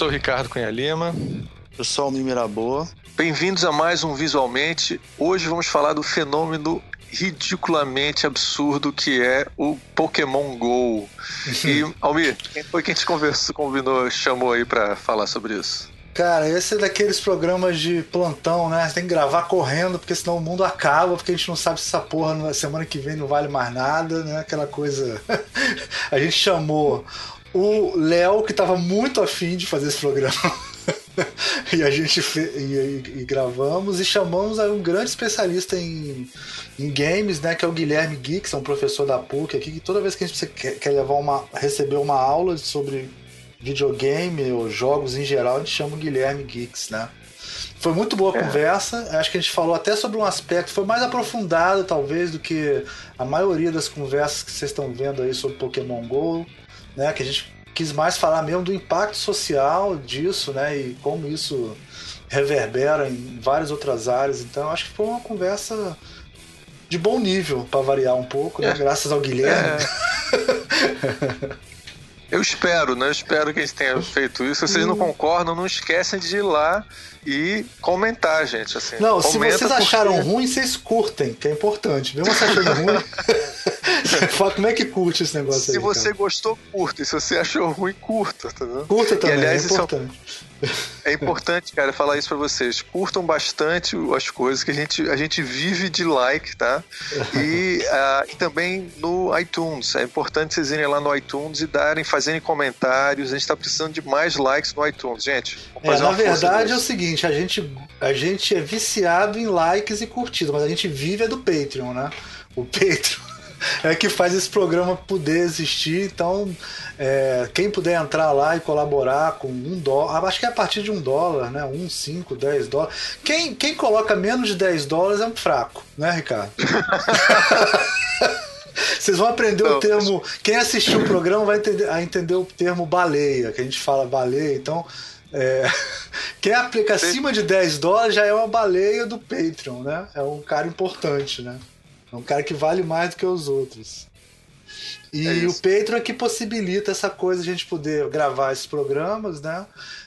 sou o Ricardo Cunha Lima. Eu sou o Miraboa. Bem-vindos a mais um Visualmente. Hoje vamos falar do fenômeno ridiculamente absurdo que é o Pokémon GO. E, Almir, quem foi que a gente conversou, combinou, chamou aí para falar sobre isso? Cara, esse é daqueles programas de plantão, né? Você tem que gravar correndo, porque senão o mundo acaba, porque a gente não sabe se essa porra na semana que vem não vale mais nada, né? Aquela coisa. a gente chamou o Léo, que tava muito afim de fazer esse programa. e a gente e, e, e, gravamos e chamamos um grande especialista em, em games, né, que é o Guilherme Geeks, é um professor da PUC aqui, que toda vez que a gente quer, quer levar uma receber uma aula sobre videogame ou jogos em geral, a gente chama o Guilherme Geeks, né? Foi muito boa a é. conversa. Acho que a gente falou até sobre um aspecto, foi mais aprofundado, talvez, do que a maioria das conversas que vocês estão vendo aí sobre Pokémon GO, né? Que a gente quis mais falar mesmo do impacto social disso, né? E como isso reverbera em várias outras áreas. Então, acho que foi uma conversa de bom nível, para variar um pouco, né? É. Graças ao Guilherme. É. Eu espero, né? Eu espero que a gente tenha feito isso. Se vocês não concordam, não esquecem de ir lá e comentar, gente. Assim, não, se vocês porque... acharam ruim, vocês curtem, que é importante. Mesmo você achando ruim, fala como é que curte esse negócio se aí. Se você gostou, curta. E se você achou ruim, curta, tá vendo? Curta também, e, aliás, é importante. É importante, cara, falar isso para vocês. Curtam bastante as coisas que a gente, a gente vive de like, tá? E, uh, e também no iTunes. É importante vocês irem lá no iTunes e darem, fazerem comentários. A gente tá precisando de mais likes no iTunes, gente. É, na verdade é o seguinte, a gente, a gente é viciado em likes e curtidas, mas a gente vive é do Patreon, né? O Patreon é que faz esse programa poder existir. Então, é, quem puder entrar lá e colaborar com um dólar, acho que é a partir de um dólar, né? Um, cinco, dez dólares. Quem, quem coloca menos de 10 dólares é um fraco, né, Ricardo? Vocês vão aprender Não, o termo. Quem assistiu o programa vai entender, entender o termo baleia, que a gente fala baleia. Então, é, quem aplica acima de 10 dólares já é uma baleia do Patreon, né? É um cara importante, né? É um cara que vale mais do que os outros. E é o Patreon é que possibilita essa coisa, a gente poder gravar esses programas, né?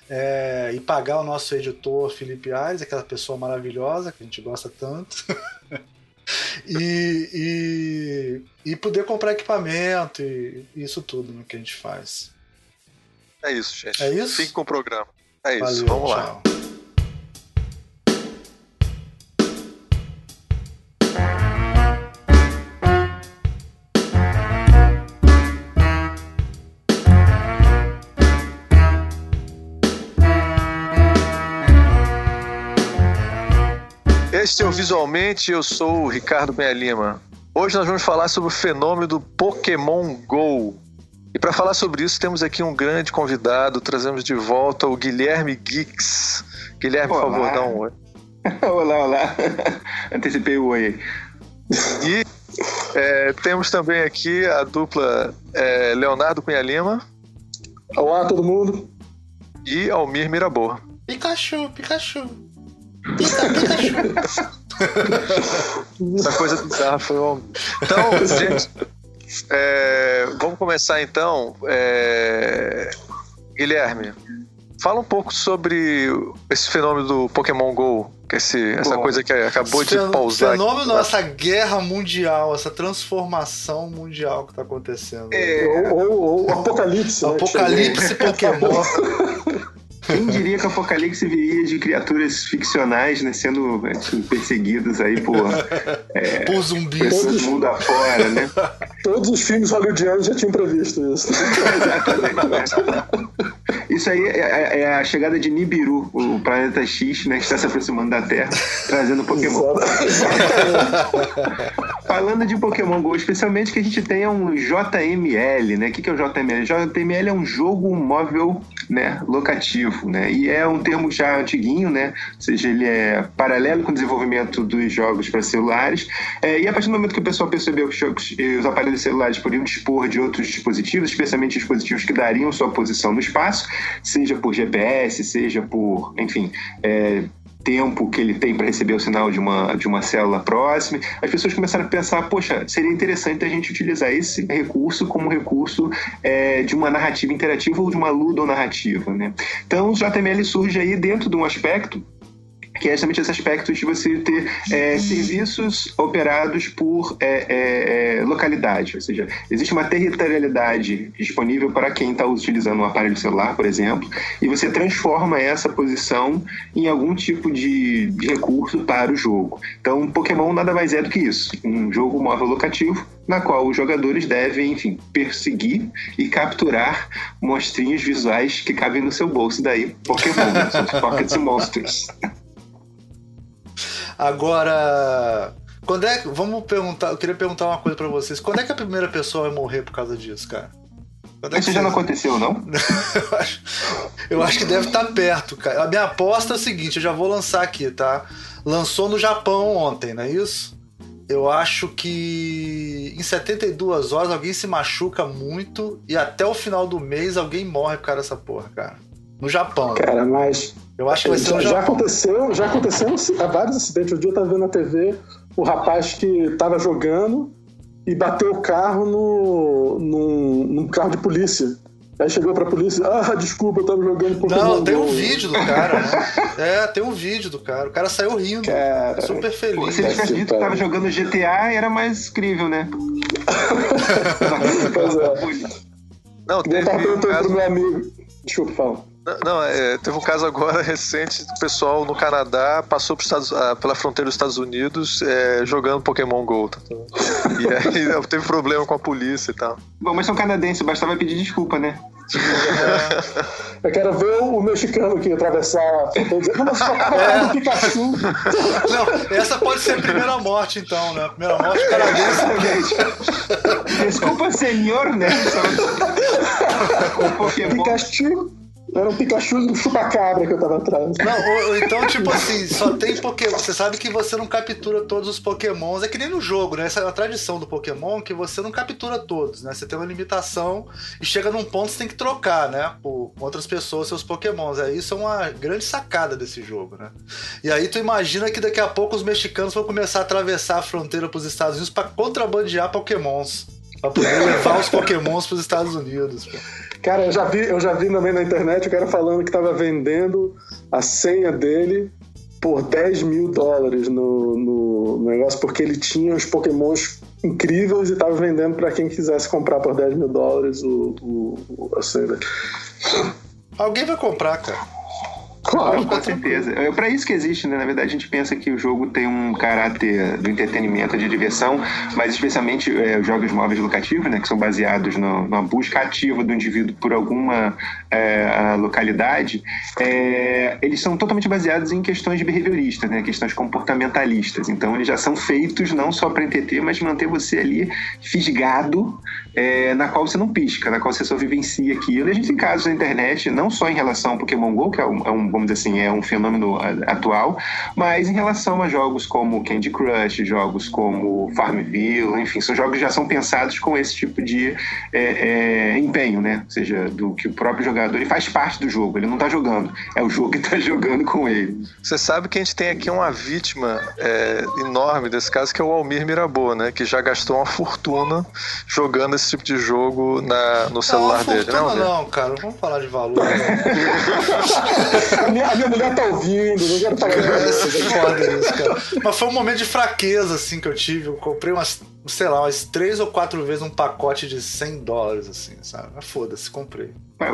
É, e pagar o nosso editor Felipe Aires, aquela pessoa maravilhosa que a gente gosta tanto. e, e, e, poder comprar equipamento e isso tudo né, que a gente faz. É isso, gente. É isso? Fique com o programa. É isso. Valeu, Vamos tchau. lá. Este é o Visualmente, eu sou o Ricardo Benha Lima. Hoje nós vamos falar sobre o fenômeno do Pokémon GO. E para falar sobre isso, temos aqui um grande convidado. Trazemos de volta o Guilherme Geeks. Guilherme, olá. por favor, dá um oi. olá, olá. Antecipei o oi. E é, temos também aqui a dupla é, Leonardo Cunha Lima. Olá, todo mundo. E Almir Mirabor. Pikachu, Pikachu. Essa coisa bizarra foi um... Então, gente, é, vamos começar então. É, Guilherme, fala um pouco sobre esse fenômeno do Pokémon GO. Que esse, essa Bom, coisa que acabou de pausar. fenômeno, aqui, essa guerra mundial, essa transformação mundial que está acontecendo. É, ou, ou, ou apocalipse. Né, apocalipse Pokémon. Quem diria que o Apocalipse viria de criaturas ficcionais, né, sendo assim, perseguidas aí por, é, por zumbis. Do mundo afora, né? Todos os filmes hollywoodianos já tinham previsto isso. Exatamente. Isso aí é, é, é, a chegada de Nibiru, o planeta X, né, que está se aproximando da Terra, trazendo Pokémon. Falando de Pokémon GO, especialmente que a gente tenha um JML, né? O que, que é o JML? JML é um jogo móvel né, locativo, né? E é um termo já antiguinho, né? Ou seja, ele é paralelo com o desenvolvimento dos jogos para celulares. É, e a partir do momento que o pessoal percebeu que os aparelhos celulares poderiam dispor de outros dispositivos, especialmente dispositivos que dariam sua posição no espaço, seja por GPS, seja por, enfim, é, tempo que ele tem para receber o sinal de uma, de uma célula próxima. As pessoas começaram a pensar, poxa, seria interessante a gente utilizar esse recurso como recurso é, de uma narrativa interativa ou de uma ludonarrativa. Né? Então, o JML surge aí dentro de um aspecto que é justamente esse aspecto de você ter é, serviços operados por é, é, é localidade, ou seja, existe uma territorialidade disponível para quem está utilizando um aparelho celular, por exemplo, e você transforma essa posição em algum tipo de, de recurso para o jogo. Então, Pokémon nada mais é do que isso, um jogo móvel locativo na qual os jogadores devem, enfim, perseguir e capturar monstrinhos visuais que cabem no seu bolso, daí Pokémon, né? são Pocket Monsters. Agora, quando é vamos perguntar, eu queria perguntar uma coisa para vocês. Quando é que a primeira pessoa vai morrer por causa disso, cara? Quando é Isso já não aconteceu, não? eu, acho, eu acho que deve estar tá perto, cara. A minha aposta é o seguinte, eu já vou lançar aqui, tá? Lançou no Japão ontem, não é isso? Eu acho que em 72 horas alguém se machuca muito e até o final do mês alguém morre por causa dessa porra, cara. No Japão. Cara, mas eu acho que vai ser já, já aconteceu, já aconteceu vários acidentes. Um dia eu tava vendo na TV o rapaz que tava jogando e bateu o carro no, num, num carro de polícia. Aí chegou pra polícia, ah, desculpa, eu tava jogando Pokémon Não, tem um vídeo do cara, né? É, tem um vídeo do cara. O cara saiu rindo. Cara, super feliz. Se ele tivesse dito que tava jogando GTA, era mais incrível, né? pois é. Não, teve eu tava perguntando caso... pro meu amigo. Desculpa, fala. Não, é, teve um caso agora recente do pessoal no Canadá passou Estados, ah, pela fronteira dos Estados Unidos é, jogando Pokémon GO. Tá? E aí teve problema com a polícia e tal. Bom, mas são canadenses, bastava pedir desculpa, né? Eu quero ver o mexicano que atravessar a fronteira Não, mas é. Pikachu. Não, essa pode ser a primeira morte, então, né? A primeira morte canadense. Desculpa, senhor, né? O Pokémon. Pikachu. Era um Pikachu um chupacabra que eu tava atrás. Não, ou, ou, então, tipo assim, só tem Pokémon. Você sabe que você não captura todos os Pokémons. É que nem no jogo, né? Essa é a tradição do Pokémon que você não captura todos, né? Você tem uma limitação e chega num ponto que você tem que trocar, né? Por outras pessoas, seus Pokémons. É, isso é uma grande sacada desse jogo, né? E aí tu imagina que daqui a pouco os mexicanos vão começar a atravessar a fronteira pros Estados Unidos para contrabandear Pokémons. Pra poder levar os Pokémons pros Estados Unidos. Pô. Cara, eu já vi, eu já vi também na internet o cara falando que tava vendendo a senha dele por 10 mil dólares no, no negócio, porque ele tinha os pokémons incríveis e tava vendendo para quem quisesse comprar por 10 mil dólares o, o, a senha. Alguém vai comprar, cara. Claro, com certeza. É para isso que existe, né? Na verdade, a gente pensa que o jogo tem um caráter do entretenimento, de diversão, mas especialmente é, os jogos móveis locativos, né? Que são baseados no, na busca ativa do indivíduo por alguma é, localidade, é, eles são totalmente baseados em questões behavioristas, né? Questões comportamentalistas. Então, eles já são feitos não só para entreter, mas manter você ali fisgado, é, na qual você não pisca, na qual você só vivencia aquilo. E a gente tem casos na internet, não só em relação ao Pokémon GO, que é um, é um vamos dizer assim, é um fenômeno atual, mas em relação a jogos como Candy Crush, jogos como Farmville, enfim, são jogos que já são pensados com esse tipo de é, é, empenho, né? Ou seja, do que o próprio jogador ele faz parte do jogo, ele não está jogando, é o jogo que está jogando com ele. Você sabe que a gente tem aqui uma vítima é, enorme desse caso, que é o Almir Mirabô, né? Que já gastou uma fortuna jogando esse tipo de jogo na, no celular não, dele, né? Não, cara, vamos falar de valor. Né? a, minha, a minha mulher tá ouvindo, não quero falar isso. isso, cara. Mas foi um momento de fraqueza, assim, que eu tive. Eu comprei umas sei lá, umas três ou quatro vezes um pacote de 100 dólares, assim, sabe? Mas foda-se, comprei.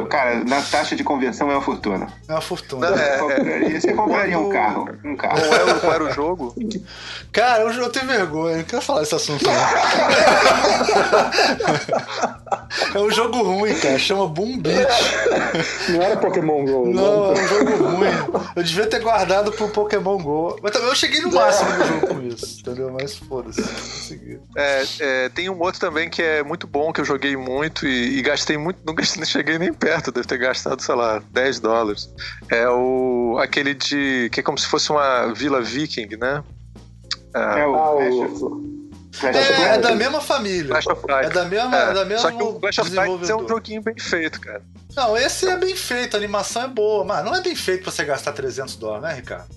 Cara, na taxa de conversão é uma fortuna. É uma fortuna. É, é, você compraria um carro. Um carro. Qual era, qual era o jogo? Cara, eu, eu tenho vergonha, não quero falar esse assunto não. é um jogo ruim, cara, chama Boom Beach. Não era Pokémon GO. Não, não, é um jogo ruim. Eu devia ter guardado pro Pokémon GO. Mas também eu cheguei no máximo do jogo com isso, entendeu? Mas foda-se, consegui. É, é, tem um outro também que é muito bom, que eu joguei muito e, e gastei muito, não, gastei, não cheguei nem perto, deve ter gastado, sei lá, 10 dólares. É o aquele de. que é como se fosse uma vila viking, né? É, é o. Ah, o... É, é, da mesma família. Clash of É da mesma, é. é da mesma Só que o Clash of é um joguinho bem feito, cara. Não, esse é bem feito, a animação é boa, mas não é bem feito pra você gastar 300 dólares, né, Ricardo?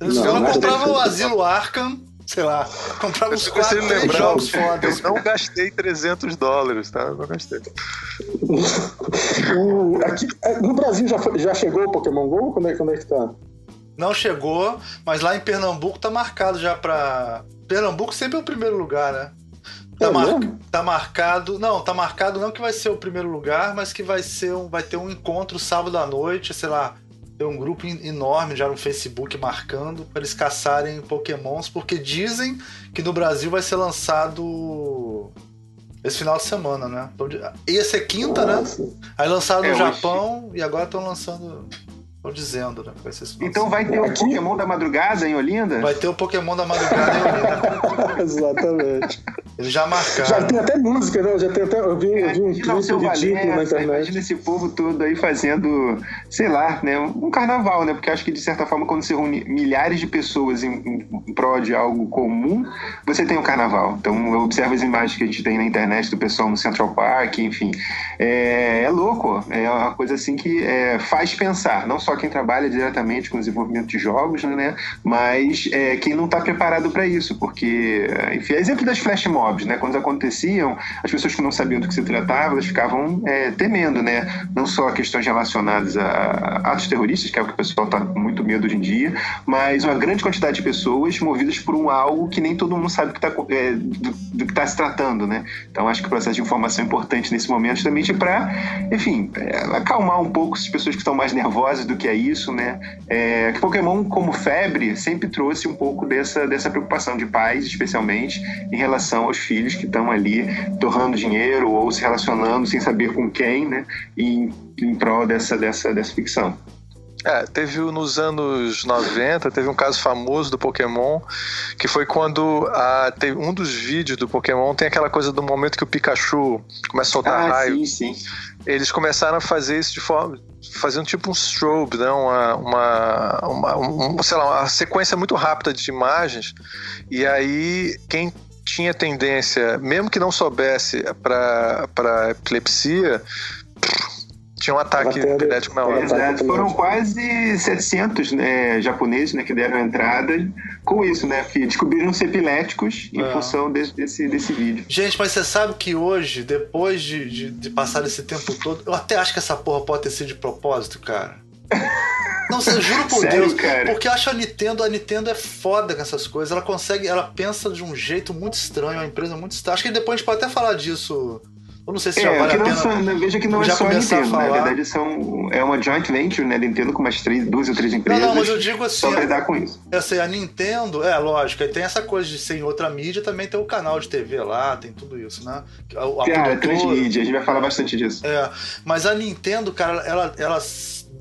Não, ela comprava o Asilo Arkham, sei lá, comprava os quatro três jogos fodas. Eu não gastei 300 dólares, tá? Eu não gastei. O- aqui, é, no Brasil já, foi- já chegou o Pokémon GO? Como é, como é que tá? Não chegou, mas lá em Pernambuco tá marcado já pra. Pernambuco sempre é o primeiro lugar, né? Tá, É mar- mesmo? tá marcado. Não, tá marcado não que vai ser o primeiro lugar, mas que vai ser um, vai ter um encontro sábado à noite, sei lá. Tem um grupo en- enorme já no Facebook marcando pra eles caçarem Pokémons, porque dizem que no Brasil vai ser lançado esse final de semana, né? Então, de- Ia ser quinta, né? Nossa. Aí lançaram no É, hoje- Japão e agora estão lançando. Estão dizendo, né? Vai ser Então vai ter o Aqui- Pokémon da madrugada em Olinda? Vai ter o Pokémon da madrugada em Olinda. Exatamente. Eles já Já marcaram. tem até música, né? Já tem até, eu vi, eu vi um clipe ridículo na Valença, internet. imagina esse povo todo aí fazendo, sei lá, né, um carnaval, né? Porque acho que de certa forma quando se reúne milhares de pessoas em, em, em prol de algo comum, você tem o carnaval. Então eu observo as imagens que a gente tem na internet do pessoal no Central Park, enfim. É, é louco, é uma coisa assim que é, faz pensar, não só quem trabalha diretamente com o desenvolvimento de jogos, né? Mas é, quem não está preparado para isso, porque, enfim, é exemplo das flash mobs, né? Quando aconteciam, as pessoas que não sabiam do que se tratava, elas ficavam é, temendo, né? Não só questões relacionadas a atos terroristas, que é o que o pessoal está com muito medo hoje em dia, mas uma grande quantidade de pessoas movidas por um algo que nem todo mundo sabe que tá, é, do, do que está se tratando, né? Então acho que o processo de informação é importante nesse momento, justamente para, enfim, é, acalmar um pouco as pessoas que estão mais nervosas do que é isso, né? É, que Pokémon, como febre, sempre trouxe um pouco dessa, dessa preocupação de pais, especialmente, em relação aos filhos que estão ali torrando dinheiro ou se relacionando sem saber com quem, né? Em, em prol dessa, dessa, dessa ficção. É, teve nos anos 90, teve um caso famoso do Pokémon, que foi quando a, teve um dos vídeos do Pokémon tem aquela coisa do momento que o Pikachu começa a soltar raio. Ah, sim, sim. Eles começaram a fazer isso de forma. fazendo tipo um strobe, né? uma, uma, uma, um- sei lá, uma sequência muito rápida de imagens. E aí, quem tinha tendência, mesmo que não soubesse para epilepsia, tinha um ataque epilético na hora. Exato. Foram quase 700 né, japoneses né, que deram entrada com isso, né? Que descobriram ser epiléticos em É. função desse, desse, desse vídeo. Gente, mas você sabe que hoje, depois de, de, de passar esse tempo todo, eu até acho que essa porra pode ter sido de propósito, cara. Não, eu juro por Sério, Deus, cara? porque eu acho a Nintendo, a Nintendo é foda com essas coisas. Ela consegue, ela pensa de um jeito muito estranho, é uma empresa muito estranha. Acho que depois a gente pode até falar disso. Eu não sei se já É, vale que a não pena. são, veja que não é já só a começar a Nintendo, né? falar. Na verdade, são, é uma joint venture, né? Nintendo com umas três, duas ou três Não, empresas. não, mas eu digo assim, Só lidar com isso. Eu sei, a Nintendo, é lógico, tem essa coisa de ser em outra mídia, também tem o canal de TV lá, tem tudo isso, né? A, a produtora- transmídia, a gente vai falar bastante disso. É, mas a Nintendo, cara, ela, ela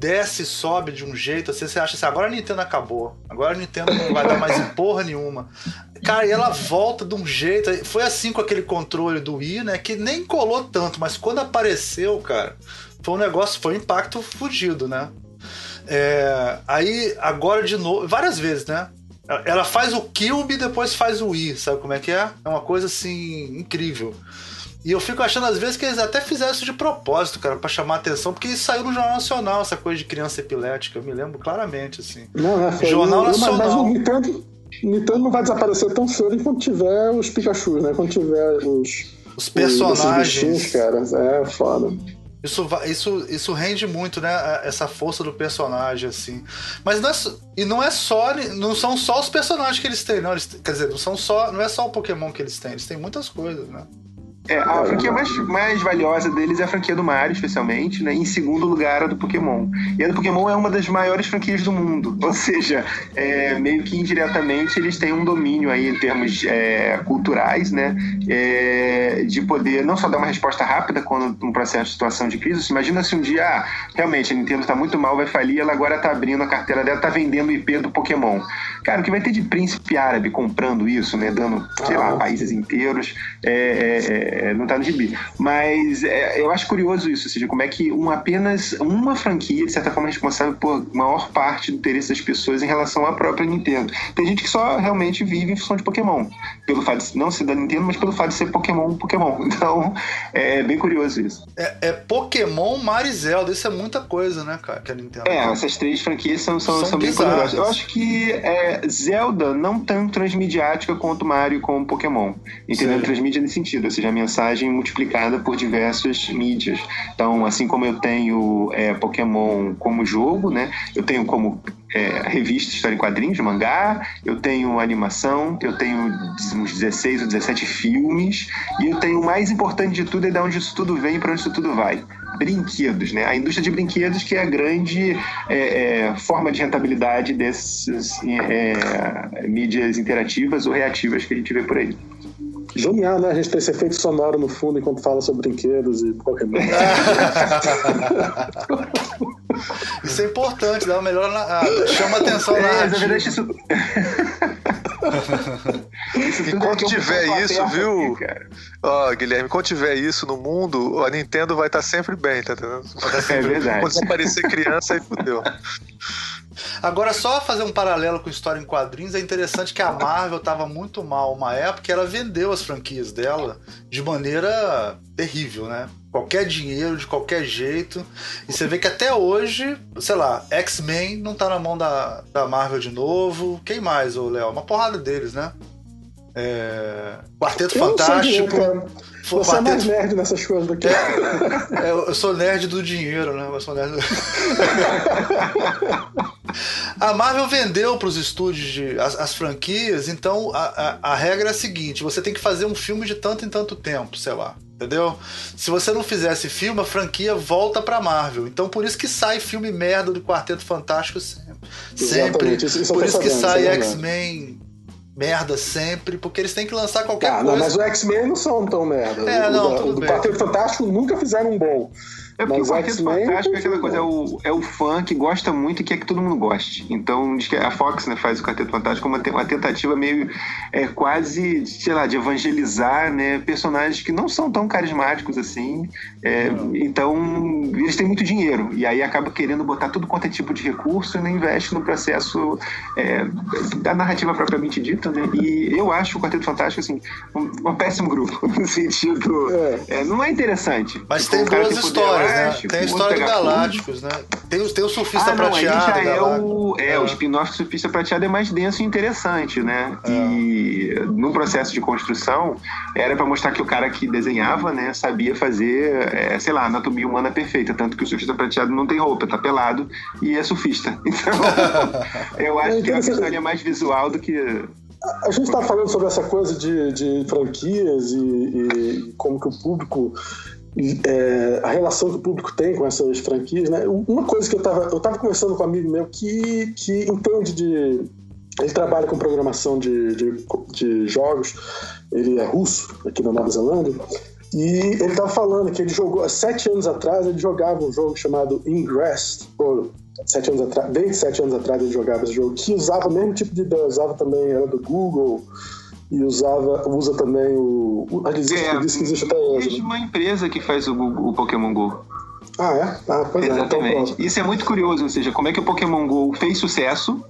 desce e sobe de um jeito assim, você acha assim, agora a Nintendo acabou. Agora a Nintendo não vai dar mais porra nenhuma. Cara, e ela volta de um jeito. Foi assim com aquele controle do Wii, né? Que nem colou tanto, mas quando apareceu, cara, foi um negócio, foi um impacto fugido, né? É, aí, agora de novo, várias vezes, né? Ela faz o Cube e depois faz o Wii, sabe como é que é? É uma coisa assim, incrível. E eu fico achando às vezes que eles até fizeram isso de propósito, cara, pra chamar atenção, porque isso saiu no Jornal Nacional, essa coisa de criança epilética, eu me lembro claramente, assim. Não, é, Jornal mas, mas Nacional. o Nintendo, Nintendo não vai desaparecer tão cedo enquanto tiver os Pikachu, né? Quando tiver os. Os os- personagens. bichinhos, cara. É foda. Isso, isso, isso rende muito, né? Essa força do personagem, assim. Mas não é, e não é só. Não são só os personagens que eles têm, não. Eles, quer dizer, não são só. Não é só o Pokémon que eles têm, eles têm muitas coisas, né? É, a franquia mais, mais valiosa deles é a franquia do Mario, especialmente, né? Em segundo lugar, a do Pokémon. E a do Pokémon é uma das maiores franquias do mundo. Ou seja, é, meio que indiretamente eles têm um domínio aí em termos é, culturais, né? É, de poder não só dar uma resposta rápida quando um processo de situação de crise. Imagina se um dia, ah, realmente, a Nintendo tá muito mal, vai falir, ela agora tá abrindo a carteira dela, tá vendendo o IP do Pokémon. Cara, o que vai ter de príncipe árabe comprando isso, né? Dando, sei lá, países inteiros. É, é, não tá no gibi. Mas é, eu acho curioso isso, ou seja, como é que um, apenas uma franquia, de certa forma, é responsável por maior parte do interesse das pessoas em relação à própria Nintendo. Tem gente que só realmente vive em função de Pokémon, pelo fato de não ser da Nintendo, mas pelo fato de ser Pokémon, Pokémon. Então, é bem curioso isso. É, é Pokémon, Mario e Zelda, isso é muita coisa, né, cara, que a Nintendo É, essas três franquias são, são, São são, bem poderosas. Eu acho que é, Zelda não tanto transmediática quanto Mario com Pokémon. Entendeu? Transmídia nesse sentido, ou seja, a mensagem multiplicada por diversas mídias. Então, assim como eu tenho é, Pokémon como jogo, né? Eu tenho como é, revista História em Quadrinhos, mangá, eu tenho animação, eu tenho uns 16 ou 17 filmes, e eu tenho o mais importante de tudo é de onde isso tudo vem e para onde isso tudo vai. Brinquedos, né? A indústria de brinquedos que é a grande é, é, forma de rentabilidade dessas é, mídias interativas ou reativas que a gente vê por aí. Genial, né? A gente tem esse efeito sonoro no fundo enquanto fala sobre brinquedos e Pokémon. Isso é importante, dá uma melhor na, ah, chama atenção na É, na arte. verdade, isso. Enquanto é tiver isso, viu? aqui. Ó, Guilherme, quando tiver isso no mundo, a Nintendo vai estar sempre bem, tá entendendo? É verdade. Quando aparecer criança, aí fudeu. Agora, só fazer um paralelo com história em quadrinhos, é interessante que a Marvel estava muito mal uma época e ela vendeu as franquias dela de maneira terrível, né? Qualquer dinheiro, de qualquer jeito. E você vê que até hoje, sei lá, X-Men não tá na mão da, da Marvel de novo. Quem mais, ô Léo? Uma porrada deles, né? É... Quarteto Fantástico. Você é Quarteto- mais nerd nessas coisas daqui. É, eu sou nerd do dinheiro, né? Eu sou nerd do... A Marvel vendeu para os estúdios de, as, as franquias, então a, a, a regra é a seguinte: você tem que fazer um filme de tanto em tanto tempo, sei lá. Entendeu? Se você não fizer esse filme, a franquia volta pra Marvel. Então por isso que sai filme merda do Quarteto Fantástico sempre. Sempre. Isso- isso por isso que sabendo, sai é verdade. X-Men merda sempre, porque eles têm que lançar qualquer Ah, não, coisa. mas o X-Men não são tão merda. É, o, não, da- tudo o do bem. Quarteto Fantástico nunca fizeram um bom. É porque Mas o Quarteto X-Men Fantástico é aquela coisa, é o, é o fã que gosta muito e quer que todo mundo goste. Então, diz que a Fox né, faz o Quarteto Fantástico como uma, te- uma tentativa meio é, quase, sei lá, de evangelizar né, personagens que não são tão carismáticos assim. É, então, eles têm muito dinheiro. E aí acaba querendo botar tudo quanto é tipo de recurso e não investe no processo é, da narrativa propriamente dita. Né? E eu acho o Quarteto Fantástico assim, um, um péssimo grupo, no sentido. É. é, não é interessante. Mas Tipo, tem boas tem poder né? Tem a história do. Galácticos, né? Tem, o- tem o surfista Ah, não, aí prateado. já é o, é, É. o spin-off do Surfista Prateado é mais denso e interessante, né? E no processo de construção, era pra mostrar que o cara que desenhava, né, sabia fazer, é, sei lá, anatomia humana perfeita. Tanto que o Surfista Prateado não tem roupa, tá pelado e é surfista. Então, eu acho que a questão ali é mais visual do que. A gente tá falando sobre essa coisa de, de franquias e, e como que o público. É, a relação que o público tem com essas franquias, né? Uma coisa que eu tava, eu tava conversando com um amigo meu que, que entende de. Ele trabalha com programação de, de, de jogos, ele é russo, aqui na Nova Zelândia, e ele tava falando que ele jogou, sete anos atrás, ele jogava um jogo chamado Ingress, ou sete anos atrás, desde sete anos atrás ele jogava esse jogo, que usava o mesmo tipo de ideia, usava também, era do Google, e usava, usa também o. o- existe, É, que existe até hoje. existe Né? uma empresa que faz o, o Pokémon GO. Ah, é? Ah, pois é, então Exatamente. Isso é muito curioso, ou seja, como é que o Pokémon GO fez sucesso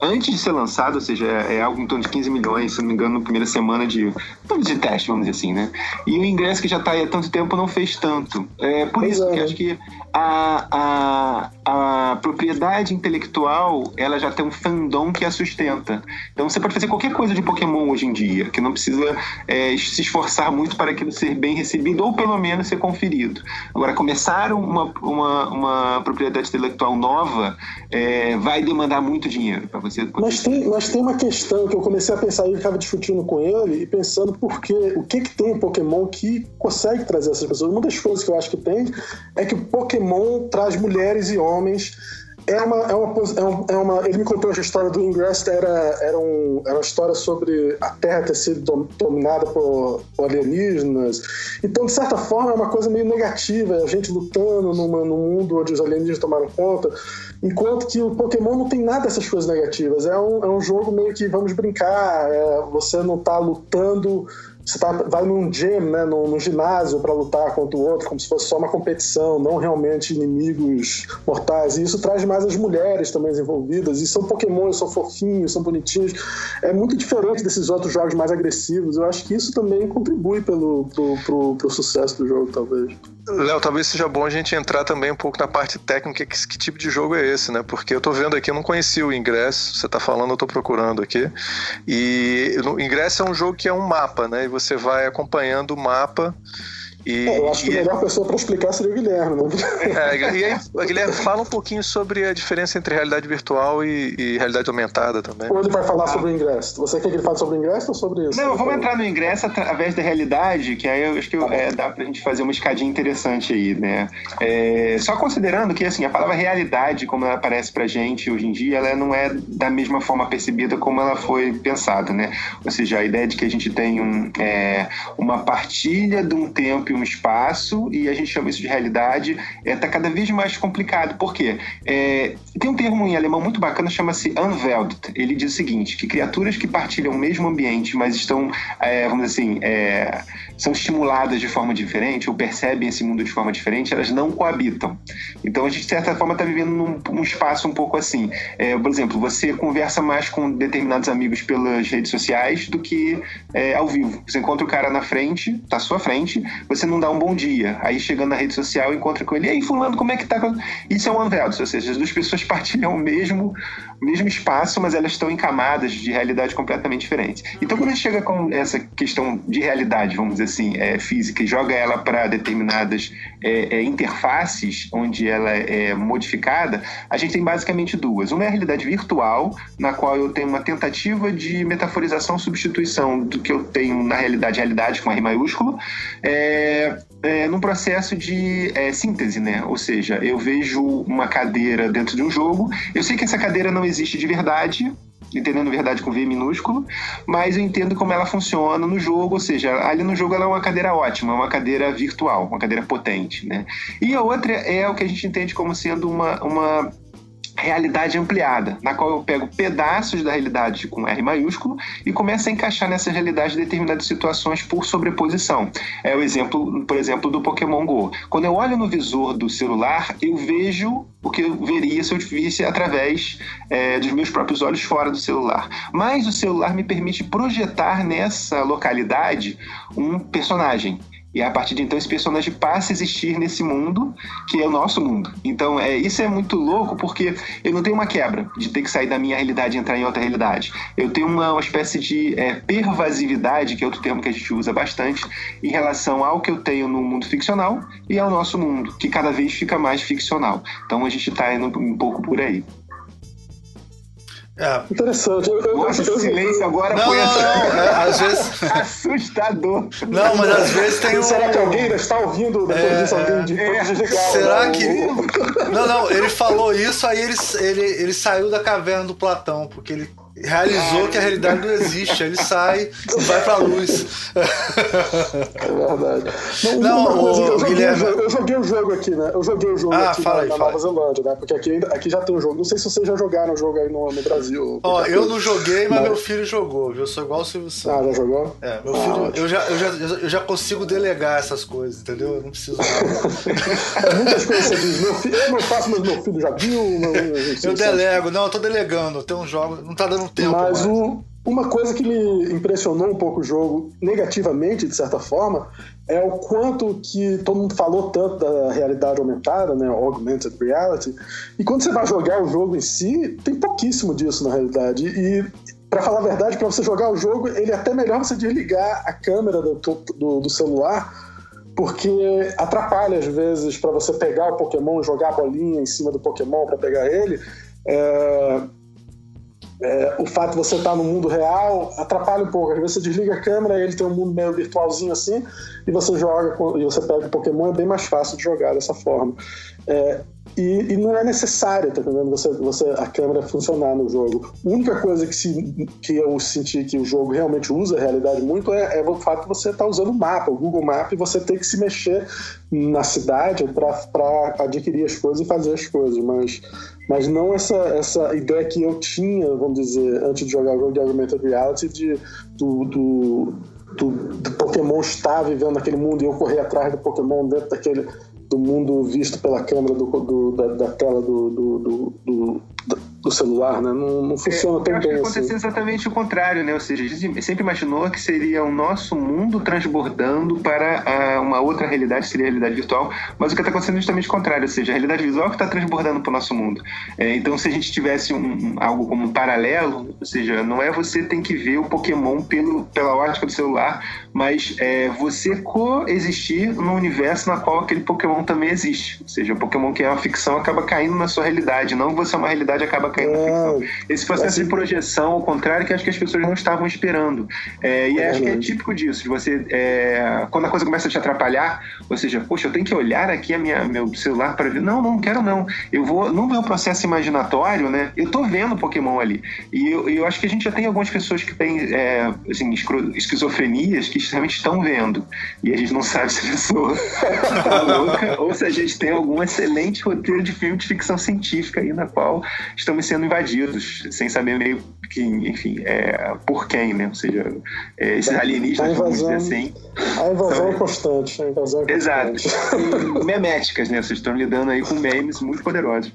antes de ser lançado, ou seja, é, é algo em torno de 15 milhões, se não me engano, na primeira semana de, dizer, teste, vamos dizer assim, né? E o ingresso que já está aí há tanto tempo não fez tanto. É por Pois isso é, que acho que a, a, a propriedade intelectual, ela já tem um fandom que a sustenta. Então você pode fazer qualquer coisa de Pokémon hoje em dia, que não precisa é, se esforçar muito para aquilo ser bem recebido ou pelo menos ser conferido. Agora, começar uma, uma, uma propriedade intelectual nova é, vai demandar muito dinheiro para você poder Mas tem, mas tem uma questão que eu comecei a pensar e ficava discutindo com ele e pensando por quê, o que que tem em Pokémon que consegue trazer essas pessoas. Uma das coisas que eu acho que tem é que Pokémon traz mulheres e homens. É uma, é uma, é um- é uma- ele me contou essa história do Ingress, era, era, um, era uma história sobre a Terra ter sido dom- dominada por, por alienígenas. Então, de certa forma, é uma coisa meio negativa, a gente lutando numa, num mundo onde os alienígenas tomaram conta. Enquanto que o Pokémon não tem nada dessas coisas negativas. É um, é um jogo meio que vamos brincar, é, você não tá lutando você tá, vai num gym, né, num, num ginásio para lutar contra o outro, como se fosse só uma competição, não realmente inimigos mortais. E isso traz mais as mulheres também envolvidas. E são pokémons, são fofinhos, são bonitinhos. É muito diferente desses outros jogos mais agressivos. Eu acho que isso também contribui pelo, pro, pro, pro sucesso do jogo, talvez. Léo, talvez seja bom a gente entrar também um pouco na parte técnica, que, que tipo de jogo é esse, né? Porque eu tô vendo aqui, eu não conheci o ingresso, você tá falando, eu tô procurando aqui. E o ingresso é um jogo que é um mapa, né? E você vai acompanhando o mapa e, é, eu acho que a melhor pessoa para explicar seria o Guilherme, né? É, e aí, Guilherme, fala um pouquinho sobre a diferença entre realidade virtual e, e realidade aumentada também. Ou ele vai falar ah. sobre o ingresso? Você quer que ele fale sobre o ingresso ou sobre isso? Não, vamos entrar no ingresso através da realidade, que aí eu acho que tá é, dá pra gente fazer uma escadinha interessante aí, né? É, só considerando que, assim, a palavra realidade, como ela aparece pra gente hoje em dia, ela não é da mesma forma percebida como ela foi pensada, né? Ou seja, a ideia de que a gente tem um, é, uma partilha de um tempo um espaço, e a gente chama isso de realidade, está é, tá cada vez mais complicado. Por quê? É, tem um termo em alemão muito bacana, chama-se Unwelt. Ele diz o seguinte, que criaturas que partilham o mesmo ambiente, mas estão, é, vamos dizer assim, é, são estimuladas de forma diferente, ou percebem esse mundo de forma diferente, elas não coabitam. Então, a gente, de certa forma, está vivendo num, num, espaço um pouco assim. É, por exemplo, você conversa mais com determinados amigos pelas redes sociais do que é, ao vivo. Você encontra o cara na frente, tá à sua frente, você não dá um bom dia. Aí chegando na rede social, encontra com ele, e aí, fulano, como é que tá? Isso é um unveiled, ou seja, as duas pessoas partilham o mesmo, mesmo espaço, mas elas estão em camadas de realidade completamente diferentes. Então, quando a gente chega com essa questão de realidade, vamos dizer assim, é, física, e joga ela para determinadas é, é, interfaces onde ela é modificada, a gente tem basicamente duas. Uma é a realidade virtual, na qual eu tenho uma tentativa de metaforização, substituição do que eu tenho na realidade, realidade com R maiúsculo, é, é, num processo de é, síntese, né? Ou seja, eu vejo uma cadeira dentro de um jogo, eu sei que essa cadeira não existe de verdade, entendendo verdade com V minúsculo, mas eu entendo como ela funciona no jogo, ou seja, ali no jogo ela é uma cadeira ótima, uma cadeira virtual, uma cadeira potente, né? E a outra é o que a gente entende como sendo uma, uma realidade ampliada, na qual eu pego pedaços da realidade com R maiúsculo e começo a encaixar nessa realidade determinadas situações por sobreposição. É o exemplo, por exemplo, do Pokémon Go. Quando eu olho no visor do celular, eu vejo o que eu veria se eu visse através é, dos meus próprios olhos fora do celular. Mas o celular me permite projetar nessa localidade um personagem. E a partir de então esse personagem passa a existir nesse mundo que é o nosso mundo. Então é, isso é muito louco porque eu não tenho uma quebra de ter que sair da minha realidade e entrar em outra realidade. Eu tenho uma, uma espécie de é, pervasividade, que é outro termo que a gente usa bastante, em relação ao que eu tenho no mundo ficcional e ao nosso mundo, que cada vez fica mais ficcional. Então a gente está indo um pouco por aí. É. Interessante. Eu, eu, Nossa, eu, silêncio agora não, foi não, não, é, às vezes assustador. Não, mas às vezes tem um. Será que alguém ainda está ouvindo depois é, disso? Alguém de é, Será que. Não, não, ele falou isso, aí ele, ele, ele saiu da caverna do Platão, porque ele realizou que a realidade não existe. Ele sai vai pra luz. É verdade. Não, não o, eu, joguei Guilherme... eu joguei o jogo aqui, né? Eu joguei o jogo ah, aqui na, aí, na Nova Zelândia, né? Porque aqui, aqui já tem um jogo. Não sei se vocês já jogaram o jogo aí no, no Brasil. Ó, eu não joguei, mas, mas, meu filho jogou, viu? Eu sou igual o Silvio Santos. Ah, já jogou? É, meu filho. eu, já, eu, já, eu já consigo delegar essas coisas, entendeu? Eu não preciso. é, muitas coisas você diz. Meu filho, eu não faço, mas meu filho já viu. Meu, eu delego, não, eu tô delegando. Tem um jogo. Não tá dando tempo. Mas o, uma coisa que me impressionou um pouco o jogo, negativamente, de certa forma, é o quanto que todo mundo falou tanto da realidade aumentada, né, augmented reality, e quando você vai jogar o jogo em si, tem pouquíssimo disso na realidade. E, para falar a verdade, para você jogar o jogo, ele é até melhor você desligar a câmera do, do, do celular, porque atrapalha às vezes para você pegar o Pokémon, jogar a bolinha em cima do Pokémon para pegar ele. É, é, o fato de você estar no mundo real atrapalha um pouco. Às vezes você desliga a câmera e ele tem um mundo meio virtualzinho assim, e você joga e você pega o Pokémon, é bem mais fácil de jogar dessa forma. É, e, e, não é necessário, tá entendendo? Você, você, a câmera funcionar no jogo. A única coisa que, se, que eu senti que o jogo realmente usa a realidade muito é, é o fato de você estar tá usando o mapa, o Google Map, e você ter que se mexer na cidade para adquirir as coisas e fazer as coisas. Mas mas não essa, essa ideia que eu tinha, vamos dizer, antes de jogar o jogo de Augmented Reality, de, do, do do, do Pokémon estar vivendo naquele mundo e eu correr atrás do Pokémon dentro daquele do mundo visto pela câmera do, do da, da, tela do, do, do, do celular, né? Não, não funciona é, tão eu acho bem que aconteceu assim. exatamente o contrário, né? Ou seja, a gente sempre imaginou que seria o nosso mundo transbordando para ah, uma outra realidade, seria a realidade virtual, mas o que está acontecendo é justamente o contrário, ou seja, a realidade visual que está transbordando para o nosso mundo. É, então, se a gente tivesse um, algo como um paralelo, ou seja, não é você tem que ver o Pokémon pelo, pela ótica do celular, mas é você coexistir no universo na qual aquele Pokémon também existe. Ou seja, o Pokémon que é uma ficção acaba caindo na sua realidade, não você é uma realidade acaba caindo na ficção. Esse processo de projeção, ao contrário, que acho que as pessoas não estavam esperando. É, e acho que é típico disso, de você, é, quando a coisa começa a te atrapalhar, ou seja, poxa, eu tenho que olhar aqui a minha, meu celular para ver. Não, não quero não. Eu vou, no meu processo imaginatório, né, eu tô vendo Pokémon ali. E eu, eu acho que a gente já tem algumas pessoas que têm, é, assim, esquizofrenias que realmente estão vendo. E a gente não sabe se a pessoa tá louca ou se a gente tem algum excelente roteiro de filme de ficção científica aí na qual estamos sendo invadidos, sem saber meio que, enfim, é, por quem, né? Ou seja, é, esses alienígenas, vamos dizer assim. A invasão é constante. A invasão é Exato. constante. E meméticas, né? Vocês estão lidando aí com memes muito poderosos.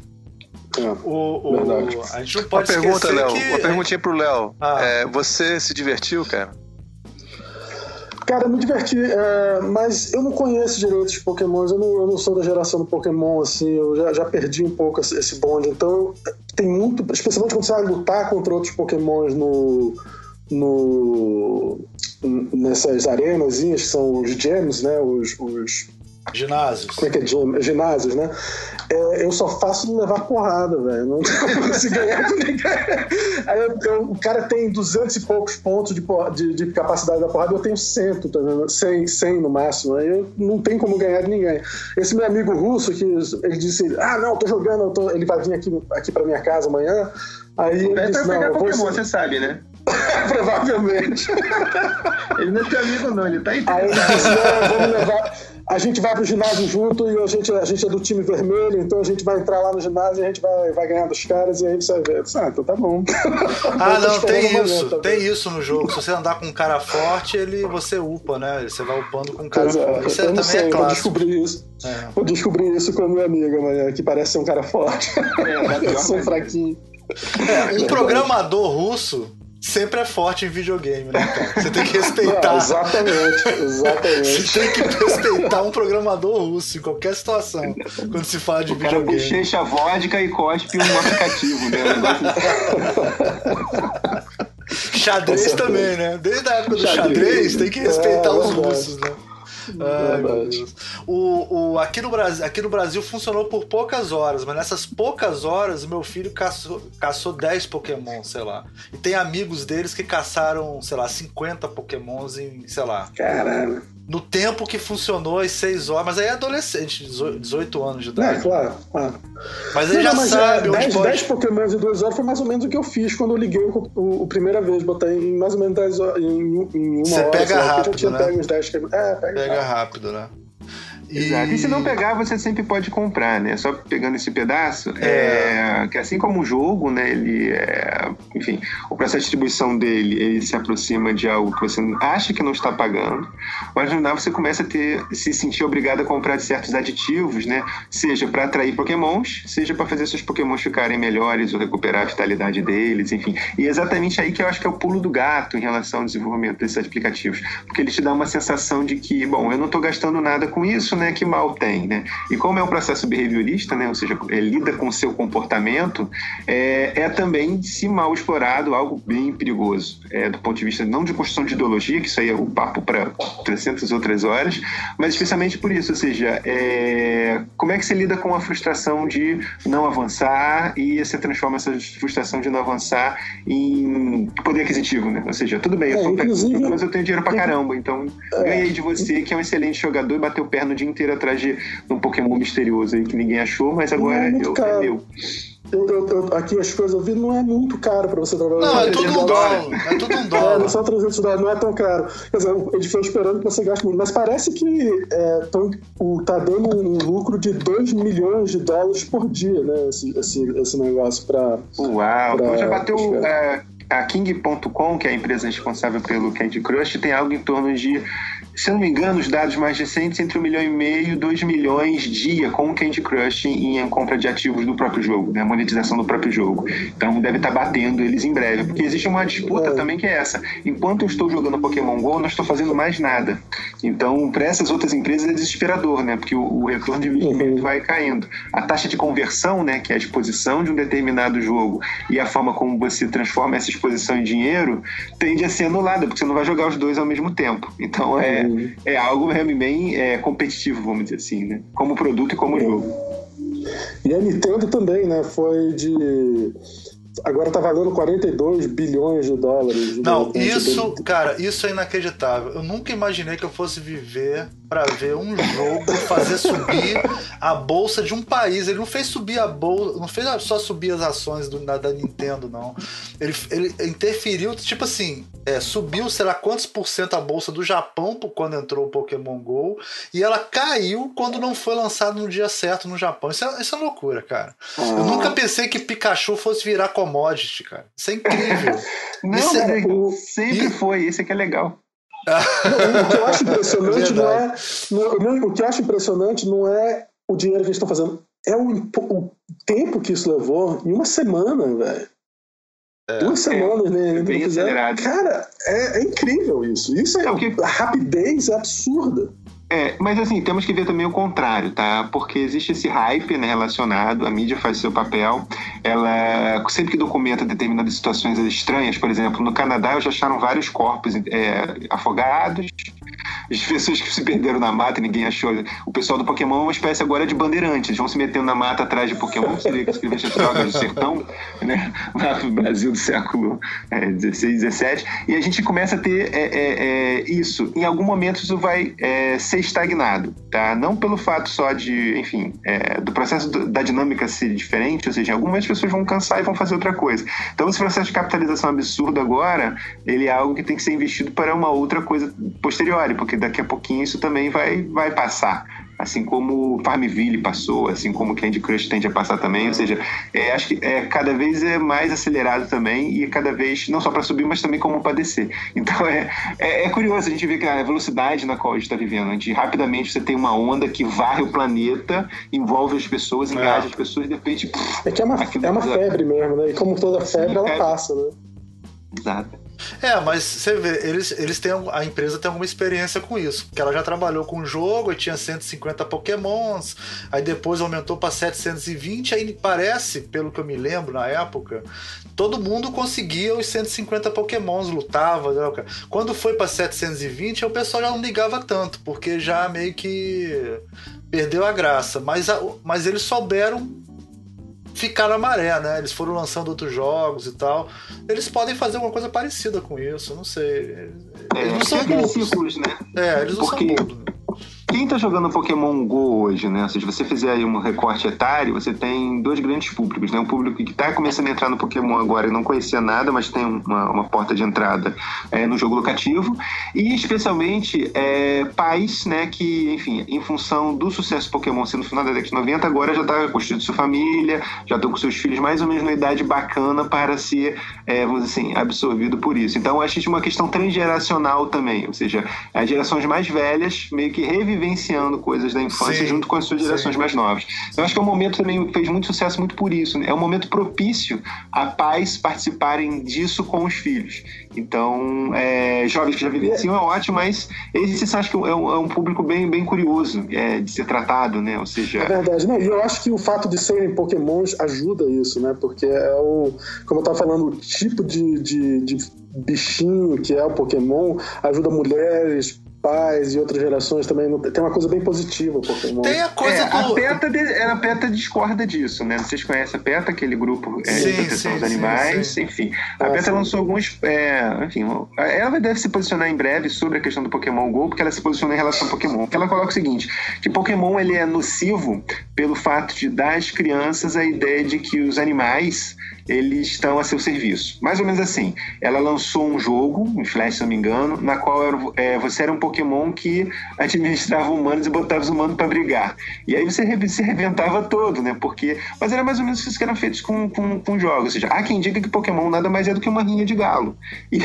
O, o- Verdade. a gente não Uma pode pergunta, esquecer Léo. que... Uma perguntinha pro Léo. Ah. É, você se divertiu, cara? Cara, eu me diverti, é, mas eu não conheço direito os Pokémons, eu não, eu não sou da geração do Pokémon, assim, eu já, já perdi um pouco esse, esse bonde, então tem muito, especialmente quando você vai lutar contra outros Pokémons no, no nessas arenazinhas que são os gems, né, os, os Ginásios. como é que é gym? ginásios, né? É, eu só faço levar porrada, velho. Não consigo ganhar de ninguém. Aí eu- eu- o cara tem 200 e poucos pontos de, de- de capacidade da porrada, eu tenho 100, tá vendo? 100, 100 no máximo. Aí eu não tem como ganhar de ninguém. Esse meu amigo russo, que ele disse: Ah, não, tô jogando, eu tô- ele vai vir aqui, aqui pra minha casa amanhã. Aí ele É disse: Não, eu vou. Pokémon, você sabe, né? Provavelmente. Ele não é teu amigo, não, ele tá Aí interessado. ele disse, não, vamos levar. A gente vai pro ginásio junto e a gente, a gente é do time vermelho, então a gente vai entrar lá no ginásio e a gente vai, vai ganhar dos caras e aí você vai ver. Ah, então tá bom. Ah, não, tem o momento, isso. tá Tem isso no jogo. Se você andar com um cara forte, ele, você upa, né? Você vai upando com um cara Pois é, forte. Isso eu não também sei, é vou descobrir isso. É. Vou descobrir isso com a minha amiga amanhã, que parece ser um cara forte. É, eu sou fraquinho. É, um programador russo sempre é forte em videogame, né, cara? Você tem que Não, respeitar. exatamente, exatamente. Você tem que respeitar um programador russo em qualquer situação quando se fala de O cara videogame. bochecha vodka e cospe um aplicativo, né? Xadrez também, né? Desde a época do Xadrez. xadrez, tem que respeitar É, os russos, né? Ai, meu Verdade. Deus. O, o, aqui, no Brasil, aqui no Brasil funcionou por poucas horas, mas nessas poucas horas o meu filho caçou, caçou 10 Pokémon, sei lá. E tem amigos deles que caçaram, sei lá, 50 Pokémons em, sei lá, Caralho. No tempo que funcionou as 6 horas. Mas aí é adolescente, 18 18 anos de É, idade. claro, claro. Mas Não, já mas sabe é, onde 10, pode. 10 Pokémon em duas horas foi mais ou menos o que eu fiz quando eu liguei o, o, o primeira vez. Botei em mais ou menos 10 horas, em, em uma Você hora. pega sei lá, porque rápido, né? pego uns 10 que... É, pega, Pega rápido. rápido, né? Exato. E se não pegar, você sempre pode comprar, né? Só pegando esse pedaço, é. que assim como o jogo, né? Ele é, enfim, o processo de distribuição dele, ele se aproxima de algo que você acha que não está pagando, mas no final você começa a ter, se sentir obrigado a comprar certos aditivos, né? Seja para atrair Pokémons, seja para fazer seus Pokémons ficarem melhores ou recuperar a vitalidade deles, enfim. E é exatamente aí que eu acho que é o pulo do gato em relação ao desenvolvimento desses aplicativos, porque ele te dá uma sensação de que, bom, eu não estou gastando nada com isso, né? Que mal tem, né? E como é um processo behaviorista, né? Ou seja, é, lida com o seu comportamento, é, é também, se mal explorado, algo bem perigoso. É, do ponto de vista não de construção de ideologia, que isso aí é o papo para 300 outras horas, mas especialmente por isso, ou seja, é, como é que você lida com a frustração de não avançar e você transforma essa frustração de não avançar em poder aquisitivo, né? Ou seja, tudo bem, eu É, sou inclusive- mas eu tenho dinheiro pra caramba, então ganhei de você, que é um excelente jogador e bateu perna o dia inteiro atrás de um Pokémon misterioso aí que ninguém achou, mas agora Não, é muito eu, caro. é meu. Eu, eu- eu- aqui as coisas eu vi não é muito caro pra você trabalhar. Não, é tudo 300 um dólar. É tudo um É, dólar. não são 300 dólares, não é tão caro. Quer dizer, eles estão esperando que você gaste muito. Mas parece que é, tão, o, tá dando um lucro de 2 milhões de dólares por dia, né? Esse, esse, esse negócio pra. Uau, Pra- já bateu é, a King.com, que é a empresa responsável pelo Candy Crush, tem algo em torno de se não me engano, os dados mais recentes, entre um milhão e meio e dois milhões dia com o Candy Crush em compra de ativos do próprio jogo, né? monetização do próprio jogo. Então deve estar batendo eles em breve, porque existe uma disputa é. também que é essa. Enquanto eu estou jogando Pokémon GO, não estou fazendo mais nada. Então, para essas outras empresas é desesperador, né? Porque o, o retorno de investimento uhum. vai caindo. A taxa de conversão, né? Que é a exposição de um determinado jogo e a forma como você transforma essa exposição em dinheiro, tende a ser anulada, porque você não vai jogar os dois ao mesmo tempo. Então é, é algo bem é, competitivo, vamos dizer assim, né? Como produto e como é. jogo. E a Nintendo também, né? Foi de agora tá valendo 42 bilhões de dólares. Não, isso, cara, isso é inacreditável. Eu nunca imaginei que eu fosse viver para ver um jogo fazer subir a bolsa de um país. Ele não fez subir a bolsa, não fez só subir as ações do, da, da, Nintendo, não. Ele, ele interferiu, tipo assim, é, subiu, sei lá quantos por cento a bolsa do Japão quando entrou o Pokémon GO, e ela caiu quando não foi lançado no dia certo no Japão. Isso é, isso é loucura, cara. Eu ah. nunca pensei que Pikachu fosse virar commodity, cara. Isso é incrível. não, isso é, sempre e... foi, isso é que é legal o que eu acho impressionante não é. Não, o que eu acho impressionante não é o dinheiro que eles estão fazendo, é o, o tempo que isso levou em uma semana, velho. É, Duas semanas, né? É bem acelerado. Cara, é, é, incrível isso. Isso é, é que... a rapidez é absurda. É, mas assim, temos que ver também o contrário, tá? Porque existe esse hype né, relacionado, a mídia faz seu papel, ela sempre que documenta determinadas situações estranhas, por exemplo, no Canadá já acharam vários corpos é, afogados, as pessoas que se perderam na mata e ninguém achou. O pessoal do Pokémon é uma espécie agora de bandeirante. Eles vão se metendo na mata atrás de Pokémon, seria que escrevesse as drogas do sertão, né? Lá no Brasil do século é, XVII. E a gente começa a ter é, é, é, isso. Em algum momento isso vai é, ser estagnado, tá? Não pelo fato só de, enfim, é, do processo da dinâmica ser diferente, ou seja, algumas pessoas vão cansar e vão fazer outra coisa. Então esse processo de capitalização absurdo agora, ele é algo que tem que ser investido para uma outra coisa posterior, porque porque daqui a pouquinho isso também vai, vai passar. Assim como Farmville passou, assim como Candy Crush tende a passar também, ou seja, é, acho que é, cada vez é mais acelerado também e é cada vez, não só para subir, mas também como para descer. Então é, é, é, curioso a gente ver que a velocidade na qual a gente está vivendo, a gente, rapidamente você tem uma onda que varre o planeta, envolve as pessoas, é. engaja as pessoas e de repente. Pff, é que é uma, é uma febre mesmo, né? E como toda febre, Sim, ela passa, né? Exato. É, mas você vê, eles, eles têm, a empresa tem alguma experiência com isso, porque ela já trabalhou com o jogo e tinha 150 pokémons, aí depois aumentou para 720, aí parece, pelo que eu me lembro na época, todo mundo conseguia os 150 pokémons, lutava, né, quando foi para 720, o pessoal já não ligava tanto, porque já meio que perdeu a graça, mas, mas eles souberam ficar na maré, né? Eles foram lançando outros jogos e tal. Eles podem fazer alguma coisa parecida com isso, não sei. Eles é, não são bobos. né? É, eles não Porque... são bobos. Quem está jogando Pokémon GO hoje, né? Se você fizer aí um recorte etário, você tem dois grandes públicos, né? Um público que está começando a entrar no Pokémon agora e não conhecia nada, mas tem uma, uma porta de entrada é, no jogo locativo. E especialmente é, pais, né? Que, enfim, em função do sucesso Pokémon sendo no final da década de 90, agora já está construindo sua família, já estão com seus filhos mais ou menos na idade bacana para ser, é, vamos dizer assim, absorvido por isso. Então, acho que é uma questão transgeracional também, ou seja, as gerações mais velhas meio que revivem vivenciando coisas da infância sim, junto com as suas gerações sim. mais novas. Eu acho que é um momento também que fez muito sucesso muito por isso. Né? É um momento propício a pais participarem disso com os filhos. Então, é, jovens que já vivenciam é ótimo, mas esse acho que é um, é um público bem, bem curioso é, de ser tratado, né? Ou seja. É verdade, né? E eu acho que o fato de serem pokémons ajuda isso, né? Porque é o. Como eu estava falando, o tipo de, de, de bichinho que é o Pokémon ajuda mulheres, pais e outras gerações também tem uma coisa bem positiva Pokémon. Tem a coisa é, do... a PETA, de, a PETA discorda disso, né? Vocês conhecem a PETA, aquele grupo é, sim, de proteção sim, dos animais, sim, enfim. A ah, PETA lançou alguns, é, enfim, ela deve se posicionar em breve sobre a questão do Pokémon Go, porque ela se posiciona em relação ao Pokémon. Ela coloca o seguinte, que Pokémon ele é nocivo pelo fato de dar às crianças a ideia de que os animais eles estão a seu serviço. Mais ou menos assim. Ela lançou um jogo, um Flash, se não me engano, na qual era, é, você era um Pokémon que administrava humanos e botava os humanos para brigar. E aí você se reventava todo, né? Porque. Mas era mais ou menos isso que eram feitos com, com, com jogos. Ou seja, há quem diga que Pokémon nada mais é do que uma rinha de galo. E,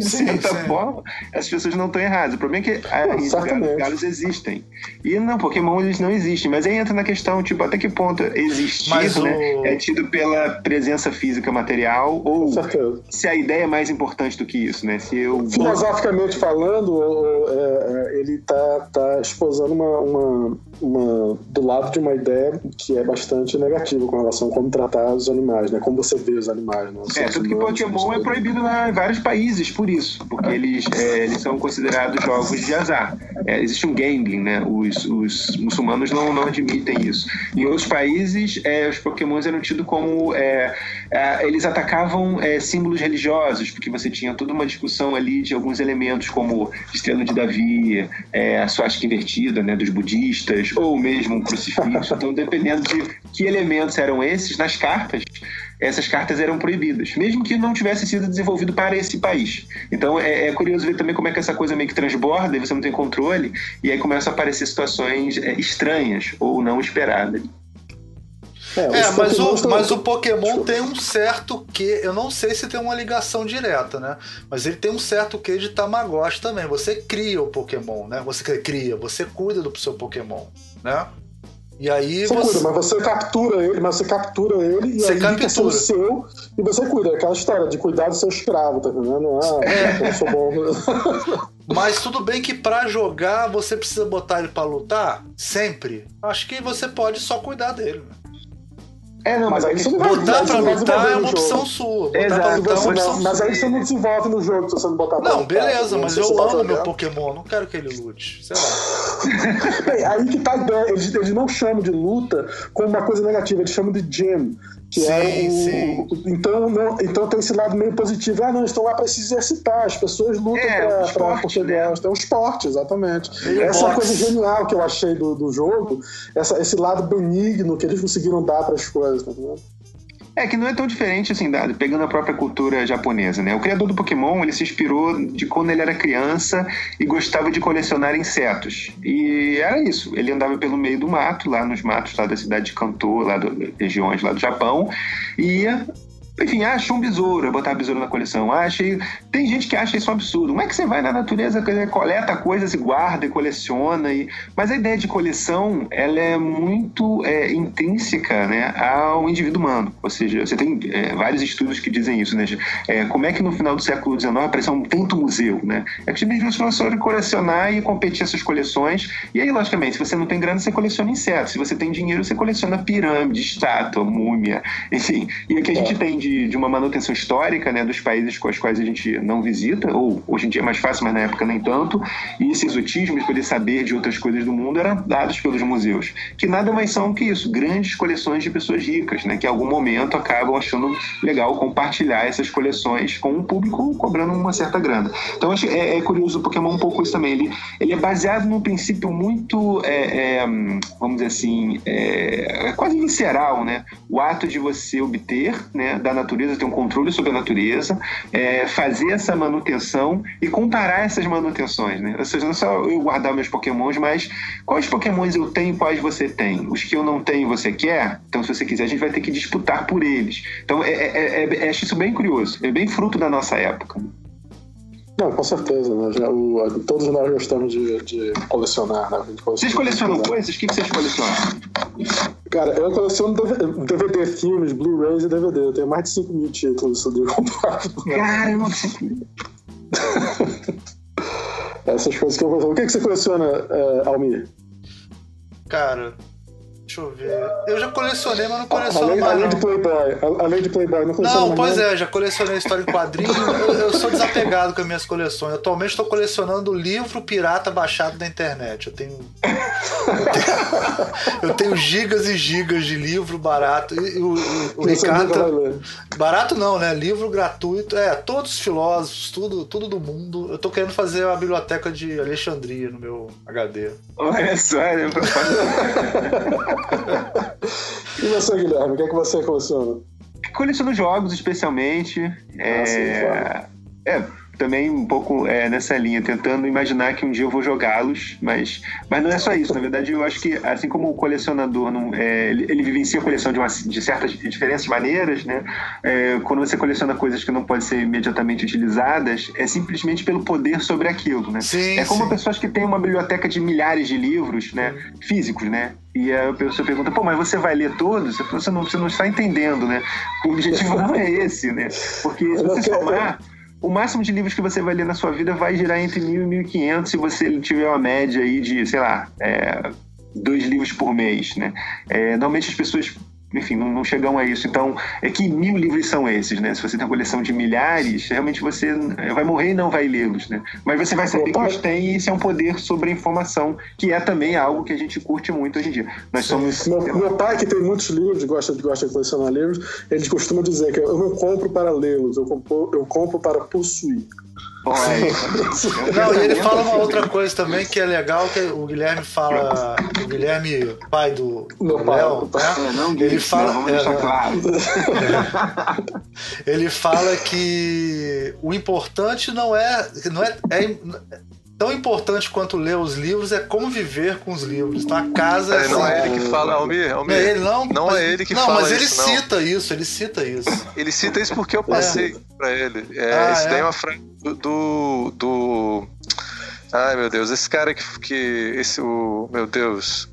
de sim, certa sim. forma, as pessoas não estão erradas. O problema é que a rinha de galos existem. E não, Pokémon eles não existem. Mas aí entra na questão, tipo, até que ponto existir, né? O... É tido pela presença física material ou se a ideia é mais importante do que isso, né? Se eu filosoficamente falando, é, é, ele está tá exposando uma, uma, uma, do lado de uma ideia que é bastante negativa com relação a como tratar os animais, né? Como você vê os animais. Né? É, tudo que Pokémon é proibido em vários países por isso, porque eles, é, eles são considerados jogos de azar. É, existe um gambling, né? Os, os muçulmanos não, não admitem isso. Em outros países, é, os Pokémons eram tidos como é, é, eles atacavam é, símbolos religiosos, porque você tinha toda uma discussão ali de alguns elementos, como estrela de Davi, é, a suástica invertida né, dos budistas, ou mesmo um crucifixo. Então, dependendo de que elementos eram esses, nas cartas, essas cartas eram proibidas, mesmo que não tivesse sido desenvolvido para esse país. Então é, é, curioso ver também como é que essa coisa meio que transborda e você não tem controle, e aí começam a aparecer situações é, estranhas ou não esperadas. É, é mas, o, mas o Pokémon tem um certo que. Eu não sei se tem uma ligação direta, né? Mas ele tem um certo que de Tamagotchi também. Você cria o Pokémon, né? Você cria, você cuida do seu Pokémon, né? E aí você, você... cuida, mas você captura ele, mas você captura ele e você aí captura. fica seu e você cuida. Aquela história de cuidar do seu escravo, tá entendendo? Ah, é. eu sou bom. Mas tudo bem que para jogar você precisa botar ele para lutar sempre. Acho que você pode só cuidar dele. Né? É, não, mas, aí você não vai Botar pra lutar é uma opção sua. Botar Exato, lutar é uma opção Mas aí você não desenvolve no jogo se você não botar pra Não, beleza, mas eu amo meu Pokémon, não quero que ele lute. Sei lá. Bem, aí que tá. Eles, eles não chamam de luta como uma coisa negativa, eles chamam de gym. Que sim, é o, sim. então, não, então tem esse lado meio positivo. Ah, não, estão lá para se exercitar, as pessoas lutam é, para porque né? É um esporte, exatamente. essa é a coisa genial que eu achei do, do jogo, essa, esse lado benigno que eles conseguiram dar para as coisas. Tá vendo? É que não é tão diferente assim, pegando a própria cultura japonesa, né? O criador do Pokémon, ele se inspirou de quando ele era criança e gostava de colecionar insetos. E era isso, ele andava pelo meio do mato, lá nos matos lá da cidade de Kanto, lá das regiões lá do Japão, e ia enfim, acha um besouro, botar besouro na coleção. Acha. Tem gente que acha isso um absurdo. Como é que você vai na natureza, coleta coisas e guarda e coleciona? E... Mas a ideia de coleção, ela é muito é, intrínseca né, ao indivíduo humano. Ou seja, você tem é, vários estudos que dizem isso, né? É, como é que no final do século XIX apareceu um tanto museu, né? É que as pessoas foram colecionar e competir essas coleções. E aí, logicamente, se você não tem grana, você coleciona insetos. Se você tem dinheiro, você coleciona pirâmide, estátua, múmia, enfim. E o que a gente é. tem de de, de uma manutenção histórica né, dos países com os quais a gente não visita, ou hoje em dia é mais fácil, mas na época nem tanto, e esse exotismo de poder saber de outras coisas do mundo eram dados pelos museus, que nada mais são que isso, grandes coleções de pessoas ricas, né, que em algum momento acabam achando legal compartilhar essas coleções com o público cobrando uma certa grana. Então acho é, é curioso o Pokémon um pouco isso também, ele, ele é baseado num princípio muito, é, é, vamos dizer assim, é, quase visceral, né, o ato de você obter né, da natureza, ter um controle sobre a natureza, é, fazer essa manutenção e comparar essas manutenções, né? Ou seja, não só eu guardar meus pokémons, mas quais pokémons eu tenho e quais você tem? Os que eu não tenho você quer? Então, se você quiser, a gente vai ter que disputar por eles. Então, é, é, é, é acho isso bem curioso, é bem fruto da nossa época. Não, com certeza. Né? Já, o, todos nós gostamos de, de colecionar. Né? vocês colecionam coisas? O que, que vocês colecionam? Cara, eu coleciono DVD, filmes, Blu-rays e DVD. Eu tenho mais de 5 mil títulos de comprado. Caramba! Essas coisas que eu coleciono. O que, que você coleciona, uh, Almir? Cara, Deixa eu ver. Eu já colecionei, mas não coleciono além, mais. Além não. de Playboy, além de Playboy, não coleciono Não, pois é, já colecionei história em quadrinhos. eu, eu, sou desapegado com as minhas coleções. Atualmente estou colecionando livro pirata baixado da internet. Eu tenho. Eu tenho, eu tenho gigas e gigas de livro barato. E, o, o, o Ricardo. Barato não, né? Livro gratuito. É, todos os filósofos, tudo, tudo do mundo. Eu tô querendo fazer uma biblioteca de Alexandria no meu HD. Olha só, né? E você, Guilherme, o que é que você coleciona? coleciono jogos, especialmente. É, Ah, sim, claro. é, também um pouco é, nessa linha, tentando imaginar que um dia eu vou jogá-los, mas, mas não é só isso. Na verdade, eu acho que, assim como o colecionador, não, é, ele, ele vivencia a coleção de, uma, de certas de diferentes maneiras, né? É, quando você coleciona coisas que não podem ser imediatamente utilizadas, é simplesmente pelo poder sobre aquilo, né? Sim, É como sim. pessoas que têm uma biblioteca de milhares de livros, né? Físicos, né? E a pessoa pergunta, pô, mas você vai ler todos? Você não, você não está entendendo, né? O objetivo não é esse, né? Porque se você quero- somar, o máximo de livros que você vai ler na sua vida vai girar entre 1.000 e 1.500 se você tiver uma média aí de, sei lá, é, dois livros por mês, né? É, normalmente as pessoas, enfim, não, não chegam a isso. Então, é que mil livros são esses, né? Se você tem uma coleção de milhares, realmente você vai morrer e não vai lê-los, né? Mas você vai saber que os tem e isso é um poder sobre a informação, que é também algo que a gente curte muito hoje em dia. Nós somos... Meu, meu pai, que tem muitos livros, gosta, gosta de colecionar livros, ele costuma dizer que eu não compro para lê-los, eu compro, eu compro para possuir. Não, e ele fala uma outra coisa também que é legal, que o Guilherme fala. O Guilherme, pai do, do Meu pai, Léo, né? É, não Ele fala- vamos é, deixar não. claro. Ele fala que o importante não é, não é, é tão importante quanto ler os livros é conviver com os livros. Então a casa É, não é assim, ele que fala, Almir, não Almir. é ele não, Não mas- é ele que não, fala mas ele isso, não. cita isso, ele cita isso. Ele cita isso porque eu passei pra ele. É, Ah, isso é? daí é uma frase do, do, do- Ai, meu Deus, esse cara que. que esse, o, meu Deus.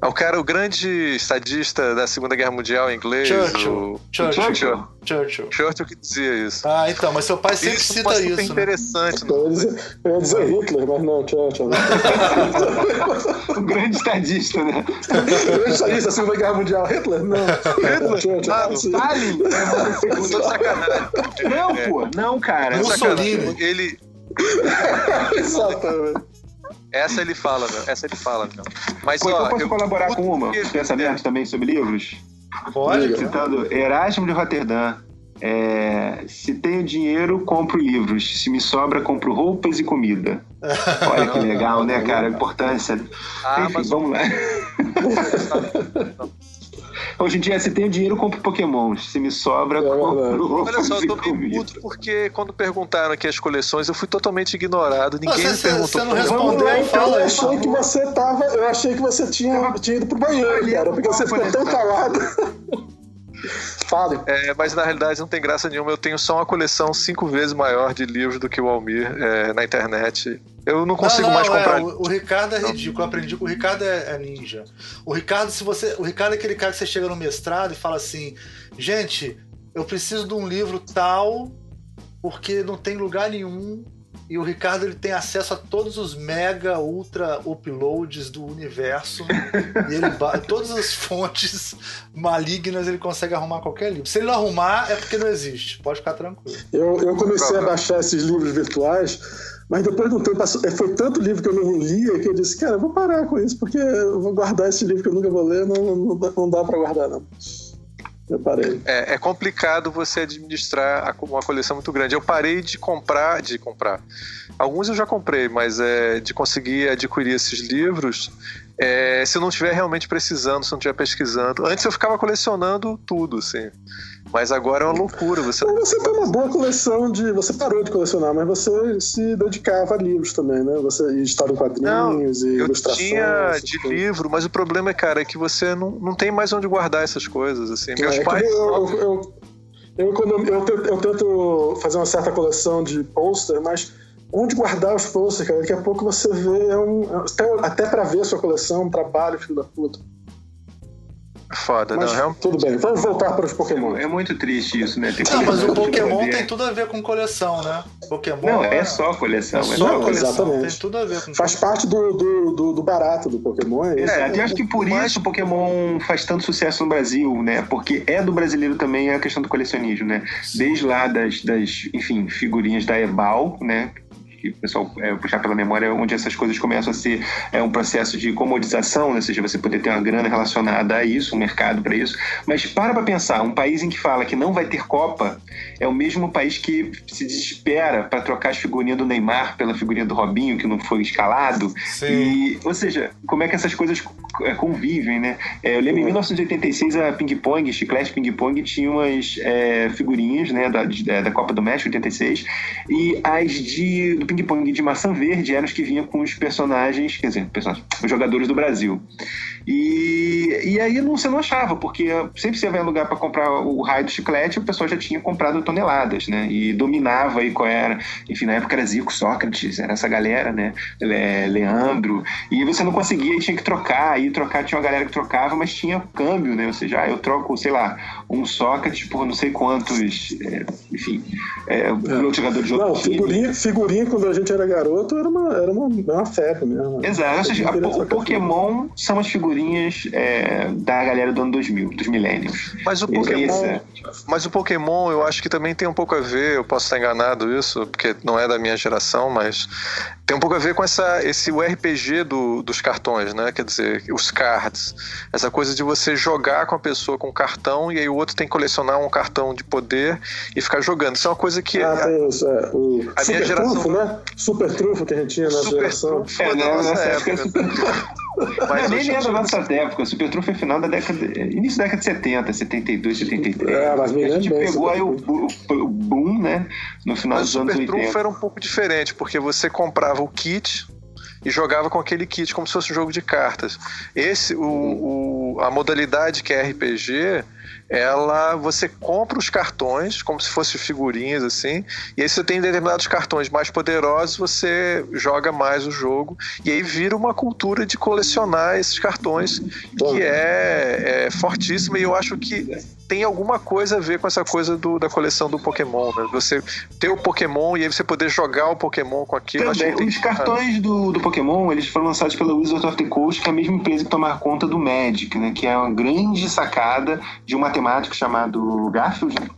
É o cara, o grande estadista da Segunda Guerra Mundial em inglês. Churchill. O, Churchill. Churchill. Churchill. Churchill que dizia isso. Ah, então, mas seu pai sempre isso cita é isso. Né? interessante. Eu ia dizer, eu ia dizer Hitler, mas não, tchau, tchau. O grande estadista, né? Eu já disse a Segunda Guerra Mundial, Hitler? Não. Hitler? Ah. Stalin? Não, É. pô. Não, cara. Mussolini. Ele. Exatamente. Essa ele fala, meu. Essa ele fala, meu. Mas, Pô, então ó. posso eu- colaborar com uma? Pensamento também sobre livros? Pode? Citando Erasmo de Roterdã. É, se tenho dinheiro, compro livros. Se me sobra, compro roupas e comida. Olha que legal, né, cara? A importância. Ah, Enfim, mas- vamos lá. Hoje em dia, se tenho dinheiro, compro pokémons. Se me sobra, É compro Olha só, eu tô meio puto porque quando perguntaram aqui as coleções, eu fui totalmente ignorado. Ninguém Você- me perguntou. você não respondeu? Vamos lá, então. fala Eu achei que você tava. Eu achei que você tinha, tinha ido pro banheiro, cara, porque você ficou tão calado. Fale. É, mas na realidade não tem graça nenhuma. Eu tenho só uma coleção cinco vezes maior de livros do que o Almir é, na internet. Eu não consigo não, não, mais é, comprar. o, o Ricardo é ridículo. Eu aprendi que o Ricardo é, é ninja. O Ricardo, se você. O Ricardo é aquele cara que você chega no mestrado e fala assim: gente, eu preciso de um livro tal, porque não tem lugar nenhum. E o Ricardo ele tem acesso a todos os mega, ultra uploads do universo. e ele todas as fontes malignas ele consegue arrumar qualquer livro. Se ele não arrumar, é porque não existe. Pode ficar tranquilo. Eu, eu comecei a baixar esses livros virtuais, mas depois de um tempo passou- foi tanto livro que eu não lia que eu disse, cara, eu vou parar com isso, porque eu vou guardar esse livro que eu nunca vou ler, não, não, não dá pra guardar, não. Eu parei. É, é complicado você administrar uma coleção muito grande. Eu parei de comprar, de comprar. Alguns eu já comprei, mas é de conseguir adquirir esses livros é, se eu não estiver realmente precisando, se eu não estiver pesquisando. Antes eu ficava colecionando tudo, assim. Mas agora é uma loucura. Você você tem uma boa coleção de. Você parou de colecionar, mas você se dedicava a livros também, né? Você e história em quadrinhos e Eu ilustrações. tinha essas de coisas. livro, mas o problema é, cara, é que você não, não tem mais onde guardar essas coisas, assim. Meus É, pais... que eu, eu, eu, eu, eu tento, eu tento fazer uma certa coleção de pôster, mas onde guardar os posters, cara? Daqui a pouco você vê, é um, até, até pra ver a sua coleção, um trabalho, filho da puta. Foda, Mas não, realmente. tudo bem, vamos voltar para os Pokémon. É muito triste isso, né? Tem Não, mas o Pokémon tem tudo a ver com coleção, né? Pokémon Não, é só coleção. É é só Não, coleção, exatamente. tem tudo a ver com Faz parte do, do, do, do barato do Pokémon, é isso? Exato, e acho que por isso o Pokémon faz tanto sucesso no Brasil, né? Porque é do brasileiro também a questão do colecionismo, né? Desde lá das, das enfim, figurinhas da Ebal, né? Que o pessoal é, puxar pela memória, onde essas coisas começam a ser é, um processo de comodização, né? ou seja, você poder ter uma grana relacionada a isso, um mercado para isso. Mas para para pensar, um país em que fala que não vai ter Copa é o mesmo país que se desespera para trocar as figurinhas do Neymar pela figurinha do Robinho, que não foi escalado. Sim. E, ou seja, como é que essas coisas é, convivem, né? É, eu lembro em 1986 a Ping Pong, Chiclete Ping Pong, tinha umas é, figurinhas né, da, de, da Copa do México 86 e as de, do Ping Pong de maçã verde eram as que vinham com os personagens, quer dizer, personagens, os jogadores do Brasil. E, e aí não, você não achava, porque sempre você vai lugar para comprar o raio do chiclete, o pessoal já tinha comprado toneladas, né? E dominava aí qual era. Enfim, na época era Zico, Sócrates, era essa galera, né? Leandro. E você não conseguia e tinha que trocar. Aí trocar tinha uma galera que trocava, mas tinha câmbio, né? Ou seja, ah, eu troco, sei lá, um Sócrates por não sei quantos. É, enfim, é, é. jogador de Não, figurinha, figurinha quando a gente era garoto era uma, era uma, uma febre mesmo. Exato. Seja, o Pokémon são as figurinhas é, da galera do ano 2000, dos milênios. Mas o Pokémon, mas o Pokémon eu acho que também tem um pouco a ver, eu posso estar enganado isso, porque não é da minha geração, mas tem um pouco a ver com essa, esse o RPG do, dos cartões, né? Quer dizer, os cards. Essa coisa de você jogar com a pessoa com cartão e aí o outro tem que colecionar um cartão de poder e ficar jogando. Isso é uma coisa que. Ah, tem isso, é. O a minha geração... trufo, né? Super trufo que a gente tinha na super geração. Trufo, é, né? nessa época. época mas não, nem lembro da nossa época. Super Trunfo é final da década. Início da década de 70, 72, 73. É, mas me A gente bem, pegou aí o, o, o, boom, né? No final mas dos anos 80. O Super Trunfo era um pouco diferente, porque você comprava o kit e jogava com aquele kit como se fosse um jogo de cartas. Esse, o, o a modalidade que é RPG ela você compra os cartões como se fossem figurinhas assim, e aí você tem determinados cartões mais poderosos, você joga mais o jogo e aí vira uma cultura de colecionar esses cartões que é, é fortíssima e eu acho que tem alguma coisa a ver com essa coisa do, da coleção do Pokémon, né? Você ter o Pokémon e aí você poder jogar o Pokémon com aquilo. Também, tem... Os cartões do, do Pokémon, eles foram lançados pela Wizards of the Coast, que é a mesma empresa que toma conta do Magic, né? Que é uma grande sacada de um matemático chamado Garfield, né?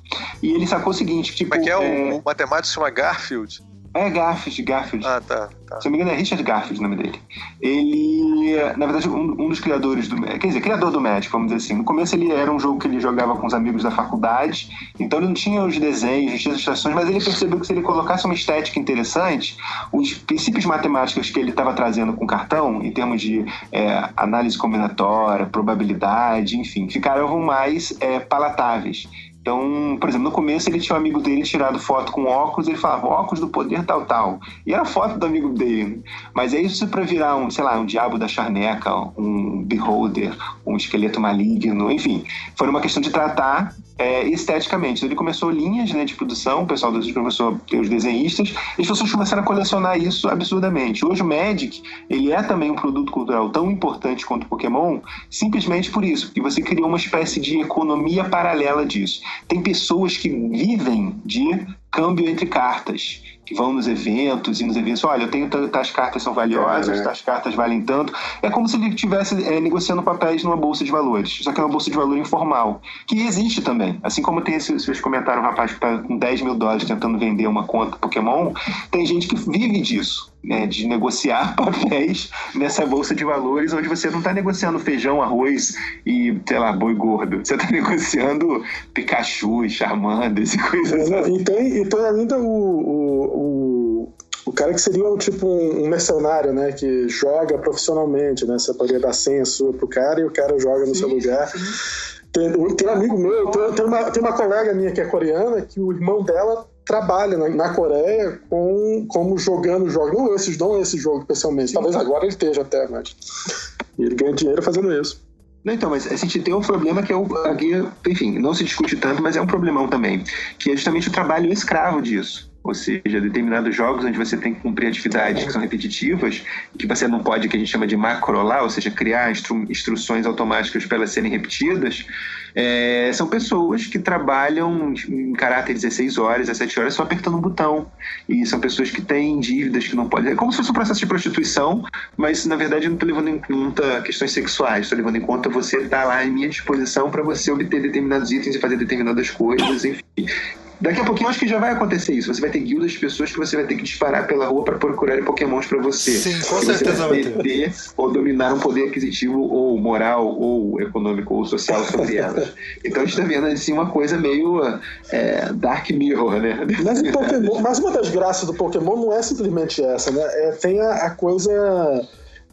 E ele sacou o seguinte, tipo... Como é que é, é... o matemático se chama Garfield? É Garfield, Garfield. Ah, tá, tá. Se eu não me engano, é Richard Garfield o nome dele. Ele, na verdade, um, um, dos criadores do. Quer dizer, criador do Magic, vamos dizer assim. No começo ele era um jogo que ele jogava com os amigos da faculdade, então ele não tinha os desenhos, não tinha as ilustrações, mas ele percebeu que se ele colocasse uma estética interessante, os princípios matemáticos que ele estava trazendo com o cartão, em termos de é, análise combinatória, probabilidade, enfim, ficaram mais é, palatáveis. Então, por exemplo, no começo ele tinha um amigo dele tirado foto com óculos, ele falava óculos do poder tal, tal. E era foto do amigo dele. Mas é isso para virar um, sei lá, um diabo da charneca, um beholder, um esqueleto maligno, enfim. Foi uma questão de tratar é, esteticamente. Ele começou linhas né, de produção, o pessoal dos começou ter os desenhistas, e as pessoas começaram a colecionar isso absurdamente. Hoje o Magic, ele é também um produto cultural tão importante quanto o Pokémon, simplesmente por isso, porque você criou uma espécie de economia paralela disso. Tem pessoas que vivem de câmbio entre cartas que vão nos eventos e nos eventos, olha, eu tenho tais cartas são valiosas, é, tais cartas valem tanto. É como se ele estivesse é, negociando papéis numa bolsa de valores, só que é uma bolsa de valor informal, que existe também. Assim como tem esse, vocês comentaram, um rapaz que está com 10 mil dólares tentando vender uma conta Pokémon, tem gente que vive disso. Né, de negociar papéis nessa bolsa de valores, onde você não está negociando feijão, arroz e, sei lá, boi gordo. Você está negociando Pikachu, Charmander e coisas assim. E tem, e tem ainda o, o o, o cara que seria tipo um, mercenário, né? Que joga profissionalmente, né? Você poderia dar senha sua pro cara e o cara joga no sim, seu lugar. Tem, tem, um amigo meu, tem, tem, uma, tem uma colega minha que é coreana, que o irmão dela trabalha na, na Coreia com, como jogando jogos. Não esses, não esse jogo especialmente. Talvez agora ele esteja até, mas. E ele ganha dinheiro fazendo isso. Não, então, mas a gente tem um problema que é o. Aqui, enfim, não se discute tanto, mas é um problemão também. Que é justamente o trabalho escravo disso ou seja, determinados jogos onde você tem que cumprir atividades que são repetitivas, que você não pode, que a gente chama de macrolar, ou seja, criar instru instruções automáticas para elas serem repetidas, é, são pessoas que trabalham em caráter 16 horas, 17 horas, só apertando um botão. E são pessoas que têm dívidas que não podem. É como se fosse um processo de prostituição, mas na verdade não estou levando em conta questões sexuais, estou levando em conta você estar tá lá em minha disposição para você obter determinados itens e fazer determinadas coisas, enfim Daqui a pouquinho acho que já vai acontecer isso. Você vai ter guildas de pessoas que você vai ter que disparar pela rua para procurar pokémons para você. Sim, com certeza vai ter. ter ou dominar um poder aquisitivo ou moral ou econômico ou social sobre elas. então a gente tá vendo assim uma coisa meio é, Dark Mirror, né? Mas, Pokémon, mas uma das graças do Pokémon não é simplesmente essa, né? É, tem a, a coisa.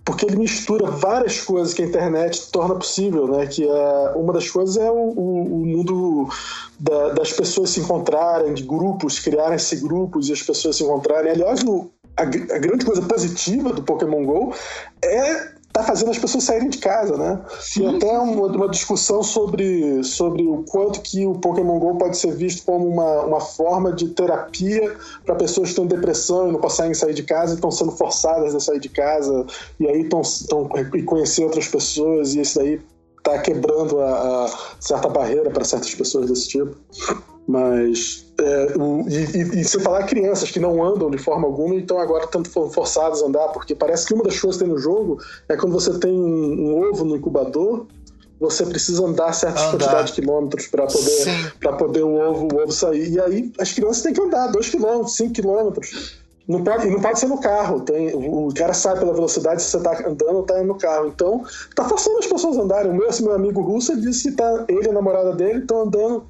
Porque ele mistura várias coisas que a internet torna possível, né? Que é, uma das coisas é o, o, o mundo da- das pessoas se encontrarem, de grupos, criarem-se grupos e as pessoas se encontrarem. Aliás, no- a, a grande coisa positiva do Pokémon GO é tá fazendo as pessoas saírem de casa, né? Sim, e até uma, uma discussão sobre, sobre o quanto que o Pokémon GO pode ser visto como uma, uma forma de terapia para pessoas que estão em depressão e não conseguem sair de casa e estão sendo forçadas a sair de casa e aí estão e conhecer outras pessoas e isso daí tá quebrando a, a certa barreira para certas pessoas desse tipo. Mas é, e, e, e sem falar crianças que não andam de forma alguma e estão agora tanto for- forçadas a andar, porque parece que uma das coisas que tem no jogo é quando você tem um, um ovo no incubador, você precisa andar certas Andar. quantidades de quilômetros para poder para poder o ovo, o ovo sair. E aí as crianças têm que andar 2 km, 5 km. Não pode, e não pode ser no carro. Tem, o cara sai pela velocidade se você tá andando ou tá no carro. Então, tá forçando as pessoas a andarem. O meu, esse meu amigo russo ele disse que tá, ele e a namorada dele estão andando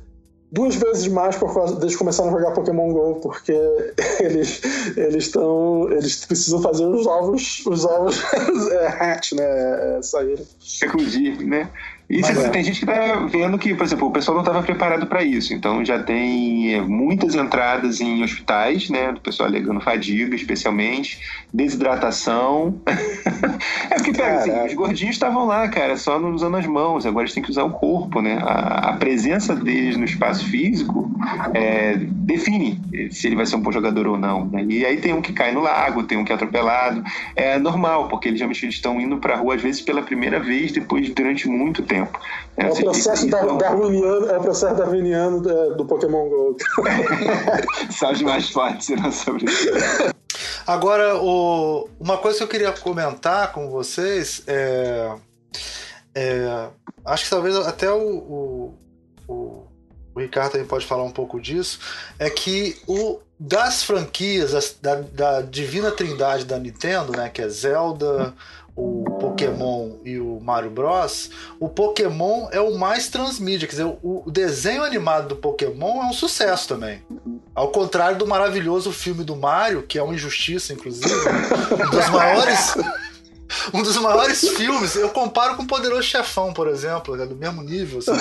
duas vezes mais por causa deles a jogar Pokémon GO, porque eles eles estão. Eles precisam fazer os ovos, os ovos é, hatch, né? É, saírem. eclodir, né? E Mas você- é. tem gente que tá vendo que, por exemplo, o pessoal não estava preparado para isso. Então já tem é, muitas entradas em hospitais, né? Do pessoal alegando fadiga, especialmente, desidratação. é porque, pega, assim, os gordinhos estavam lá, cara, só não usando as mãos. Agora eles têm que usar o corpo, né? A, a presença deles no espaço físico é, define se ele vai ser um bom jogador ou não. né? E aí tem um que cai no lago, tem um que é atropelado. É normal, porque eles geralmente estão indo pra rua, às vezes, pela primeira vez, depois durante muito tempo. É o Você processo fica- da- darwiniano, é o processo darwiniano do, do Pokémon GO. Os mais fortes serão sobre isso. Agora, o- uma coisa que eu queria comentar com vocês é. é, acho que talvez até o, o, o- o Ricardo também pode falar um pouco disso. É que o, das franquias das- da, da Divina Trindade da Nintendo, né? Que é Zelda, o Pokémon e o Mario Bros. O Pokémon é o mais transmídia. Quer dizer, o, o desenho animado do Pokémon é um sucesso também. Ao contrário do maravilhoso filme do Mario, que é uma injustiça, inclusive, um dos maiores. Um dos maiores filmes, eu comparo com o Poderoso Chefão, por exemplo, é do mesmo nível, assim,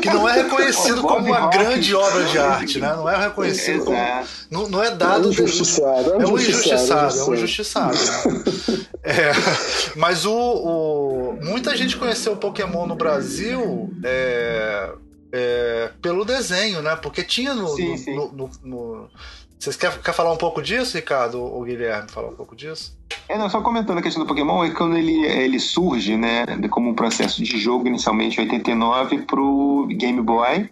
que não é reconhecido como uma grande obra de arte, né? Não é reconhecido como. Não, não é É dado. um injustiçado. É um É um injustiçado. é um injustiçado. né? É, mas o, o- muita gente conheceu o Pokémon no Brasil é, é, pelo desenho, né? Porque tinha no. Sim, no- sim. no- no- no- Vocês querem quer falar um pouco disso, Ricardo? Ou Guilherme falar um pouco disso? É, não, só comentando a questão do Pokémon, é que quando ele, ele surge, né, como um processo de jogo inicialmente em 89 pro Game Boy,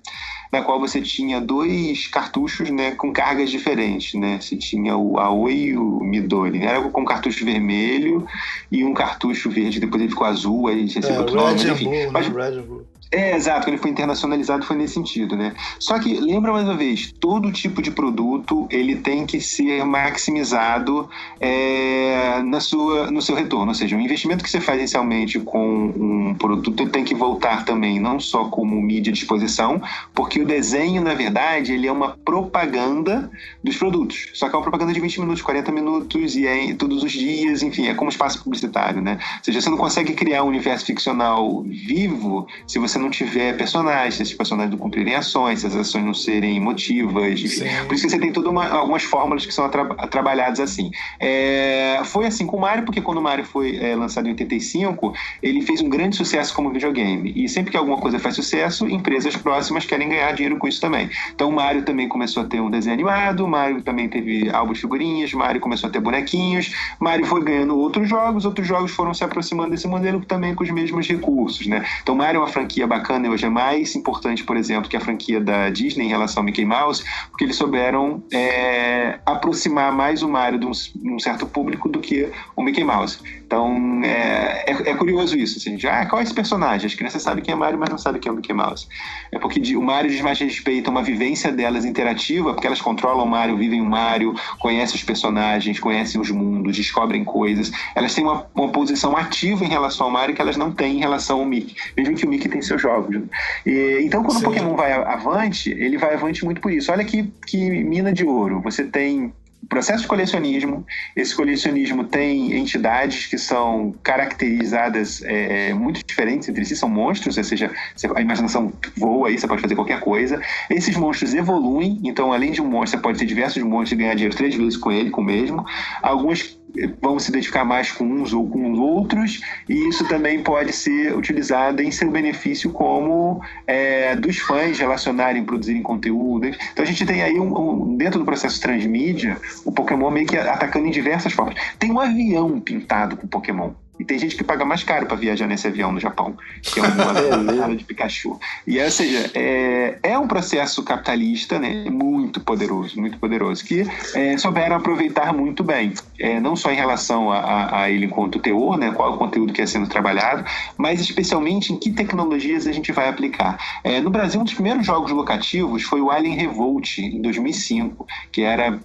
na qual você tinha dois cartuchos, né, com cargas diferentes, né? Você tinha o Aoi e o Midori, né? Era com um cartucho vermelho e um cartucho verde, depois ele ficou azul, aí recebeu É, outro nome, Red enfim. Blue, Mas né? Red and Blue. É, exato, quando ele foi internacionalizado foi nesse sentido, né? Só que, lembra mais uma vez, todo tipo de produto ele tem que ser maximizado é, na sua, no seu retorno. Ou seja, o investimento que você faz inicialmente com um produto tem que voltar também, não só como mídia de exposição, porque o desenho, na verdade, ele é uma propaganda dos produtos. Só que é uma propaganda de 20 minutos, 40 minutos, e é todos os dias, enfim, é como espaço publicitário, né? Ou seja, você não consegue criar um universo ficcional vivo se você não tiver personagens, se esses personagens não cumprirem ações, se as ações não serem emotivas, enfim. Sim. Por isso que você tem toda uma- algumas fórmulas que são atra- trabalhadas assim. É, foi assim com o Mario, porque quando o Mario foi é, lançado em 85, ele fez um grande sucesso como videogame. E sempre que alguma coisa faz sucesso, empresas próximas querem ganhar dinheiro com isso também. Então o Mario também começou a ter um desenho animado, o Mario também teve álbuns de figurinhas, o Mario começou a ter bonequinhos, Mario foi ganhando outros jogos, outros jogos foram se aproximando desse modelo também com os mesmos recursos, né? Então Mario é uma franquia bacana e hoje é mais importante, por exemplo, que a franquia da Disney em relação ao Mickey Mouse, porque eles souberam é, aproximar mais o Mario de um, de um, certo público do que o Mickey Mouse. Então, é, é, é curioso isso. Assim, já, ah, qual é esse personagem? As crianças sabem quem é Mario, mas não sabem quem é o Mickey Mouse. É porque o Mario diz mais respeito a uma vivência delas interativa, porque elas controlam o Mario, vivem o Mario, conhecem os personagens, conhecem os mundos, descobrem coisas. Elas têm uma, uma posição ativa em relação ao Mario que elas não têm em relação ao Mickey. Vejam que o Mickey tem seus jogos. Né? E, então, quando Sim. o Pokémon vai avante, ele vai avante muito por isso. Olha que, que mina de ouro. Você tem processo de colecionismo. Esse colecionismo tem entidades que são caracterizadas é, muito diferentes entre si, são monstros, ou seja, a imaginação voa aí, você pode fazer qualquer coisa. Esses monstros evoluem, então além de um monstro, você pode ter diversos monstros e ganhar dinheiro três vezes com ele, com o mesmo. Alguns vão se identificar mais com uns ou com os outros, e isso também pode ser utilizado em seu benefício como é, dos fãs relacionarem, produzirem conteúdo. Então a gente tem aí, um, um, dentro do processo transmídia, o Pokémon meio que atacando em diversas formas. Tem um avião pintado com Pokémon. E tem gente que paga mais caro para viajar nesse avião no Japão, que é uma é, de Pikachu. E ou seja, é, é um processo capitalista né, muito poderoso, muito poderoso, que é, souberam aproveitar muito bem. É, não só em relação a, a, a, ele enquanto teor, né, qual é o conteúdo que é sendo trabalhado, mas especialmente em que tecnologias a gente vai aplicar. É, no Brasil, um dos primeiros jogos locativos foi o Alien Revolt, em 2005, que era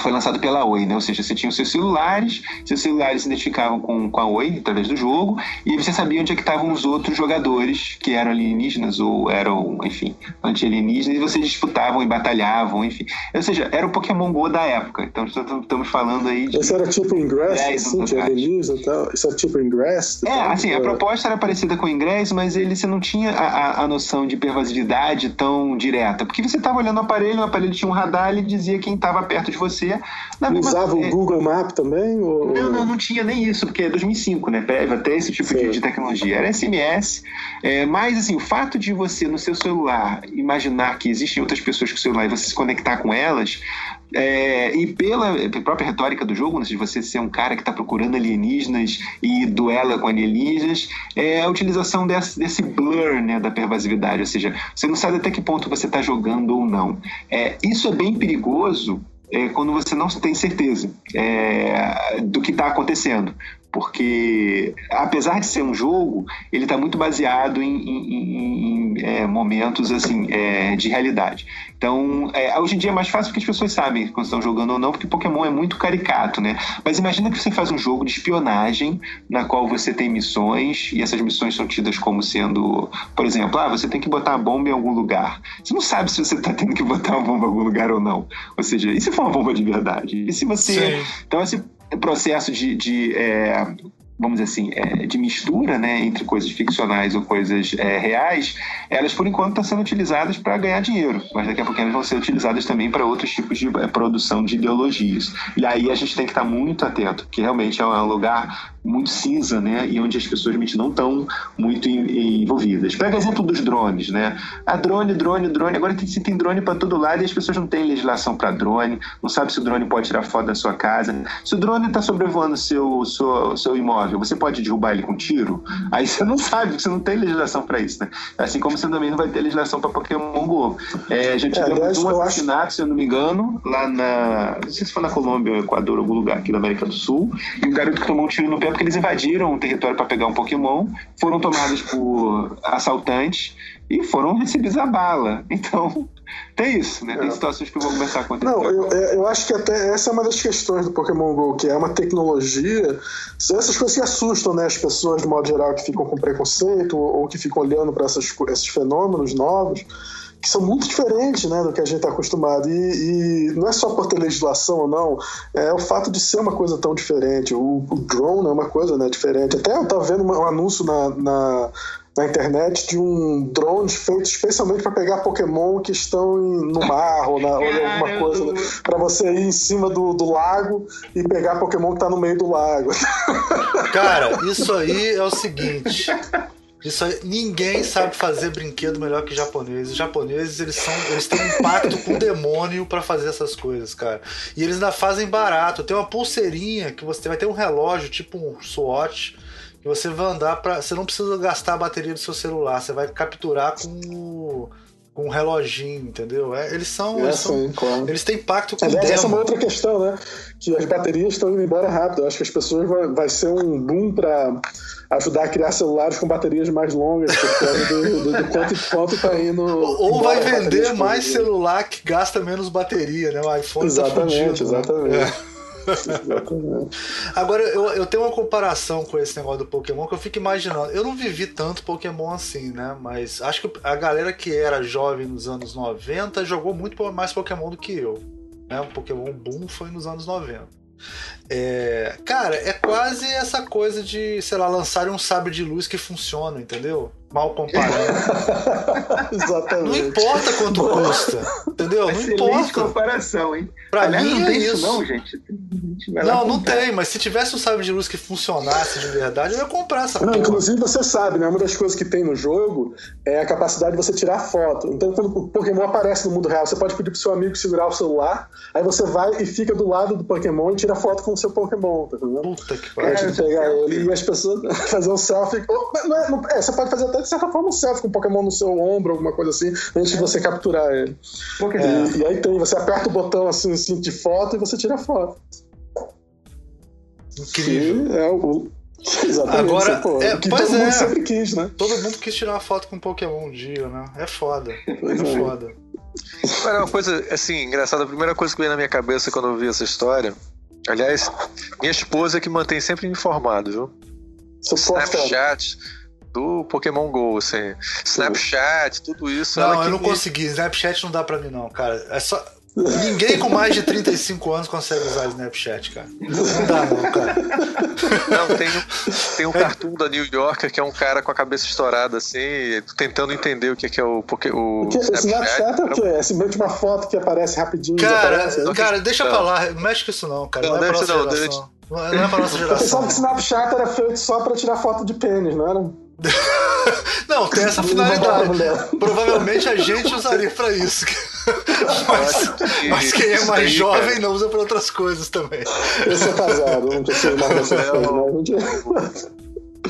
foi lançado pela Oi, né? Ou seja, você tinha os seus celulares, seus celulares se identificavam com, com a Oi através do jogo, e você sabia onde é que estavam os outros jogadores que eram alienígenas ou eram, enfim, anti-alienígenas, e vocês disputavam e batalhavam, enfim. Ou seja, era o Pokémon GO da época. Então estamos falando aí de. Isso era tipo Ingress, assim, de alienígena e tal? Isso era tipo Ingress? É, assim, a proposta era parecida com o Ingress, mas ele você não tinha a, a, a noção de pervasividade tão direta. Porque você estava olhando o aparelho, o aparelho tinha um radar, ele dizia quem estava perto de você você. Usava o Google Map também? Ou... Não, não, não tinha nem isso, porque é 2005, né? Prévio até esse tipo de, de, tecnologia. Era SMS, é, mas assim, o fato de você no seu celular imaginar que existem outras pessoas com o celular e você se conectar com elas, é, e pela própria retórica do jogo, né, de você ser um cara que está procurando alienígenas e duela com alienígenas, é a utilização desse, desse blur né, da pervasividade, ou seja, você não sabe até que ponto você está jogando ou não. É, isso é bem perigoso é, quando você não tem certeza é, do que está acontecendo porque apesar de ser um jogo, ele está muito baseado em, em, em é, momentos assim é, de realidade. Então, é, hoje em dia é mais fácil porque as pessoas sabem quando estão jogando ou não, porque Pokémon é muito caricato, né? Mas imagina que você faz um jogo de espionagem na qual você tem missões e essas missões são tidas como sendo, por exemplo, ah, você tem que botar a bomba em algum lugar. Você não sabe se você está tendo que botar uma bomba em algum lugar ou não. Ou seja, e se for uma bomba de verdade? E se você. Sim. Então, esse processo de, de é, vamos dizer assim, é, de mistura né, entre coisas ficcionais ou coisas é, reais, elas por enquanto estão sendo utilizadas para ganhar dinheiro, mas daqui a pouco elas vão ser utilizadas também para outros tipos de é, produção de ideologias. E aí a gente tem que estar muito atento, que realmente é um lugar muito cinza, né? E onde as pessoas realmente não estão muito envolvidas. Pega o exemplo dos drones, né? A drone, drone, drone. Agora tem, tem drone para todo lado e as pessoas não têm legislação para drone, não sabe se o drone pode tirar foto da sua casa. Se o drone está sobrevoando seu, seu, seu imóvel, você pode derrubar ele com tiro? Aí você não sabe, você não tem legislação para isso, né? Assim como você também não vai ter legislação para Pokémon Go. É, a gente é, um assassinato, acho... se eu não me engano, lá na. Não sei se foi na Colômbia, Equador, algum lugar aqui da América do Sul, e um garoto que tomou um tiro no pé porque eles invadiram o território para pegar um Pokémon, foram tomados por assaltantes e foram recebidos a bala. Então, tem isso, né? Tem é. situações que vão começar a acontecer. Não, eu, eu acho que até essa é uma das questões do Pokémon GO, que é uma tecnologia. São essas coisas que assustam né, as pessoas, de modo geral, que ficam com preconceito ou, ou que ficam olhando para esses fenômenos novos que são muito diferentes né, do que a gente está acostumado. E, e, não é só por ter legislação ou não, é o fato de ser uma coisa tão diferente. O, o drone é uma coisa né, diferente. Até eu estava vendo um anúncio na, na, na, internet de um drone feito especialmente para pegar Pokémon que estão em, no mar ou, na, ou alguma coisa, né, para você ir em cima do, do lago e pegar Pokémon que está no meio do lago. Cara, isso aí é o seguinte. Isso ninguém sabe fazer brinquedo melhor que japoneses. Os japoneses, eles são, eles têm um pacto com o demônio para fazer essas coisas, cara. E eles ainda fazem barato. Tem uma pulseirinha que você vai ter um relógio, tipo um SWAT, E você vai andar para, você não precisa gastar a bateria do seu celular, você vai capturar com o com um reloginho, entendeu? É, eles são. É, eles, sim, são claro. eles têm pacto com o Aliás, essa é uma outra questão, né? Que as baterias estão indo embora rápido. Eu acho que as pessoas vai, vai ser um boom para ajudar a criar celulares com baterias mais longas, por causa do, do, do quanto, quanto tá indo. Ou vai vender mais celular que gasta menos bateria, né? O iPhone Exatamente, tá fudido, né? exatamente. Exatamente. Agora, eu, eu tenho uma comparação com esse negócio do Pokémon que eu fico imaginando. Eu não vivi tanto Pokémon assim, né? Mas acho que a galera que era jovem nos anos 90 jogou muito mais Pokémon do que eu. Né? O Pokémon Boom foi nos anos 90. É, cara, é quase essa coisa de, sei lá, lançarem um sabre de luz que funciona, entendeu? Mal comparando. Não Exatamente. importa quanto custa, entendeu? Não Excelente importa. comparação, hein? Pra Aliás, mim não é tem isso, isso. não, gente. Não, não comprar. tem, mas se tivesse um sabre de luz que funcionasse de verdade, eu ia comprar essa Não, porra. inclusive você sabe, né? Uma das coisas que tem no jogo é a capacidade de você tirar foto. Então, quando o Pokémon aparece no mundo real, você pode pedir pro seu amigo segurar o celular, aí você vai e fica do lado do Pokémon e tira foto com o seu Pokémon, tá entendendo? Puta que pariu. gente pegar ele e as pessoas fazer um selfie. Não é- não- é, você pode fazer até de certa forma um selfie com o Pokémon no seu ombro, alguma coisa assim, antes de você capturar ele. Pokémon. E, e aí tem, você aperta o botão assim, assim de foto e você tira a foto. Incrível. Que é o. Exatamente. Agora, pô, é, o que pois todo mundo é. sempre quis, né? Todo mundo quis tirar uma foto com Pokémon um dia, né? É foda. Pois É é. foda. Era uma coisa, assim, engraçada. A primeira coisa que veio na minha cabeça quando eu vi essa história. Aliás, minha esposa é que mantém sempre me informado, viu? Posta. Snapchat Pokémon GO, assim. Snapchat, tudo isso. Não, eu não me- consegui. Snapchat não dá pra mim, não, cara. É só. Ninguém com mais de 35 anos consegue usar Snapchat, cara. Não dá, não, cara. Não, tem, um- tem um cartoon da New Yorker que é um cara com a cabeça estourada, assim, tentando entender o que que é o, Poké- o O que, Snapchat é o quê? É simplesmente uma foto que aparece rapidinho. Cara, desaparece, né? cara, deixa Não. pra lá. Não mexe com isso, não, cara. Não, Não, é pra deixa nossa não, geração. É não é pra nossa Você geração. sabe que Snapchat era feito só pra tirar foto de pênis, não era? Não, tem essa finalidade. Provavelmente a gente usaria pra isso. Mas, mas quem é mais jovem não usa pra outras coisas também. Eu sou casado, não preciso mais dessas Não. coisas. Mas...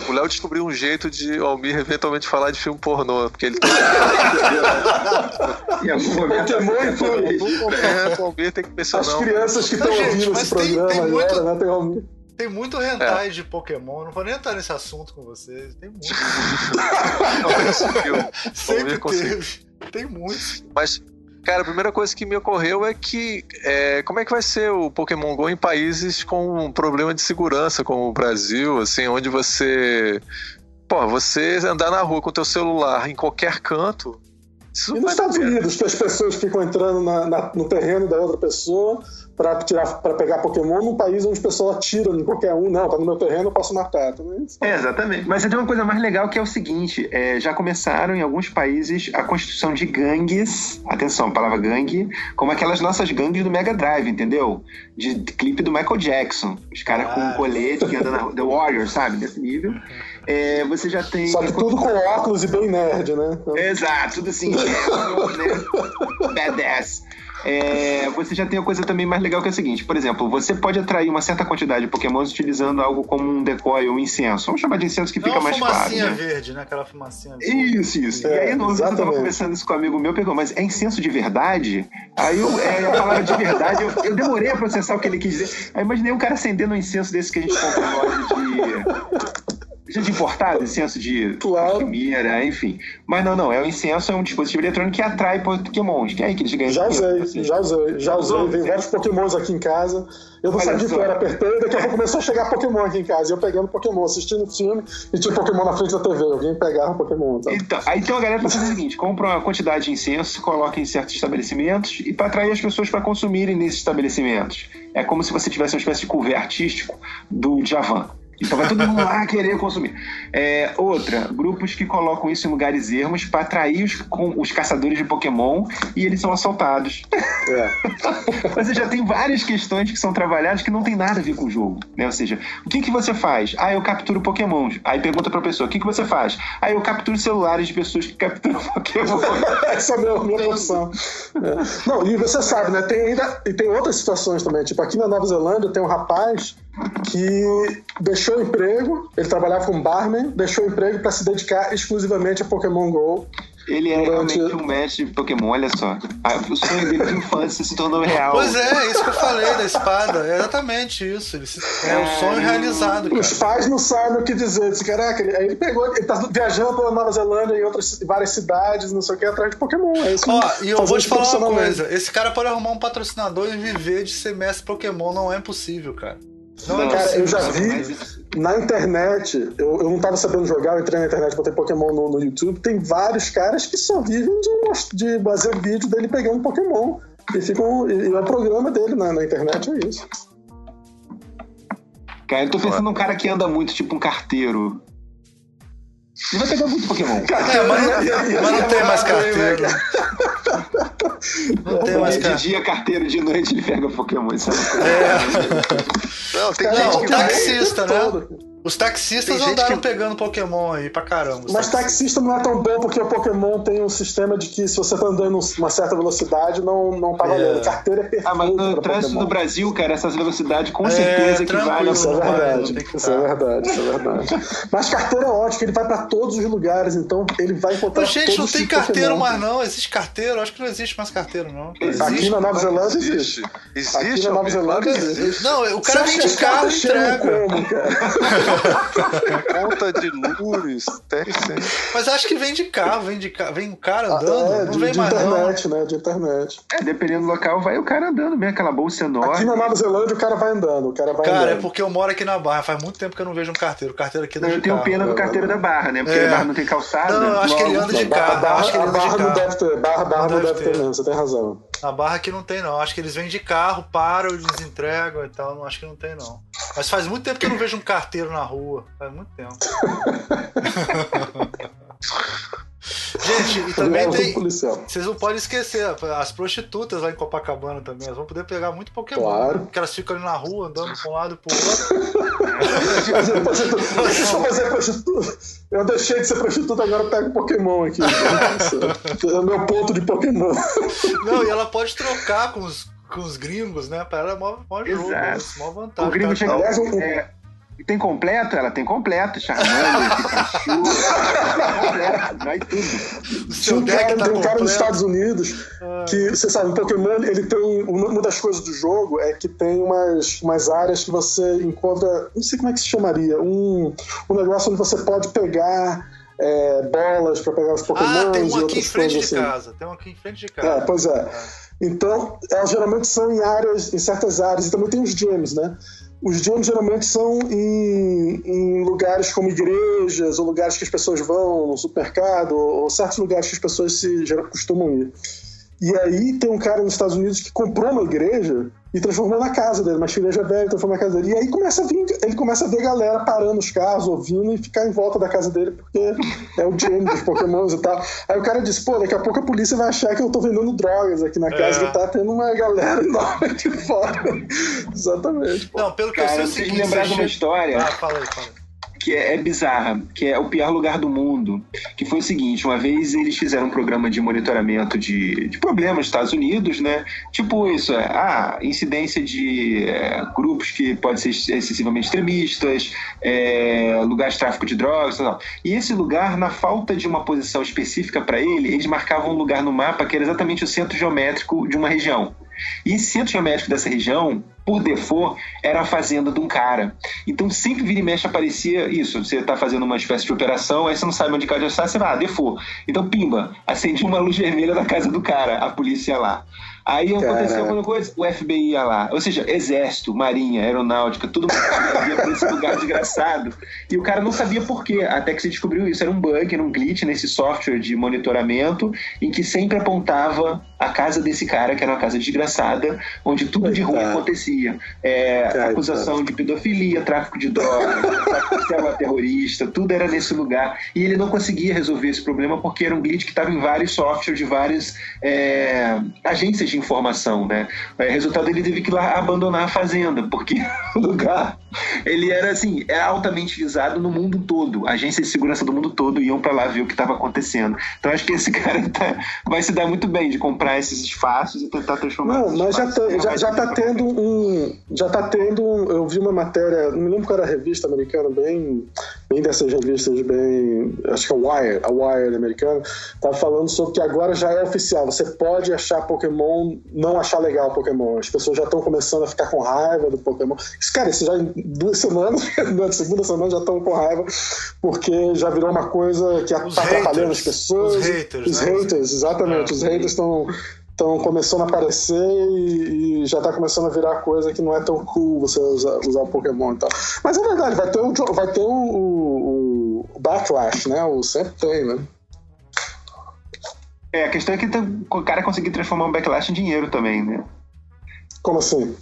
O Léo descobriu um jeito de o Almir eventualmente falar de filme pornô, porque ele tem Em algum momento. Pokémon e é, o Almir tem que mencionar. As crianças que estão ouvindo esse tem- programa tem agora, muito- né? Tem um... Tem muito hentai de Pokémon. Não vou nem entrar nesse assunto com vocês. Tem muito. Conseguiu. Sempre teve. Tem muito. Mas, cara, a primeira coisa que me ocorreu é que é, como é que vai ser o Pokémon GO em países com um problema de segurança, como o Brasil, assim, onde você. Pô, você andar na rua com o teu celular em qualquer canto. Isso E não nos Estados Unidos, que as pessoas ficam entrando na- na- no terreno da outra pessoa pra, tirar, pra pegar Pokémon num país onde as pessoas atiram em qualquer um. Não, tá no meu terreno, eu posso matar. Também. É, exatamente. Mas tem uma coisa mais legal que é o seguinte: é, já começaram em alguns países a constituição de gangues. Atenção, palavra gangue, como aquelas nossas gangues do Mega Drive, entendeu? De, de clipe do Michael Jackson. Os caras com um colete que andam na. The Warriors, sabe? Desse nível. É, você já tem. Só que tudo com óculos e bem nerd, né? Exato, tudo assim, né? badass. É, você já tem a coisa também mais legal que é o seguinte, por exemplo, você pode atrair uma certa quantidade de pokémons utilizando algo como um decoy ou um incenso. Vamos chamar de incenso que fica é uma mais claro. fumacinha Né? verde, né? Aquela fumacinha verde. Isso, isso. É, e aí, no outro eu tava conversando isso com um amigo meu, pegou, mas é incenso de verdade? Aí eu, é, a palavra de verdade, eu, eu demorei a processar o que ele quis dizer. Aí imaginei um cara acendendo um incenso desse que a gente compra loja de. De importado, incenso de Claro. primeira, enfim. Mas não, não, é o incenso, é um dispositivo eletrônico que atrai pokémons, que é aí que eles ganham Já usei, assim. já usei, já usei. Tem vários Pokémons aqui em casa. Eu não Olha sabia só. que eu era apertei, daqui a pouco começou a chegar Pokémon aqui em casa. E eu pegando Pokémon, assistindo filme e tinha Pokémon na frente da TV. Alguém pegava Pokémon. Tá? Então, aí tem uma galera que faz o seguinte: compra uma quantidade de incenso, coloca em certos estabelecimentos e para atrair as pessoas para consumirem nesses estabelecimentos. É como se você tivesse uma espécie de cover artístico do Javan. Então vai todo mundo lá querer consumir. É, outra, grupos que colocam isso em lugares ermos para atrair os, com- os caçadores de Pokémon e eles são assaltados. É. Já tem várias questões que são trabalhadas que não tem nada a ver com o jogo. Né? Ou seja, o que, que você faz? Ah, eu capturo Pokémons. Aí pergunta pra pessoa, o que, que você faz? Ah, eu capturo celulares de pessoas que capturam Pokémon. Essa é a minha, minha profissão. É. Não, e você sabe, né? Tem ainda. E tem outras situações também. Tipo, aqui na Nova Zelândia tem um rapaz que deixou o emprego, ele trabalhava como barman, deixou o emprego para se dedicar exclusivamente a Pokémon GO. Ele é Durante- realmente um mestre de Pokémon, olha só. Ah, O sonho dele de infância se tornou real. Pois é, isso que eu falei da espada. É exatamente isso. Se- é o sonho realizado, Os cara. pais não sabem o que dizer. Disse, Caraca, ele, aí ele pegou, ele tá viajando pela Nova Zelândia e outras várias cidades, não sei o que, atrás de Pokémon. É isso Ó, e eu vou te falar uma coisa: esse cara pode arrumar um patrocinador e viver de ser mestre Pokémon. Não é possível, cara. É Cara, eu já vi na internet, eu, eu não tava sabendo jogar, eu entrei na internet, botei Pokémon no, no YouTube, tem vários caras que só vivem de, de fazer vídeo dele pegando Pokémon. E, ficam, e, e é o programa dele na, na internet, é isso. Cara, eu tô pensando num cara que anda muito, tipo um carteiro. Ele vai pegar muito Pokémon. É, mas não, mas não tem mais carteiro. Não tem mais de carteiro. dia carteiro, de noite ele pega Pokémon. Sabe? Não, tem Não, gente que taxista, né? Todo. Os taxistas Tem andaram que- pegando Pokémon aí pra caramba. Mas taxistas. taxista não é tão bom porque o Pokémon tem um sistema de que se você tá andando uma certa velocidade, não, não tá valendo. É. Carteira é perfeita. Ah, mas no trânsito Pokémon. do Brasil, cara, essas velocidades com É, certeza equivalem tranquilo, Isso é verdade, que isso é tá. verdade, isso é verdade. Mas carteira é ótimo, ele vai pra todos os lugares, então ele vai encontrar Mas, gente, não todos tem carteiro mais não. Existe carteiro? Acho que não existe mais carteiro, não. Aqui Existe. na Nova Zelândia existe. Existe. Aqui na Nova Zelândia que existe. Não, o cara vem de que carro e entrega. como, cara? Conta de lures, deve ser. Mas acho que vem de carro, vem de carro, vem um cara Ah, andando, é, não de, vem de mais não. internet, né? De internet. É, dependendo do local, vai o cara andando mesmo, aquela bolsa enorme. Aqui na Nova Zelândia o cara vai andando, o cara vai Cara, é andando. porque eu moro aqui na Barra, faz muito tempo que eu não vejo um carteiro. O carteiro aqui Não, eu de tenho carro. pena do carteiro da barra, né? Porque É. a barra não tem calçada. Não, eu acho que ele logo- anda de Não, barra, carro, acho que ele a anda de barra não carro. deve ter, barra, barra Não não, deve ter ter. mesmo, você tem razão. Na Barra aqui não tem não, acho que eles vêm de carro, param, eles entregam e tal, não acho que não tem não. Mas faz muito tempo que eu não vejo um carteiro na rua, faz muito tempo. Gente, e também tem. Vocês não podem esquecer, as prostitutas lá em Copacabana também, elas vão poder pegar muito Pokémon. Claro. Porque elas ficam ali na rua, andando pra um lado e pro outro. Fazer prostituta. Deixa eu fazer prostituta. Eu deixei de ser prostituta, agora eu pego Pokémon aqui. É o meu ponto de Pokémon. Não, e ela pode trocar com os, com os gringos, né? Pra ela é mó, mó jogo, mó vantagem. O gringo cara. chega. Aliás, um- É, tem completo? Ela tem completo. Charmander, Pikachu. completo, vai tudo. Tinha um cara, tá tem um cara nos. Estados Unidos que, você sabe, o Pokémon, ele tem. Uma das coisas do jogo é que tem umas, umas áreas que você encontra. Não sei como é que se chamaria. Um, um negócio onde você pode pegar é, bolas pra pegar os Pokémon Ah, tem e um aqui em outras frente coisas de assim. casa. Tem um aqui em frente de É, casa. pois é. Então, elas geralmente são em áreas, em certas áreas, e também tem os gyms, né? Os gyms geralmente são em, em lugares como igrejas, ou lugares que as pessoas vão, no supermercado, ou, ou certos lugares que as pessoas se geral, costumam ir. E aí tem um cara nos Estados Unidos que comprou uma igreja e transformou na casa dele, uma igreja velha, transformou na casa dele. E aí começa a vir, ele começa a ver galera parando os carros, ouvindo e ficar em volta da casa dele, porque é o gênio dos pokémons e tal. Aí o cara disse, pô, daqui a pouco a polícia vai achar que eu tô vendendo drogas aqui na casa, É. que tá tendo uma galera enorme aqui fora. Exatamente. pô. Não, pelo que eu sei, Cara, é o vocês seguinte, lembraram de uma história Ah, fala aí, fala aí. Que é, é bizarra, que é o pior lugar do mundo. Que foi o seguinte: uma vez eles fizeram um programa de monitoramento de, de problemas nos Estados Unidos, né? Tipo isso, é, ah, incidência de é, grupos que podem ser excessivamente extremistas, é, lugares de tráfico de drogas, tal. E esse lugar, na falta de uma posição específica para ele, eles marcavam um lugar no mapa que era exatamente o centro geométrico de uma região. E esse centro geométrico dessa região, por default, era a fazenda de um cara. Então sempre vira e mexe aparecia isso. Você tá fazendo uma espécie de operação, aí você não sabe onde cada está, você vai, ah, default. Então, pimba, acendi uma luz vermelha na casa do cara, a polícia ia lá. Aí aconteceu Caraca. alguma coisa, o FBI ia lá. Ou seja, exército, marinha, aeronáutica, tudo ia pra esse lugar desgraçado. E o cara não sabia por quê, até que se descobriu isso. Era um bug, era um glitch nesse software de monitoramento, em que sempre apontava a casa desse cara, que era uma casa desgraçada, onde tudo de ruim acontecia. É, Coitado. acusação de pedofilia, tráfico de drogas, tráfico de terrorista, tudo era nesse lugar. E ele não conseguia resolver esse problema porque era um glitch que estava em vários softwares de várias é, agências de informação, né? É, resultado, ele teve que ir lá abandonar a fazenda, porque o lugar ele era assim, era altamente visado no mundo todo. Agências de segurança do mundo todo iam para lá ver o que estava acontecendo. Então acho que esse cara tá, vai se dar muito bem de comprar esses espaços e tentar transformar. Não, mas já, tá, já, já tá tendo um, já tá tendo, um, eu vi uma matéria, não me lembro qual era a revista americana, bem, bem dessas revistas bem, acho que é a Wire, a Wire americana, tava falando sobre que agora já é oficial, você pode achar Pokémon, não achar legal Pokémon. As pessoas já estão começando a ficar com raiva do Pokémon. Cara, isso já duas semanas, na segunda semana já estão com raiva, porque já virou uma coisa que está atrapalhando as pessoas. Os haters, os né? haters exatamente. É. Os haters estão estão começando a aparecer e, e já está começando a virar coisa que não é tão cool você usar, usar o Pokémon e tal. Mas é verdade, vai ter o, vai ter o, o, o backlash, né? O sempre tem, né? É, a questão é que o cara conseguir transformar um backlash em dinheiro também, né? Como assim?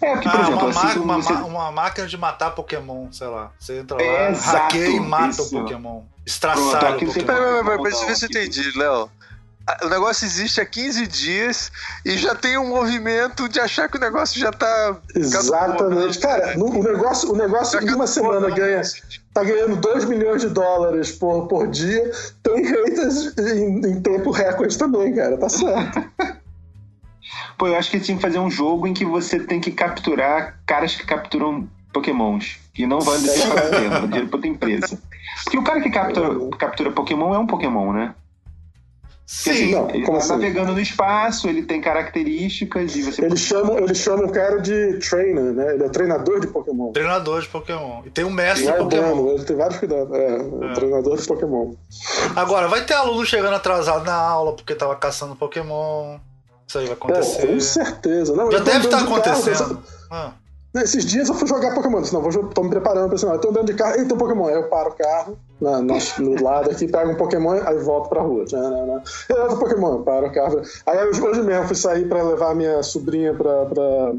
É, porque, por Ah, exemplo, uma, assim uma, você... ma- uma máquina de matar Pokémon, sei lá. Você entra lá, É, exato, hackeia e mata isso. o Pokémon. Pronto, Estraçalha aqui o Pokémon. Peraí, peraí, peraí, Vamos deixa eu ver se eu entendi, Léo. Ah, O negócio existe há 15 dias e já tem um movimento de achar que o negócio já tá. Exatamente. Cara, no- o negócio, o negócio em uma semana ganha, tá ganhando 2 milhões de dólares por, por dia. Tem haters em, em tempo recorde também, cara. Tá certo. Pô, eu acho que tinha que fazer um jogo em que você tem que capturar caras que capturam pokémons. E não vai deixar pra vai dinheiro pra outra empresa. Porque o cara que captura, captura Pokémon é um Pokémon, né? Porque, assim, Sim, não, ele como tá assim? navegando no espaço, ele tem características e você Eles chamam, eles chamam o cara de trainer, né? Ele é treinador de Pokémon. treinador de Pokémon. E tem um mestre é o Pokémon. dono, ele tem vários cuidados. É, o treinador de Pokémon. Agora, vai ter aluno chegando atrasado na aula porque tava caçando Pokémon. Isso aí vai Pô, acontecer. com certeza. Não, Já deve estar andando de carro, acontecendo. Ah, Esses dias eu fui jogar Pokémon. Disse, não, vou, tô me preparando pra isso. Eu tô andando de carro. Eita, um Pokémon. Aí eu paro o carro na, na- no lado aqui, pego um Pokémon, aí volto pra rua. Eu outro Pokémon, paro o carro. Aí hoje, hoje mesmo eu fui sair pra levar minha sobrinha pra, pra,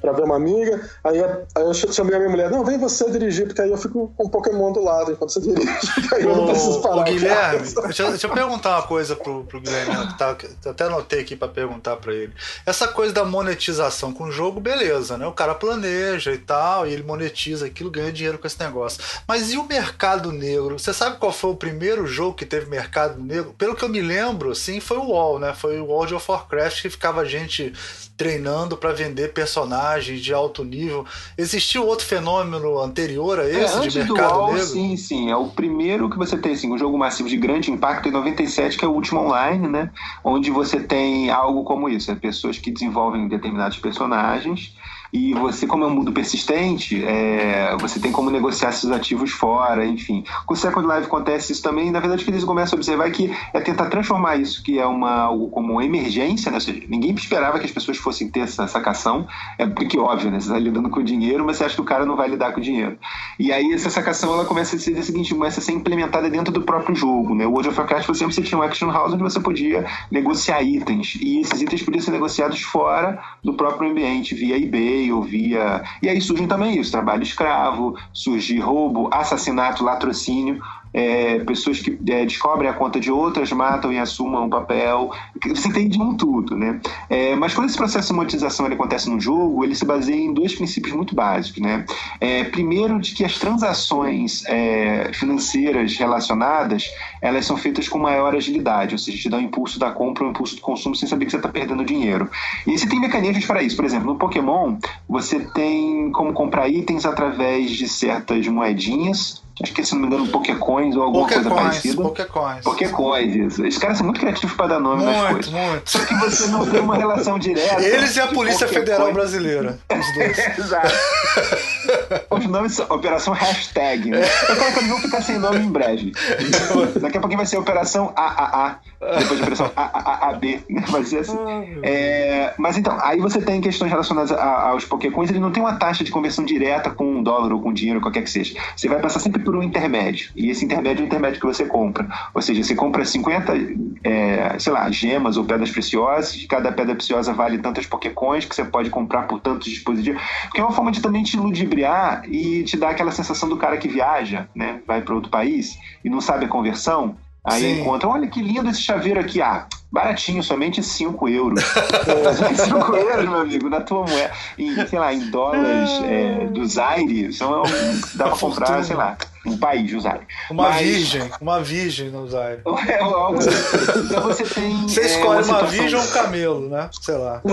pra ver uma amiga. Aí, aí eu ch- chamei a minha mulher, não, vem você dirigir, porque aí eu fico com um Pokémon do lado enquanto você dirige. Aí eu não preciso parar. Ô, Guilherme, deixa, deixa eu perguntar uma coisa pro, pro Guilherme, né, que tá, que eu até anotei aqui pra perguntar pra ele. Essa coisa da monetização com o jogo, beleza, né? O cara planeja e tal, e ele monetiza aquilo, ganha dinheiro com esse negócio. Mas e o mercado negro? Você sabe qual foi o primeiro jogo que teve mercado negro? Pelo que eu me lembro, sim, foi o WoW, né? Foi o World of Warcraft que ficava gente treinando pra vender personagens de alto nível. Existiu outro fenômeno anterior a É, esse antes de do mercado negro? sim, sim. É o primeiro que você tem, assim, um jogo massivo de grande impacto em 97, que é o Último Online, né? Onde você tem algo como isso, é pessoas que desenvolvem determinados personagens e você, como é um mundo persistente, é, você tem como negociar esses ativos fora, enfim. Com o Second Life acontece isso também, na verdade o que eles começam a observar é que é tentar transformar isso, que é uma, algo como uma emergência, né? Ou seja, ninguém esperava que as pessoas fossem ter essa sacação, é porque óbvio, né? Você está lidando com o dinheiro, mas você acha que o cara não vai lidar com o dinheiro. E aí essa sacação ela começa a ser o seguinte, começa a ser implementada dentro do próprio jogo, né? O World of Warcraft você sempre tinha um action house onde você podia negociar itens e esses itens podiam ser negociados fora do próprio ambiente, via eBay ou via... E aí surgem também isso, trabalho escravo, surge roubo, assassinato, latrocínio, é, pessoas que é, descobrem a conta de outras, matam e assumam um papel. Você tem de um tudo, né? É, mas quando esse processo de monetização ele acontece no jogo, ele se baseia em dois princípios muito básicos, né? É, primeiro, de que as transações é, financeiras relacionadas elas são feitas com maior agilidade, ou seja, te dá o impulso da compra o impulso do consumo sem saber que você está perdendo dinheiro. E você tem mecanismos para isso. Por exemplo, no Pokémon, você tem como comprar itens através de certas moedinhas. Acho que, se não me engano, Pokécoins ou alguma coisa parecida. Pokécoins. Pokécoins, isso. Os caras são muito criativos para dar nome nas Muito, coisas. muito. Só que você não tem uma relação direta. Eles e a Polícia. Federal Brasileira. Os dois. Exato. Os nomes são Operação Hashtag. Né? Eu quero que eles vão ficar sem nome em breve. Daqui a pouquinho vai ser Operação AAA. Depois de Operação AAAB. Vai ser assim. É, mas então, aí você tem questões relacionadas aos Pokécoins. Ele não tem uma taxa de conversão direta com um dólar ou com dinheiro, qualquer que seja. Você vai passar sempre por um intermédio. E esse intermédio é o intermédio que você compra. Ou seja, você compra 50, é, sei lá, gemas ou pedras preciosas. e Cada pedra preciosa vale tantas Pokécoins que você pode comprar por tantos dispositivos. Porque é uma forma de também te ludibriar e te dar aquela sensação do cara que viaja, né? Vai para outro país e não sabe a conversão. Aí Sim. encontra, olha que lindo esse chaveiro aqui. Ah, baratinho, somente 5 euros. 5 euros, meu amigo, na tua moeda. Em, sei lá, em dólares é, do Zaire, são, dá pra comprar, sei lá, um país, o Zaire. Uma Mas- virgem, uma virgem no Zaire. É, algo assim. Então você tem. Você é, escolhe uma situação- virgem ou um camelo, né? Sei lá.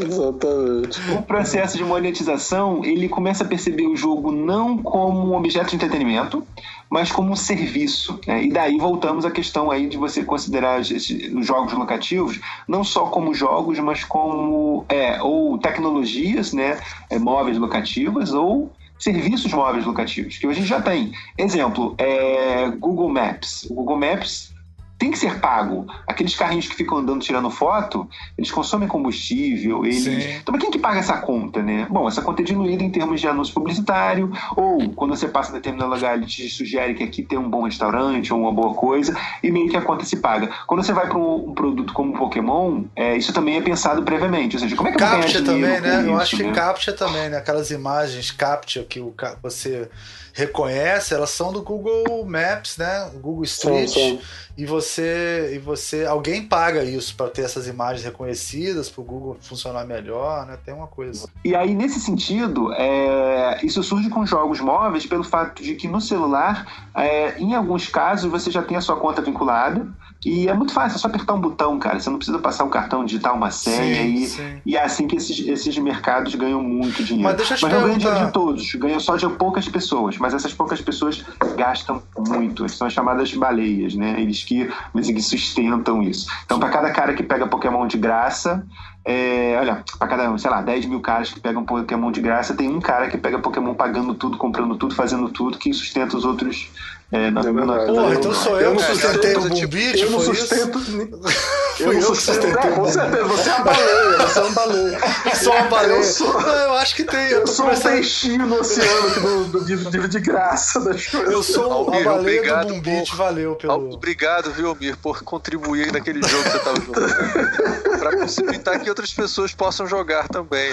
Exatamente. O processo de monetização, ele começa a perceber o jogo não como um objeto de entretenimento, mas como um serviço. né? E daí voltamos à questão aí de você considerar esses- os jogos locativos não só como jogos, mas como é, ou tecnologias, né, é, móveis locativas ou serviços móveis locativos, que hoje a gente já tem. Exemplo, é, Google Maps. O Google Maps tem que ser pago. Aqueles carrinhos que ficam andando tirando foto, eles consomem combustível, eles. Sim. Então, mas quem que paga essa conta, né? Bom, essa conta é diluída em termos de anúncio publicitário, ou quando você passa em determinado lugar, ele te sugere que aqui tem um bom restaurante ou uma boa coisa, e meio que a conta se paga. Quando você vai para um, um produto como o Pokémon, é, isso também é pensado previamente. Ou seja, como é que eu vou ganhar Captcha dinheiro também, né? Eu isso, acho que né? Captcha também, né? Aquelas imagens Captcha que o, você reconhece, elas são do Google Maps, né? Google Street. São, são. E você, e você, alguém paga isso para ter essas imagens reconhecidas, para o Google funcionar melhor, né? Tem uma coisa. E aí, nesse sentido, é, isso surge com jogos móveis pelo fato de que no celular, é, em alguns casos, você já tem a sua conta vinculada. E é muito fácil, é só apertar um botão, cara. Você não precisa passar um cartão digital, uma senha. e, sim. e é assim que esses, esses mercados ganham muito dinheiro. Mas deixa eu te não perguntar- dinheiro de todos, ganham só de poucas pessoas. Mas essas poucas pessoas gastam muito. São as chamadas baleias, né? Eles que, eles que sustentam isso. Então, para cada cara que pega Pokémon de graça, é, olha, para cada, sei lá, 10 mil caras que pegam Pokémon de graça, tem um cara que pega Pokémon pagando tudo, comprando tudo, fazendo tudo, que sustenta os outros. É, na, Porra, então sou eu que cara, sustentei o Bumbit, Eu não sustento. Eu eu que sustentei com certeza, você é uma baleia, você é uma baleia. Só uma baleia. Eu sou- Não, eu acho que tem. Eu, Eu sou um começando- peixinho no oceano que do, do, de, de, de graça das coisas. Eu sou a Almir, baleia obrigado do Bumbit, por- valeu pelo. Obrigado, viu, Almir, por contribuir naquele jogo que você estava jogando. pra possibilitar que outras pessoas possam jogar também.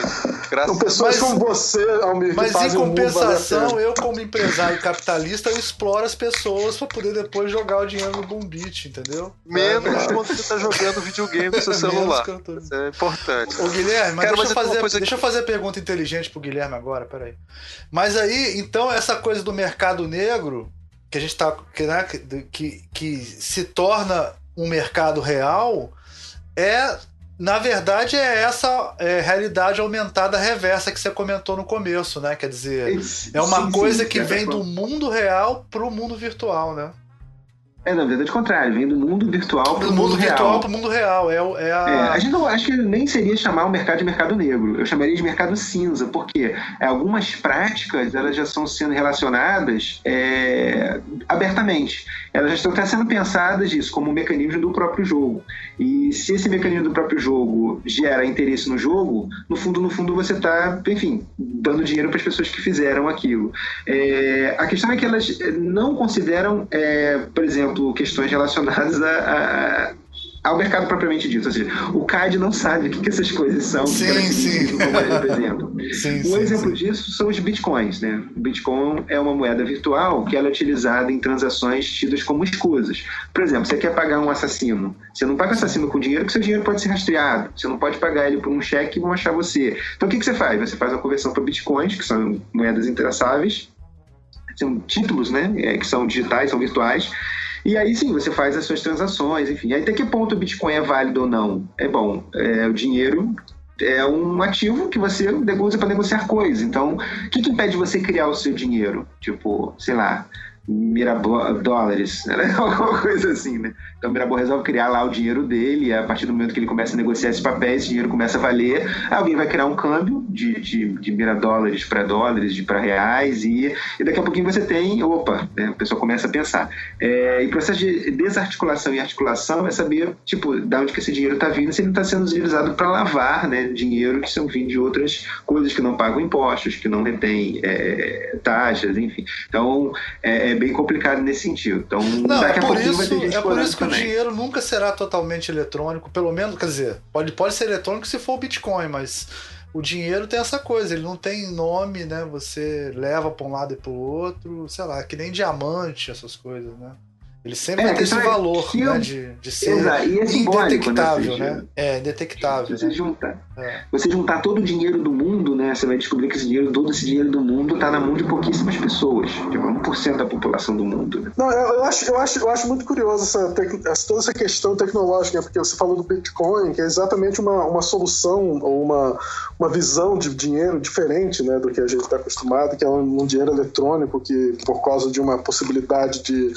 Graças São pessoas Mas- como você, Almir, que Mas em compensação, eu como empresário capitalista, eu exploro as pessoas pra poder depois jogar o dinheiro no Bumbit, entendeu? menos É, quando você tá jogando videogame no seu celular. tô- Isso é importante. Ô Guilherme, mas, Cara, deixa, mas eu fazer, deixa eu fazer a pergunta inteligente pro Guilherme agora, peraí. Mas aí, então, essa coisa do mercado negro, que a gente tá. Que, né, que, que se torna um mercado real, é. Na verdade, é essa é, realidade aumentada reversa que você comentou no começo, né? Quer dizer, é uma Sim, coisa sim, que certa vem do forma. mundo real pro mundo virtual, né? É, na verdade, o contrário, vem do mundo virtual para Do o mundo mundo virtual real. pro mundo real. É, o- é É, a. a gente não acho que nem seria chamar o mercado de mercado negro. Eu chamaria de mercado cinza, porque é, algumas práticas elas já estão sendo relacionadas é, abertamente. Elas já estão sendo pensadas isso como um mecanismo do próprio jogo. E se esse mecanismo do próprio jogo gera interesse no jogo, no fundo, no fundo você está, enfim, dando dinheiro para as pessoas que fizeram aquilo. É, a questão é que elas não consideram, é, por exemplo, questões relacionadas a- a ao mercado propriamente dito. Ou seja, o CAD não sabe o que, que essas coisas são, Sim, que sim. como elas representam. Sim, Um sim, exemplo sim. disso são os bitcoins. Né? O Bitcoin é uma moeda virtual que ela é utilizada em transações tidas como escusas. Por exemplo, você quer pagar um assassino. Você não paga o assassino com dinheiro, porque seu dinheiro pode ser rastreado. Você não pode pagar ele por um cheque e vão achar você. Então o que, que você faz? Você faz a conversão para bitcoins, que são moedas intraçáveis, são títulos, né? é, que são digitais, são virtuais. E aí sim, você faz as suas transações, enfim. Até que ponto o Bitcoin é válido ou não? É bom, é, o dinheiro é um ativo que você usa para negociar coisas. Então, o que, que impede você criar o seu dinheiro? Tipo, sei lá, Mirabó dólares, né? alguma coisa assim, né? Então o Mirabó resolve criar lá o dinheiro dele, e a partir do momento que ele começa a negociar esses papéis, esse dinheiro começa a valer, alguém vai criar um câmbio de, de, de miradólares para dólares, de para reais, e, e daqui a pouquinho você tem, opa, né? a pessoa começa a pensar. É, e o processo de desarticulação e articulação é saber, tipo, de onde que esse dinheiro está vindo, se ele está sendo utilizado para lavar né, dinheiro que são vindo de outras coisas que não pagam impostos, que não retêm é, taxas, enfim. Então, é, é bem complicado nesse sentido. Então, Não, daqui é a por vai isso, ter gente é por isso que o também. dinheiro nunca será totalmente eletrônico, pelo menos, quer dizer, pode, pode ser eletrônico se for o Bitcoin, mas o dinheiro tem essa coisa, ele não tem nome, né? Você leva para um lado e para o outro, sei lá, que nem diamante, essas coisas, né? Ele sempre É, vai ter esse valor que né, eu- de, de ser Exato, e é simbólico, indetectável, né? né? É, indetectável. Se Né? você juntar, É. você juntar todo o dinheiro do mundo, né? Você vai descobrir que esse dinheiro, todo esse dinheiro do mundo está na mão de pouquíssimas pessoas. Tipo, 1% da população do mundo. Né? Não, eu, eu acho, eu, acho, eu acho muito curioso essa, tec- toda essa questão tecnológica, né? porque você falou do Bitcoin, que é exatamente uma, uma solução ou uma, uma visão de dinheiro diferente né, do que a gente está acostumado, que é um, um dinheiro eletrônico que, por causa de uma possibilidade de,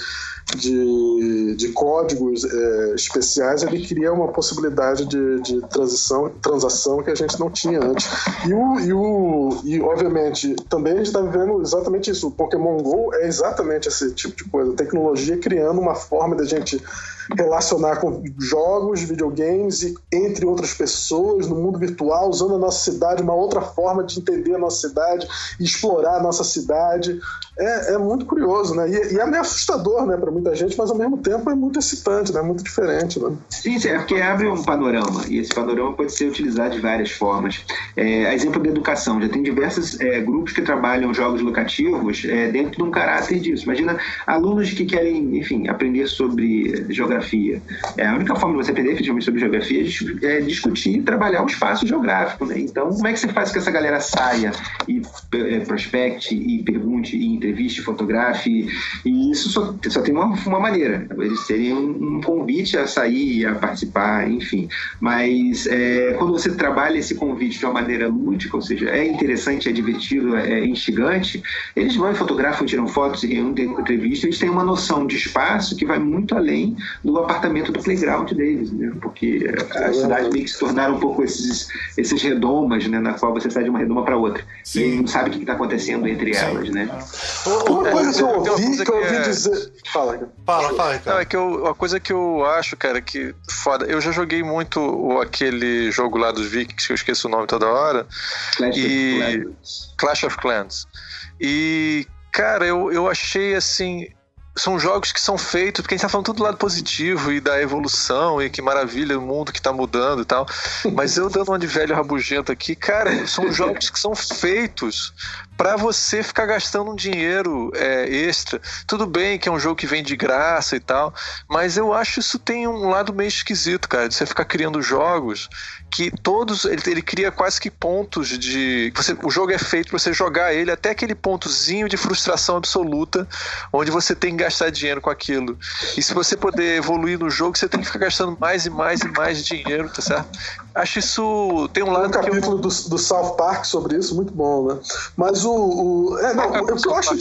de, de códigos é, especiais, ele cria uma possibilidade de, de transição, transação que a gente não tinha antes. E, o, e, o, e obviamente, também a gente está vivendo exatamente isso. O Pokémon GO é exatamente esse tipo de coisa. Tecnologia criando uma forma da gente relacionar com jogos, videogames e entre outras pessoas no mundo virtual, usando a nossa cidade, uma outra forma de entender a nossa cidade explorar a nossa cidade. É, é muito curioso, né? E, e é meio assustador, né, para muita gente, mas ao mesmo tempo é muito excitante, né? Muito diferente, né? Sim, é porque abre um panorama e esse panorama pode ser utilizado de várias formas. É, exemplo da educação, já tem diversos é, grupos que trabalham jogos locativos é, dentro de um caráter disso. Imagina alunos que querem, enfim, aprender sobre geografia. É, a única forma de você aprender efetivamente sobre geografia é é discutir e trabalhar o espaço geográfico. Né? Então, como é que você faz que essa galera saia e é, prospecte e pergunte e entreviste, fotografe? E isso só, só tem uma, uma maneira. Eles terem um, um convite a sair, a participar, enfim. Mas é, quando você trabalha esse convite de uma maneira lúdica, ou seja, é interessante, é divertido, é instigante, eles vão e fotografam, tiram fotos e reúnem entrevista, eles têm uma noção de espaço que vai muito além do apartamento do playground deles, né? porque a cidade meio que se tornaram um pouco esses, esses redomas, né? na qual você sai de uma redoma para outra. Sim. E não sabe o que está acontecendo entre elas, né? Uma coisa que eu uma ouvi, que eu ouvi é- dizer. Fala, cara. Fala, fala, Não, cara. é que eu, a coisa que eu acho, cara, que foda. Eu já joguei muito o- aquele jogo lá dos Vikings, que eu esqueço o nome toda hora, Clash of E- Clans. Clash of Clans. E, cara, eu, eu achei assim. São jogos que são feitos, porque a gente tá falando tudo do lado positivo e da evolução e que maravilha o mundo que tá mudando e tal. Mas eu dando uma de velho rabugento aqui, cara, são jogos que são feitos para você ficar gastando um dinheiro é, extra. Tudo bem que é um jogo que vem de graça e tal, mas eu acho isso tem um lado meio esquisito, cara, de você ficar criando jogos que todos ele, ele cria quase que pontos de você, o jogo é feito para você jogar ele até aquele pontozinho de frustração absoluta onde você tem que gastar dinheiro com aquilo e se você poder evoluir no jogo você tem que ficar gastando mais e mais e mais dinheiro tá certo acho isso tem um Tem um lado que eu capítulo do, do South Park sobre isso, muito bom, né? Mas o. o é, não, o, que eu acho.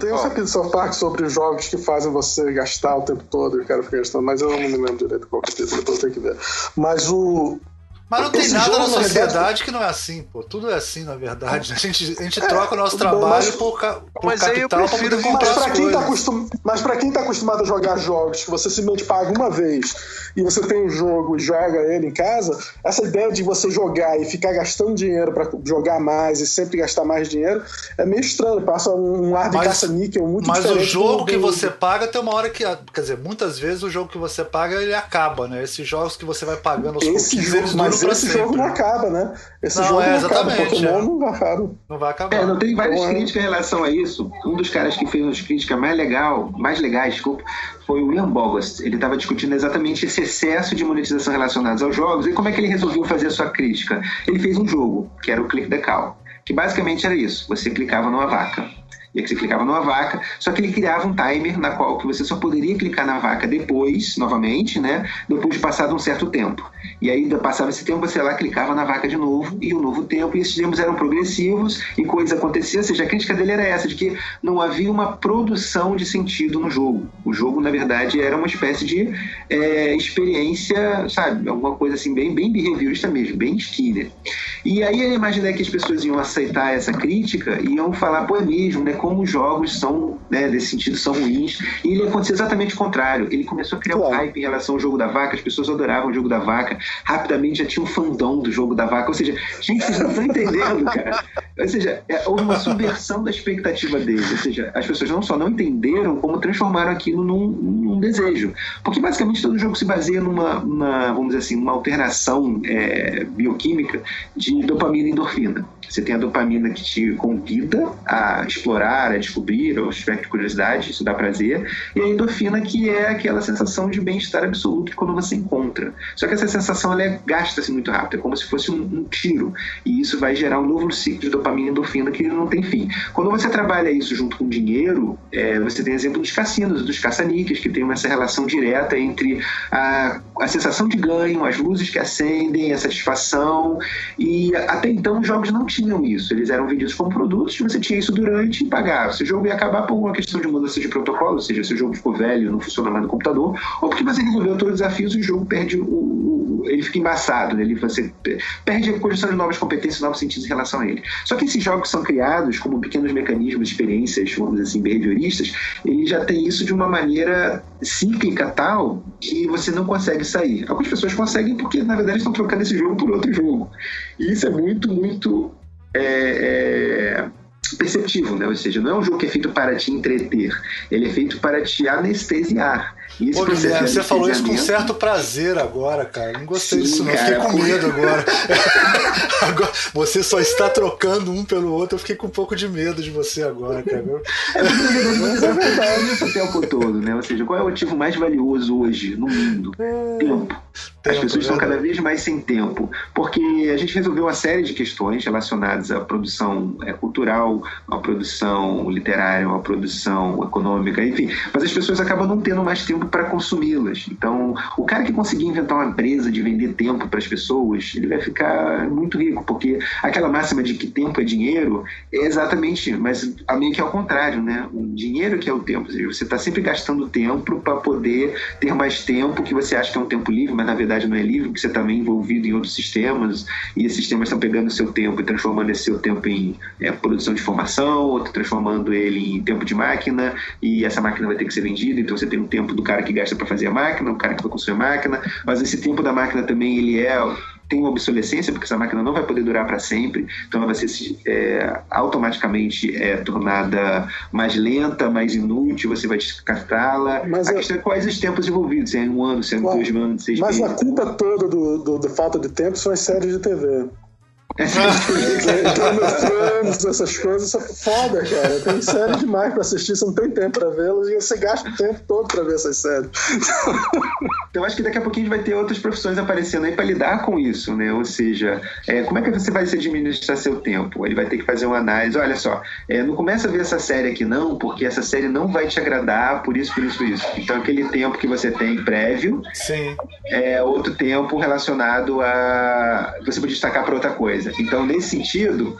Tem um capítulo South Park sobre os jogos que fazem você gastar o tempo todo e o cara fica gastando, mas eu não me lembro direito qual capítulo, depois eu tenho que ver. Mas o. Mas não tem Esse nada jogo, na sociedade que não é assim, pô. Tudo é assim, na verdade. A gente, a gente troca o nosso bom, trabalho mas- por, ca- por mas aí eu capital pra comprar comprar Mas as pra, quem tá acostum... Mas pra quem tá acostumado a jogar jogos que você simplesmente paga uma vez e você tem um jogo e joga ele em casa, essa ideia de você jogar e ficar gastando dinheiro pra jogar mais e sempre gastar mais dinheiro é meio estranho. Passa um ar de Mas- caça-níquel muito Mas o diferente. jogo do- que do- você paga tem uma hora que. Quer dizer, muitas vezes o jogo que você paga ele acaba, né? Esses jogos que você vai pagando aos Esse pouquinhos, jogo, eles duram mas esse sempre. jogo não acaba, né? Esse Não, jogo é, não acaba. exatamente, Pokémon é. não acaba. Não vai acabar. É, não tem várias Então, é- críticas em relação a isso. Um dos caras que fez umas críticas mais legal, mais legais, desculpa, foi o Ian Bogost. Ele estava discutindo exatamente esse excesso de monetização relacionados aos jogos e como é que ele resolveu fazer a sua crítica. Ele fez um jogo, que era o Click the Cow, que basicamente era isso. Você clicava numa vaca. E aí você clicava numa vaca, só que ele criava um timer na qual que você só poderia clicar na vaca depois, novamente, né? Depois de passado um certo tempo. E aí passava esse tempo, você lá clicava na vaca de novo e o novo tempo, e esses tempos eram progressivos e coisa acontecia. Ou seja, a crítica dele era essa, de que não havia uma produção de sentido no jogo. O jogo, na verdade, era uma espécie de é, experiência, sabe? Alguma coisa assim, bem, bem behaviorista mesmo, bem Skinner. E aí eu imaginei que as pessoas iam aceitar essa crítica e iam falar, pô, é mesmo, né? Como os jogos são, né, nesse sentido, são ruins. E ele aconteceu exatamente o contrário. Ele começou a criar um Claro. hype em relação ao jogo da vaca, as pessoas adoravam o jogo da vaca, rapidamente já tinha um fandom do jogo da vaca. Ou seja, gente, vocês não estão entendendo, cara. Ou seja, é, houve uma subversão da expectativa deles. Ou seja, as pessoas não só não entenderam, como transformaram aquilo num, num desejo. Porque basicamente todo jogo se baseia numa, vamos dizer assim, uma alteração é, bioquímica de dopamina e endorfina. Você tem a dopamina que te convida a explorar a descobrir, ou se tiver curiosidade, isso dá prazer. E a endorfina, que é aquela sensação de bem-estar absoluto quando você encontra. Só que essa sensação ela é, gasta-se muito rápido, é como se fosse um, um, tiro. E isso vai gerar um novo ciclo de dopamina e endorfina que não tem fim. Quando você trabalha isso junto com dinheiro, é, você tem exemplo dos cassinos, dos caça-níqueis, que tem essa relação direta entre a, a sensação de ganho, as luzes que acendem, a satisfação. E até então os jogos não tinham isso. Eles eram vendidos como produtos, você tinha isso durante e pagava. Se o jogo ia acabar por uma questão de mudança de protocolo, ou seja, se o jogo ficou velho, não funciona mais no computador, ou porque você resolveu todos os desafios e o jogo perde o, o ele fica embaçado, né? ele, você perde a condição de novas competências, novos sentidos em relação a ele. Só que esses jogos são criados como pequenos mecanismos, experiências, vamos dizer assim, behavioristas, ele já tem isso de uma maneira cíclica tal que você não consegue sair. Algumas pessoas conseguem porque, na verdade, estão trocando esse jogo por outro jogo. E isso é muito, muito é, é perceptível, né? Ou seja, não é um jogo que é feito para te entreter, ele é feito para te anestesiar. E Pô, Guilherme, você falou isso com certo prazer agora, cara. Não gostei Sim, disso, não. Cara, fiquei com medo agora. agora. Você só está trocando um pelo outro, eu fiquei com um pouco de medo de você agora, cara. É, é verdade isso o tempo todo, né? Ou seja, qual é o ativo mais valioso hoje no mundo? É... Tempo. As pessoas estão cada vez mais sem tempo, porque a gente resolveu uma série de questões relacionadas à produção é, cultural, à produção literária, à produção econômica, enfim. Mas as pessoas acabam não tendo mais tempo para consumi-las. Então, o cara que conseguir inventar uma empresa de vender tempo para as pessoas, ele vai ficar muito rico, porque aquela máxima de que tempo é dinheiro é exatamente, mas a meio que é o contrário, né? O dinheiro que é o tempo, seja, você está sempre gastando tempo para poder ter mais tempo que você acha que é um tempo livre, mas na verdade não é livre, porque você está meio envolvido em outros sistemas e esses sistemas estão pegando o seu tempo e transformando esse seu tempo em é, produção de informação, outro transformando ele em tempo de máquina e essa máquina vai ter que ser vendida, então você tem um tempo do cara que gasta para fazer a máquina, o cara que vai construir a máquina, mas esse tempo da máquina também ele é tem uma obsolescência, porque essa máquina não vai poder durar para sempre, então ela vai ser é, automaticamente é, tornada mais lenta, mais inútil, você vai descartá-la. A questão é quais os tempos envolvidos, se é um ano, se é dois anos, seis mas meses. Mas a culpa toda do, do, do falta de tempo são as séries de TV. Game of Thrones, essas coisas, isso é foda, cara. Tem série demais pra assistir, você não tem tempo pra vê-las e você gasta o tempo todo pra ver essas séries. Então acho que daqui a pouquinho a gente vai ter outras profissões aparecendo aí pra lidar com isso, né? Ou seja, é, como é que você vai se administrar seu tempo? Ele vai ter que fazer uma análise. Olha só, é, não começa a ver essa série aqui não, porque essa série não vai te agradar por isso, por isso, por isso. Então aquele tempo que você tem prévio Sim. é outro tempo relacionado a. Você pode destacar para outra coisa coisa. Então, nesse sentido,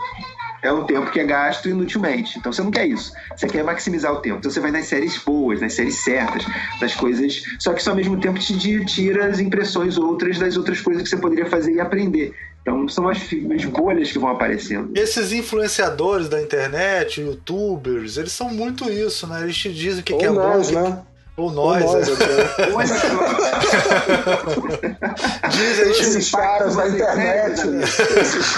é um tempo que é gasto inutilmente. Então você não quer isso. Você quer maximizar o tempo. Então você vai nas séries boas, nas séries certas, nas coisas. Só que isso ao mesmo tempo te tira as impressões outras das outras coisas que você poderia fazer e aprender. Então são as, as bolhas que vão aparecendo. Esses influenciadores da internet, youtubers, eles são muito isso, né? Eles te dizem o que, que é bom, que, né? Ou nós. Ou nós é. Diz aí, esses caras da internet.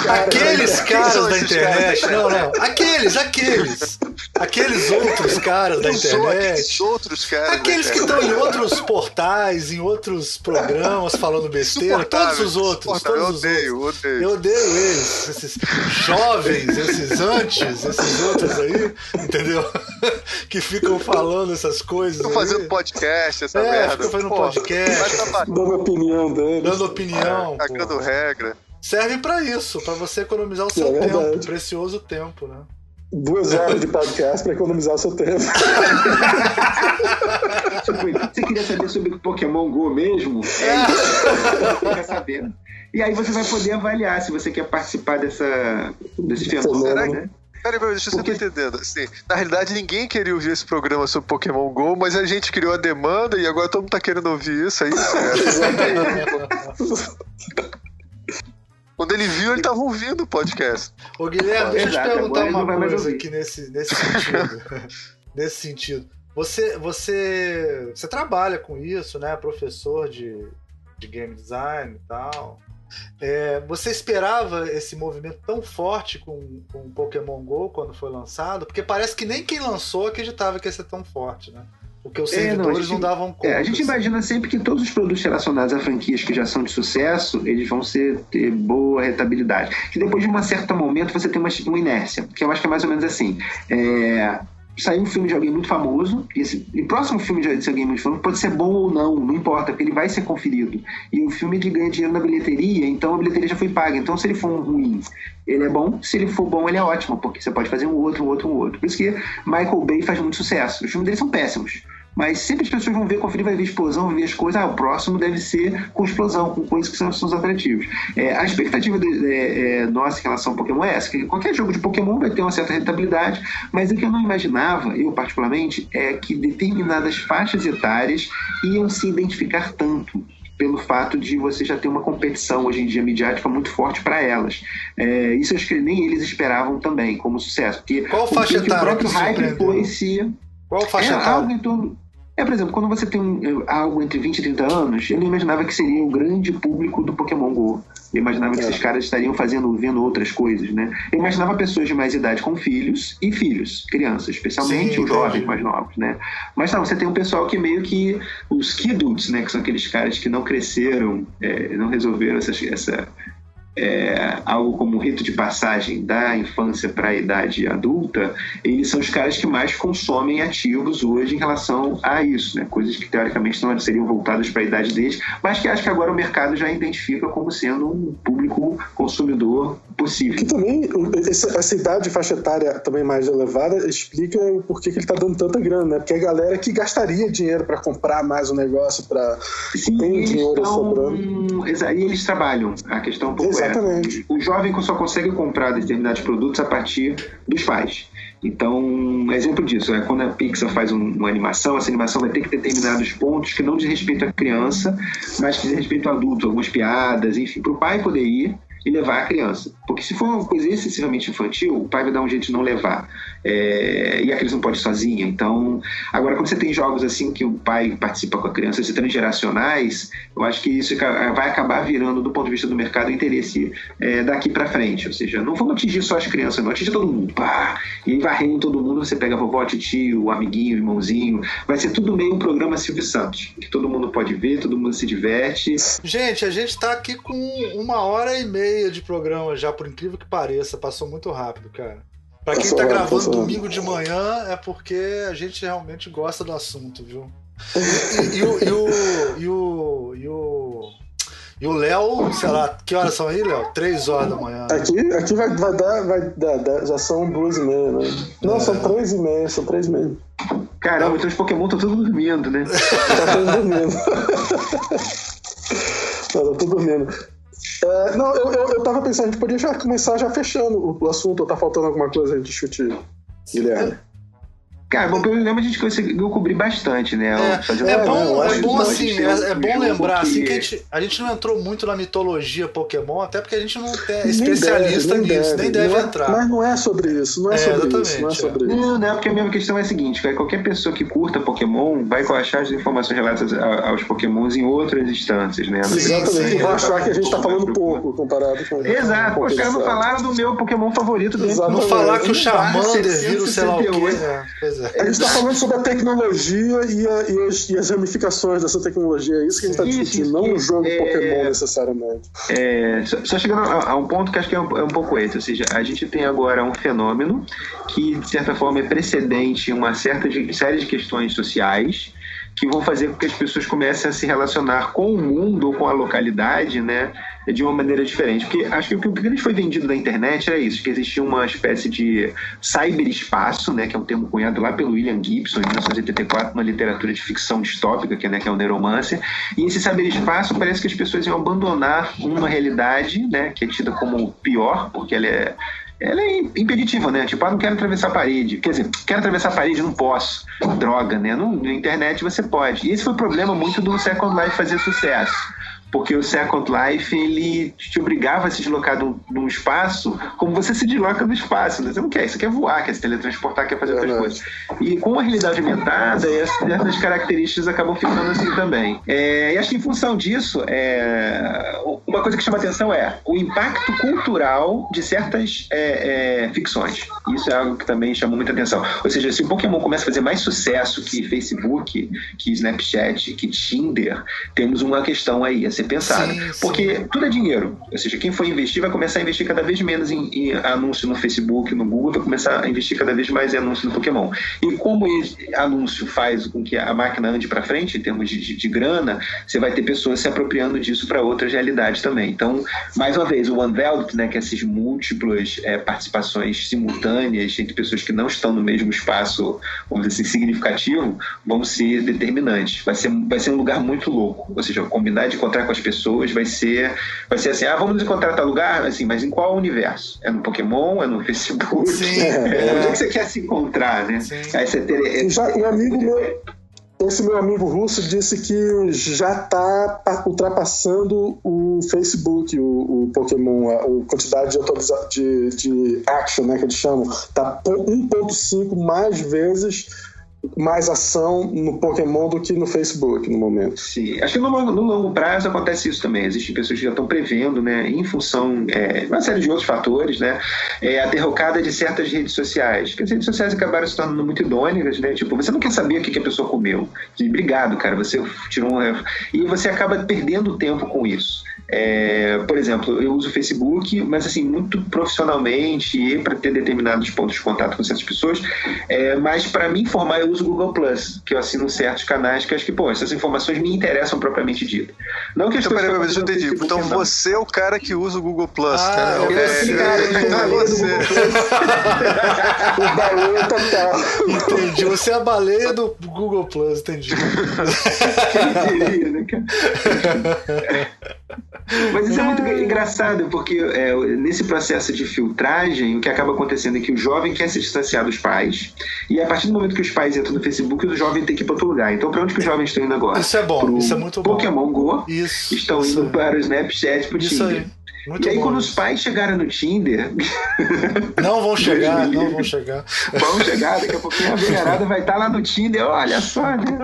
aqueles caras da internet. Não, não. Aqueles, aqueles. Aqueles outros caras da internet. outros caras. Aqueles que estão em outros portais, em outros programas falando besteira. Todos os outros. Todos eu odeio, os outros. odeio. Eu odeio eles. Esses jovens, esses antes, esses outros aí, entendeu? Que ficam falando essas coisas. Estão fazendo podcast, essa é, merda. Fica fazendo Pô, podcast. Tá dando opinião dele. Dando opinião. É, cagando regra. Serve para isso, para você economizar o seu é tempo, precioso tempo, né? Duas horas de podcast para economizar o seu tempo. você queria saber sobre Pokémon Go mesmo? É isso. quer saber. E aí você vai poder avaliar se você quer participar dessa, desse fenômeno. Né? Peraí, peraí, deixa eu Porque... estar entendendo. Assim, na realidade, ninguém queria ouvir esse programa sobre Pokémon GO, mas a gente criou a demanda e agora todo mundo tá querendo ouvir isso, é isso? Quando ele viu, ele tava ouvindo o podcast. Ô, Guilherme, deixa eu te perguntar uma coisa aqui nesse, nesse sentido. nesse sentido. Você, você, você trabalha com isso, né? Professor de, de game design e tal. É, você esperava esse movimento tão forte com, com o Pokémon GO quando foi lançado? Porque parece que nem quem lançou acreditava que ia ser tão forte, né? O porque os É, não, servidores gente- não, davam conta. É, a gente assim. imagina sempre que todos os produtos relacionados a franquias que já são de sucesso, eles vão ser, ter boa rentabilidade. Que depois de um certo momento você tem uma, uma inércia, que eu acho que é mais ou menos assim. É, saiu um filme de alguém muito famoso, e esse e próximo filme de de alguém muito famoso pode ser bom ou não, não importa, porque ele vai ser conferido. E o filme ele ganha dinheiro na bilheteria, então a bilheteria já foi paga. Então se ele for um ruim, ele é bom, se ele for bom, ele é ótimo, porque você pode fazer um outro, um outro, um outro. Por isso que Michael Bay faz muito sucesso. Os filmes dele são péssimos. Mas sempre as pessoas vão ver, conferir, vai ver explosão, vai ver as coisas. Ah, o próximo deve ser com explosão, com coisas que são, são os atrativos. É, a expectativa de- é, é, nossa em relação ao Pokémon é essa: que qualquer jogo de Pokémon vai ter uma certa rentabilidade, mas o que eu não imaginava, eu particularmente, é que determinadas faixas etárias iam se identificar tanto pelo fato de você já ter uma competição hoje em dia midiática muito forte para elas. É, isso eu acho que nem eles esperavam também como sucesso. Porque Qual o faixa o etária próprio que hype influencia. Qual faixa É etária? algo em torno. É, por exemplo, quando você tem um- algo entre 20 e 30 anos, eu não imaginava que seria o grande público do Pokémon GO. Eu imaginava que É. esses caras estariam fazendo, vendo outras coisas, né? Eu imaginava pessoas de mais idade com filhos e filhos, crianças, especialmente Sim, os jovens mais novos, né? Mas não, você tem um pessoal que meio que os kidudes, né? Que são aqueles caras que não cresceram, é, não resolveram essa, essa é, algo como um rito de passagem da infância para a idade adulta, eles são os caras que mais consomem ativos hoje em relação a isso, né? coisas que teoricamente não seriam voltadas para a idade deles, mas que acho que agora o mercado já identifica como sendo um público consumidor possível. Que também, esse- essa idade faixa etária também mais elevada explica o porquê que ele tá dando tanta grana, né? Porque a galera que gastaria dinheiro para comprar mais o negócio, para tem eles dinheiro estão- sobrando. E eles trabalham. A questão um pouco Exatamente. é. O jovem só consegue comprar determinados produtos a partir dos pais. Então, um exemplo disso é quando a Pixar faz um- uma animação, essa animação vai ter que ter determinados pontos que não diz respeito à criança, mas que diz respeito ao adulto, algumas piadas, enfim, para o pai poder ir e levar a criança. Porque se for uma coisa excessivamente infantil, o pai vai dar um jeito de não levar. É, e a criança não pode ir sozinha. Então, agora quando você tem jogos assim que o pai participa com a criança, esses transgeracionais, eu acho que isso vai acabar virando, do ponto de vista do mercado, o interesse é, daqui para frente. Ou seja, não vamos atingir só as crianças, não atingir todo mundo. Pá! E aí varrendo todo mundo, você pega a vovó, tio, o amiguinho, o irmãozinho. Vai ser tudo meio um programa Silvio Santos, que todo mundo pode ver, todo mundo se diverte. Gente, a gente tá aqui com uma hora e meia de programa já, por incrível que pareça. Passou muito rápido, cara. Pra quem Passou tá gravando passou domingo de manhã é porque a gente realmente gosta do assunto, viu? E, e o. E o. E o. E o. E o Léo, sei lá, que horas são aí, Léo? Três horas da manhã. né? Aqui, aqui vai, vai dar, vai dar, já são duas e meia, né? Não, É. são três e meia, são três e meia. Caramba, então os Pokémon estão tudo dormindo, né? Tá todo dormindo. não, tá tudo dormindo. É, não, eu, eu, eu tava pensando, a gente podia já começar já fechando o, o assunto, ou tá faltando alguma coisa a gente discutir, Guilherme? Cara, bom, pelo menos a gente conseguiu cobrir bastante, né? É, é bom, é que bom assim, é, é bom lembrar assim que- que a gente, a gente não entrou muito na mitologia Pokémon, até porque a gente não é Nem especialista deve, nisso, nem deve Não é- entrar. Mas não é sobre isso, não é, É, sobre exatamente, isso, não é é. sobre isso. Não, não, porque a mesma questão é a seguinte, cara, qualquer pessoa que curta Pokémon vai achar as informações relatas a- aos Pokémons em outras instâncias, né? Sim, Exatamente, e vão achar que a gente tá falando pouco comparado com. Exato, com os caras não falaram do meu Pokémon favorito Exato. Não falar que o Charmander barra vira o sei lá o quê. 668. né? É. A gente está falando sobre a tecnologia e, a- e as, e as ramificações dessa tecnologia. É isso que a gente está discutindo, isso, não um isso. jogo É. Pokémon necessariamente. É, só, só chegando a, a um ponto que acho que é um, é um pouco esse, ou seja, a gente tem agora um fenômeno que, de certa forma, é precedente em uma certa de- série de questões sociais que vão fazer com que as pessoas comecem a se relacionar com o mundo ou com a localidade, né, de uma maneira diferente. Porque acho que o que foi vendido na internet era isso, que existia uma espécie de cyberespaço, né, que é um termo cunhado lá pelo William Gibson, em 1984, na literatura de ficção distópica, que, é, né, que é o Neuromancer, e esse cyberespaço parece que as pessoas iam abandonar uma realidade, né, que é tida como pior, porque ela é ela é impeditiva, né? Tipo, ah, não quero atravessar a parede. Quer dizer, quero atravessar a parede, não posso. Droga, né? No, na internet você pode. E esse foi o problema muito do Second Life fazer sucesso. Porque o Second Life, ele te obrigava a se deslocar de um, de um espaço como você se desloca no espaço. Né? Você não quer, você quer voar, quer se teletransportar, quer fazer outras coisas. E com a realidade aumentada, essas, características acabam ficando assim também. É, e acho que em função disso, é, uma coisa que chama atenção é o impacto cultural de certas é, é, ficções. Isso é algo que também chamou muita atenção. Ou seja, se o Pokémon começa a fazer mais sucesso que Facebook, que Snapchat, que Tinder, temos uma questão aí a ser pensada. Sim, sim. Porque tudo é dinheiro. Ou seja, quem for investir vai começar a investir cada vez menos em, em anúncio no Facebook, no Google, vai começar a investir cada vez mais em anúncio no Pokémon. E como esse anúncio faz com que a máquina ande para frente em termos de, de, de grana, você vai ter pessoas se apropriando disso para outras realidades também. Então, mais uma vez, o Unveiled, né, que é essas múltiplas é, participações simultâneas entre pessoas que não estão no mesmo espaço, vamos dizer assim, significativo, vão ser determinantes. Vai ser, vai ser um lugar muito louco. Ou seja, combinar de encontrar com as pessoas vai ser, vai ser assim, ah, vamos nos encontrar tal lugar, assim, mas em qual universo? É no Pokémon? É no Facebook? Sim, é. Onde é que você quer se encontrar, né? Sim. Aí você ter... Já, um amigo meu esse meu amigo russo disse que já está ultrapassando o Facebook, o, o Pokémon, a, a, quantidade de, de, de action, né, que eles chamam, está 1.5 mais vezes mais ação no Pokémon do que no Facebook no momento. Sim, acho que no longo, no longo prazo acontece isso também. Existem pessoas que já estão prevendo, né, em função é, uma série de outros fatores, né, é, a derrocada de certas redes sociais. Porque as redes sociais acabaram se tornando muito idôneas, né? Tipo, você não quer saber o que a pessoa comeu. Obrigado, cara, você tirou um. E você acaba perdendo tempo com isso. É, por exemplo, eu uso o Facebook, mas assim, muito profissionalmente e para ter determinados pontos de contato com certas pessoas. É, mas para me informar, eu uso o Google Plus, que eu assino certos canais que acho que, pô, essas informações me interessam propriamente dito. Não que então, peraí, deixa eu entendi. Então você é o cara que usa o Google Plus, ah, cara. Eu é, esse cara, então é você. o baleia total. Entendi. Você é a baleia do Google Plus, entendi. Quem diria, né, cara? Mas isso é muito engraçado, porque é, nesse processo de filtragem, o que acaba acontecendo é que o jovem quer se distanciar dos pais, e a partir do momento que os pais entram no Facebook, o jovem tem que ir para outro lugar. Então, para onde que os jovens estão indo agora? Isso é bom, Pro isso é muito bom. Pokémon Go, isso, estão isso indo para o Snapchat, para o Tinder. Aí. Muito e aí, quando os pais chegaram no Tinder. Não vão chegar, não vão chegar. Vão chegar, daqui a pouquinho a velharada vai estar lá no Tinder, olha só, né?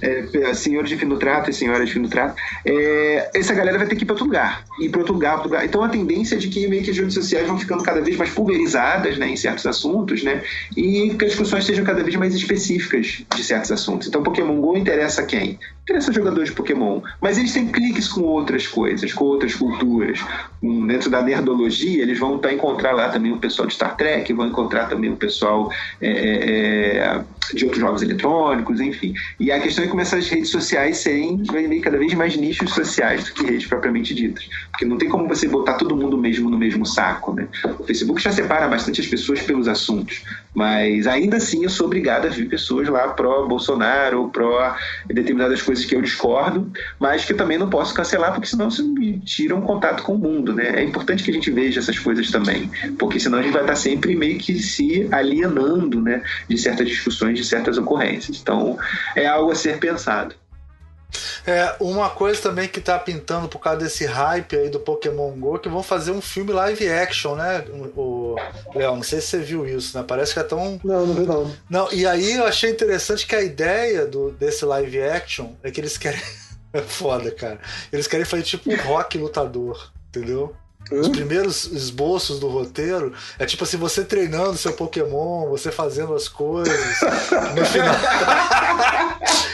É, senhores de fim do trato e senhoras de fim do trato. É, essa galera vai ter que ir para outro lugar. Ir para outro lugar, outro lugar. Então a tendência é de que meio que as redes sociais vão ficando cada vez mais pulverizadas né, em certos assuntos, né? E que as discussões sejam cada vez mais específicas de certos assuntos. Então Pokémon GO interessa quem? Interessa jogadores de Pokémon. Mas eles têm cliques com outras coisas, com outras culturas dentro da nerdologia, eles vão estar encontrar lá também o pessoal de Star Trek, vão encontrar também o pessoal é, é, é de outros jogos eletrônicos, enfim. E a questão é começar as redes sociais serem cada vez mais nichos sociais do que redes propriamente ditas. Porque não tem como você botar todo mundo mesmo no mesmo saco, né? O Facebook já separa bastante as pessoas pelos assuntos, mas ainda assim eu sou obrigado a ver pessoas lá pró-Bolsonaro pró determinadas coisas que eu discordo, mas que também não posso cancelar porque senão você me tira um contato com o mundo, né? É importante que a gente veja essas coisas também, porque senão a gente vai estar sempre meio que se alienando, né, de certas discussões, de certas ocorrências. Então, é algo a ser pensado. É, uma coisa também que tá pintando por causa desse hype aí do Pokémon GO, que vão fazer um filme live action, né? O Léo, não sei se você viu isso, né? Parece que é tão. Não, não vi não. Não, e aí eu achei interessante que a ideia do, desse live action é que eles querem. É foda, cara. Eles querem fazer tipo um rock lutador, entendeu? Os primeiros esboços do roteiro é tipo assim, você treinando seu Pokémon, você fazendo as coisas. no final.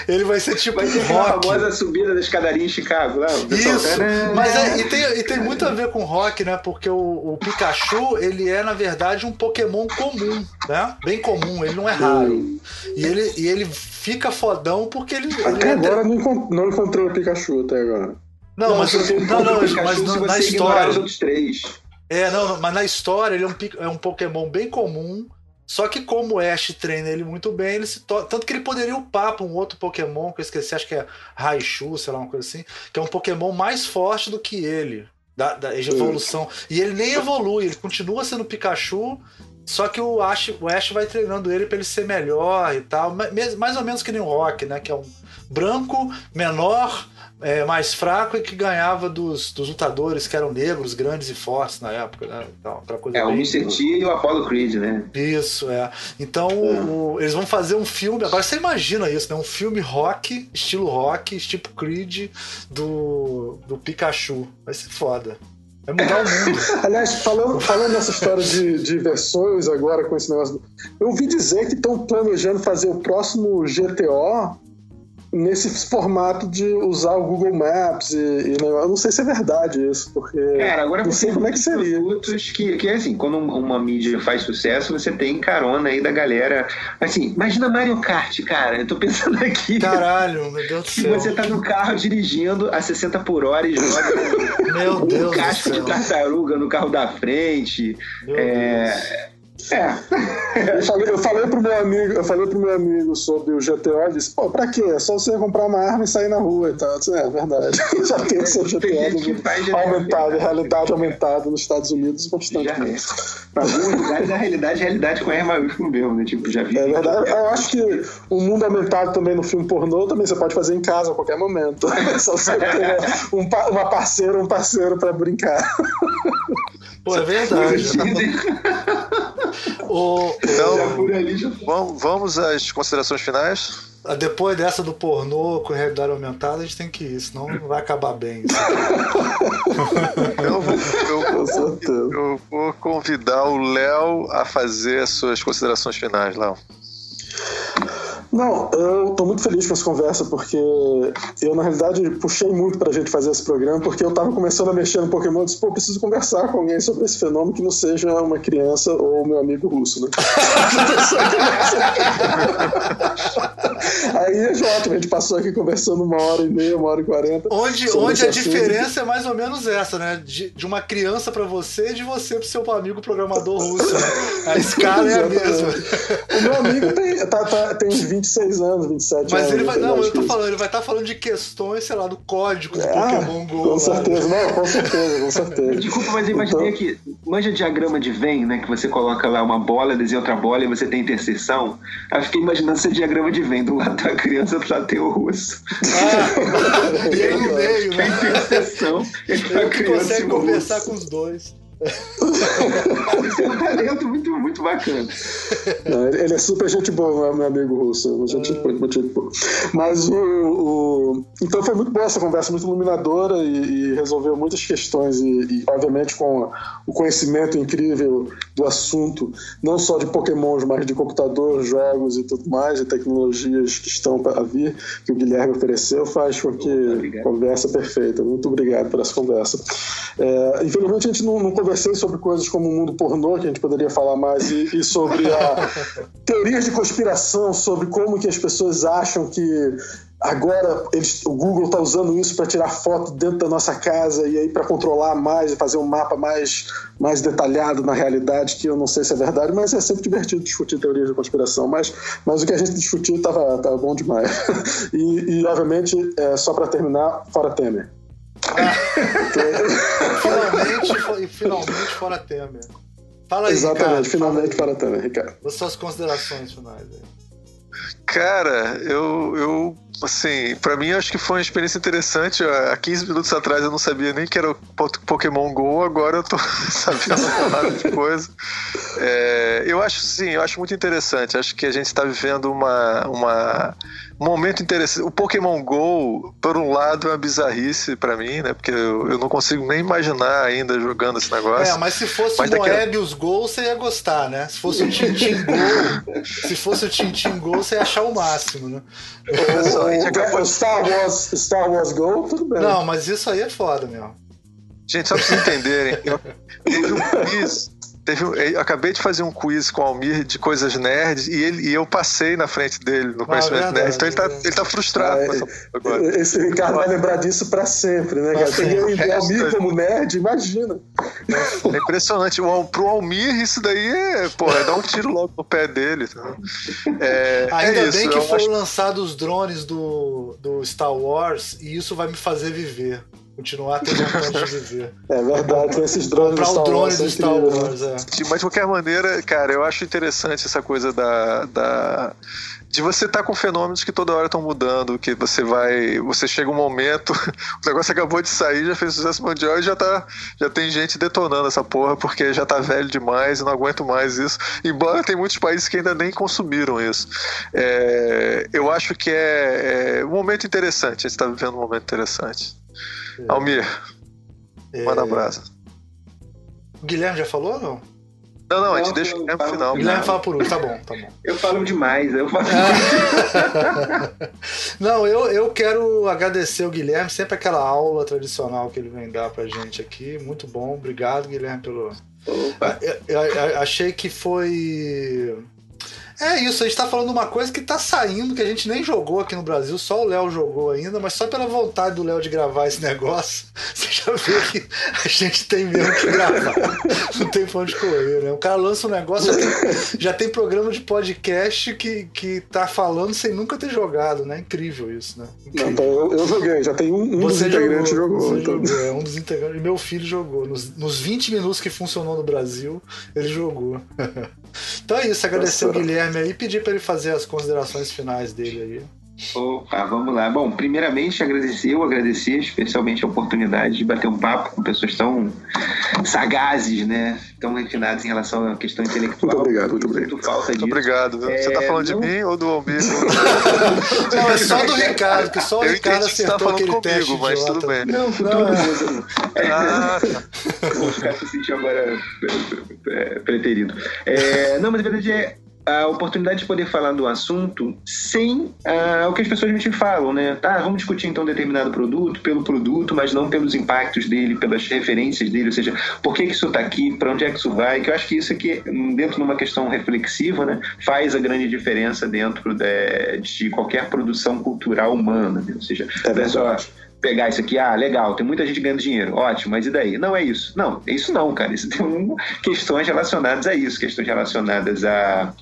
ele vai ser tipo. Vai ter rock. a famosa subida da escadaria em Chicago. Lá, Isso! Mas é, e, tem, e tem muito a ver com rock, né? Porque o, o, Pikachu, ele é, na verdade, um Pokémon comum, né? Bem comum, ele não é raro. E ele, e ele fica fodão porque ele. Até ele agora não, não encontrou o Pikachu até agora. Não, mas, não, não, na história. Os outros três. É, não, mas na história ele é um, é um Pokémon bem comum. Só que como o Ash treina ele muito bem, ele se to... tanto que ele poderia upar para um outro Pokémon que eu esqueci, acho que é Raichu, sei lá, uma coisa assim, que é um Pokémon mais forte do que ele, da, da evolução. E ele nem evolui, ele continua sendo Pikachu, só que o Ash, o Ash vai treinando ele para ele ser melhor e tal, mais ou menos que nem o Rock, né, que é um branco, menor, é, mais fraco e que ganhava dos, dos lutadores que eram negros, grandes e fortes na época, né? Então, coisa é, bem... o Mr. T e o Apollo Creed, né? Isso, é. Então, é. O, eles vão fazer um filme. Agora você imagina isso, né? Um filme rock, estilo rock, tipo Creed do, do Pikachu. Vai ser foda. Vai mudar o mundo. Aliás, falando, falando nessa história de, de versões agora com esse negócio. Eu ouvi dizer que estão planejando fazer o próximo GTO nesse formato de usar o Google Maps e, e eu não sei se é verdade isso, porque Cara, agora não sei como é que seria. Que, que é assim, quando uma mídia faz sucesso, você tem carona aí da galera. Assim, imagina Mario Kart, cara. Eu tô pensando aqui. Caralho, meu Deus do céu. Você tá no carro dirigindo a 60 por hora e joga meu um Deus casco de tartaruga no carro da frente. Meu é, Deus. É. Eu falei, eu falei pro meu amigo, eu falei pro meu amigo sobre o GTO e disse, pô, pra quê? É só você comprar uma arma e sair na rua e tal. Disse, é, verdade. Já tem o seu GTO aumentado, realidade aumentada nos Estados Unidos constantemente. Pra alguns lugares a realidade é realidade com R maiúsculo mesmo, né? Tipo, já vi. É verdade. Eu acho que o mundo aumentado também no filme pornô também você pode fazer em casa a qualquer momento. Só você ter um, uma parceira, um parceiro pra brincar. Pô, é verdade. o, então, vamos, vamos às considerações finais? Ah, depois dessa do pornô com realidade aumentada, a gente tem que ir, senão não vai acabar bem. eu, vou, eu, eu vou convidar o Léo a fazer as suas considerações finais, Léo. Não, eu tô muito feliz com essa conversa, porque eu, na realidade, puxei muito pra gente fazer esse programa, porque eu tava começando a mexer no Pokémon e disse, pô, preciso conversar com alguém sobre esse fenômeno que não seja uma criança ou meu amigo russo, né? Aí é ótimo, a gente passou aqui conversando uma hora e meia, uma hora e quarenta. Onde, onde a diferença é mais ou menos essa, né? De, de uma criança pra você e de você pro seu amigo programador russo, né? A escala é a mesma. O meu amigo tem, tá, tá, tem uns 20 26 anos, 27 mas anos. Mas ele vai. Não, eu tô falando, ele vai estar tá falando de questões, sei lá, do código do ah, Pokémon GO. Com certeza, não, com certeza, com certeza. Desculpa, mas eu imaginei então... que. Manja diagrama de Venn, né? Que você coloca lá uma bola, desenha outra bola e você tem interseção. Aí eu fiquei imaginando esse diagrama de Venn. Do lado da criança, do lado tem o russo. Ah, e aí no meio, né? Tem interseção. Ele consegue conversar com os dois. Isso é um talento muito, muito bacana. Não, ele é super gente boa, meu amigo russo. Gente, é. muito gente boa. Mas o, o, Então foi muito boa essa conversa, muito iluminadora e, e resolveu muitas questões. E, e, obviamente, com o conhecimento incrível do assunto, não só de Pokémons, mas de computador, jogos e tudo mais, e tecnologias que estão para vir, que o Guilherme ofereceu, faz com que a conversa perfeita. Muito obrigado por essa conversa. É, infelizmente, a gente não, não conversei sobre coisas como o mundo pornô, que a gente poderia falar mais, e, e sobre teorias de conspiração, sobre como que as pessoas acham que agora eles, o Google está usando isso para tirar foto dentro da nossa casa e aí para controlar mais e fazer um mapa mais, mais detalhado na realidade, que eu não sei se é verdade, mas é sempre divertido discutir teorias de conspiração. Mas, mas o que a gente discutiu estava tava bom demais. e, e, obviamente, é, só para terminar, fora Temer. Finalmente, finalmente fora Temer. Fala aí, Exatamente, Ricardo, finalmente fora Temer, Ricardo. As suas considerações finais aí. Cara, eu, eu assim, para mim acho que foi uma experiência interessante. Há 15 minutos atrás eu não sabia nem que era o Pokémon GO, agora eu tô sabendo uma de coisa. É, eu acho sim, eu acho muito interessante. Acho que a gente está vivendo uma, uma um momento interessante. O Pokémon GO, por um lado, é uma bizarrice para mim, né? Porque eu, eu, não consigo nem imaginar ainda jogando esse negócio. É, mas se fosse mas o Moebius. Go, você ia gostar, né? Se fosse o Tintin Go, se fosse o Tintin Go, você ia achar o máximo, né? O, Star Wars, Star Wars Go, tudo bem. Não, mas isso aí é foda, meu. Gente, só pra vocês entenderem, eu, teve um quiz Teve, eu acabei de fazer um quiz com o Almir de coisas nerds e, ele, e eu passei na frente dele no ah, conhecimento ah, nerd. Então ele tá, ele tá frustrado ah, agora. Esse Ricardo vai lembrar disso pra sempre, né, cara? Tem o Almir como nerd, imagina. É impressionante. O, pro Almir, isso daí é, pô, é dar um tiro logo no pé dele. Tá? É, Ainda é bem isso, que foram acho... lançados os drones do, do Star Wars e isso vai me fazer viver. Continuar tentando de viver. É verdade, tem esses drones Comprar o drone do Star Wars, é. Mas de qualquer maneira, cara, eu acho interessante essa coisa da. da de você estar tá com fenômenos que toda hora estão mudando, que você vai. Você chega um momento, o negócio acabou de sair, já fez sucesso mundial e já tá. Já tem gente detonando essa porra porque já tá velho demais e não aguento mais isso. Embora tem muitos países que ainda nem consumiram isso. É, eu acho que é, é, um momento interessante, a gente está vivendo um momento interessante. É. Almir, é... manda brasa. O Guilherme já falou ou não? Não, não, a gente deixa o Guilherme final. O Guilherme fala por último, tá bom, tá bom. Eu falo demais, eu falo Não, eu, eu quero agradecer o Guilherme, sempre aquela aula tradicional que ele vem dar pra gente aqui. Muito bom, obrigado, Guilherme, pelo. Opa. Eu, eu, eu achei que foi é isso, a gente tá falando uma coisa que tá saindo, que a gente nem jogou aqui no Brasil, só o Léo jogou ainda, mas só pela vontade do Léo de gravar esse negócio, você já vê que a gente tem mesmo que gravar. Não tem pra onde correr, né? O cara lança um negócio, já tem, programa de podcast que, que tá falando sem nunca ter jogado, né? Incrível isso, né? Incrível. Não, então eu, eu, joguei, já tem um, um dos integrantes jogou. jogou então. jogou é, um dos integrantes. E meu filho jogou. Nos, nos 20 minutos que funcionou no Brasil, ele jogou. Então é isso, agradecer o Guilherme aí e pedir para ele fazer as considerações finais dele aí. Opa, vamos lá. Bom, primeiramente agradecer, eu agradecer especialmente a oportunidade de bater um papo com pessoas tão sagazes, né? Tão refinadas em relação à questão intelectual. Muito obrigado, muito obrigado. Muito falta disso. Muito obrigado. É, Você tá falando não... de mim ou do Almir? não, é só do Ricardo, que só o eu Ricardo acertou tá falando aquele comigo, teste mas tudo bem. Não, com todo mundo. Ah, tá. Vou ficar se sentir agora é, preterido. É, não, mas na verdade é a oportunidade de poder falar do assunto sem uh, o que as pessoas me falam, né? Tá, vamos discutir então determinado produto pelo produto, mas não pelos impactos dele, pelas referências dele, ou seja, por que, que isso está aqui, para onde é que isso vai, que eu acho que isso aqui, dentro de uma questão reflexiva, né, faz a grande diferença dentro de, de qualquer produção cultural humana, né? ou seja, é só pegar isso aqui, ah, legal, tem muita gente ganhando dinheiro, ótimo, mas e daí? Não é isso. Não, é isso não, cara. Isso tem um, questões relacionadas a isso, questões relacionadas a.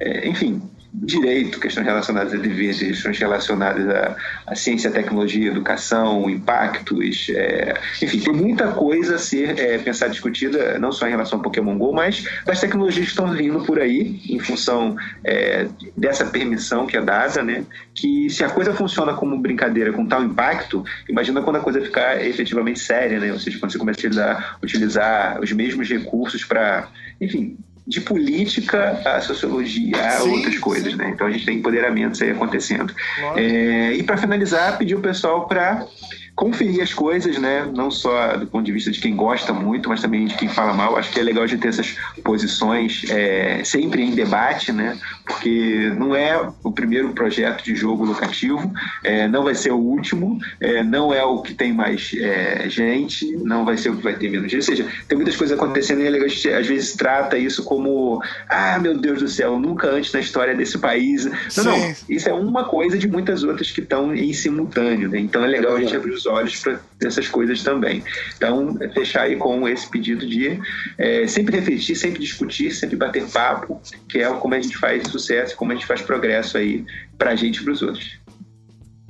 É, enfim, direito, questões relacionadas a deveres, questões relacionadas à, à ciência, tecnologia, educação, impactos, é, enfim, tem muita coisa a ser é, pensada, discutida, não só em relação ao Pokémon GO, mas das tecnologias que estão vindo por aí, em função é, dessa permissão que é dada, né? Que se a coisa funciona como brincadeira com tal impacto, imagina quando a coisa ficar efetivamente séria, né? Ou seja, quando você começa a utilizar os mesmos recursos para, enfim, de política a sociologia a sim, outras coisas, sim. né? Então a gente tem empoderamentos aí acontecendo. É, e para finalizar, pedir o pessoal para conferir as coisas, né? Não só do ponto de vista de quem gosta muito, mas também de quem fala mal. Acho que é legal de ter essas posições é, sempre em debate, né? Porque não é o primeiro projeto de jogo locativo, é, não vai ser o último, é, não é o que tem mais é, gente, não vai ser o que vai ter menos gente. Ou seja, tem muitas coisas acontecendo e é legal a gente, às vezes, trata isso como ah, meu Deus do céu, nunca antes na história desse país. Não, Sim. não. Isso é uma coisa de muitas outras que estão em simultâneo, né? Então é legal a gente abrir os olhos para essas coisas também. Então, é fechar aí com esse pedido de é, sempre refletir, sempre discutir, sempre bater papo, que é como a gente faz sucesso, como a gente faz progresso aí para a gente e para os outros.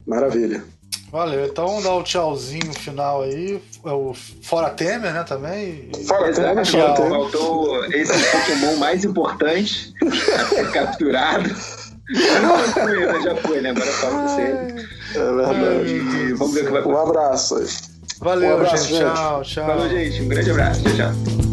Maravilha. Valeu, então dá o tchauzinho final aí. É o Fora Temer, né, também. Fora Temer, Fora Temer. Faltou esse Pokémon mais importante a ser capturado. Já foi, já foi, né? Agora fala você. É verdade. Vamos ver o que vai acontecer. Um abraço. Valeu, um abraço, gente. gente. Tchau, tchau. Falou, gente. Um grande abraço. Tchau, tchau.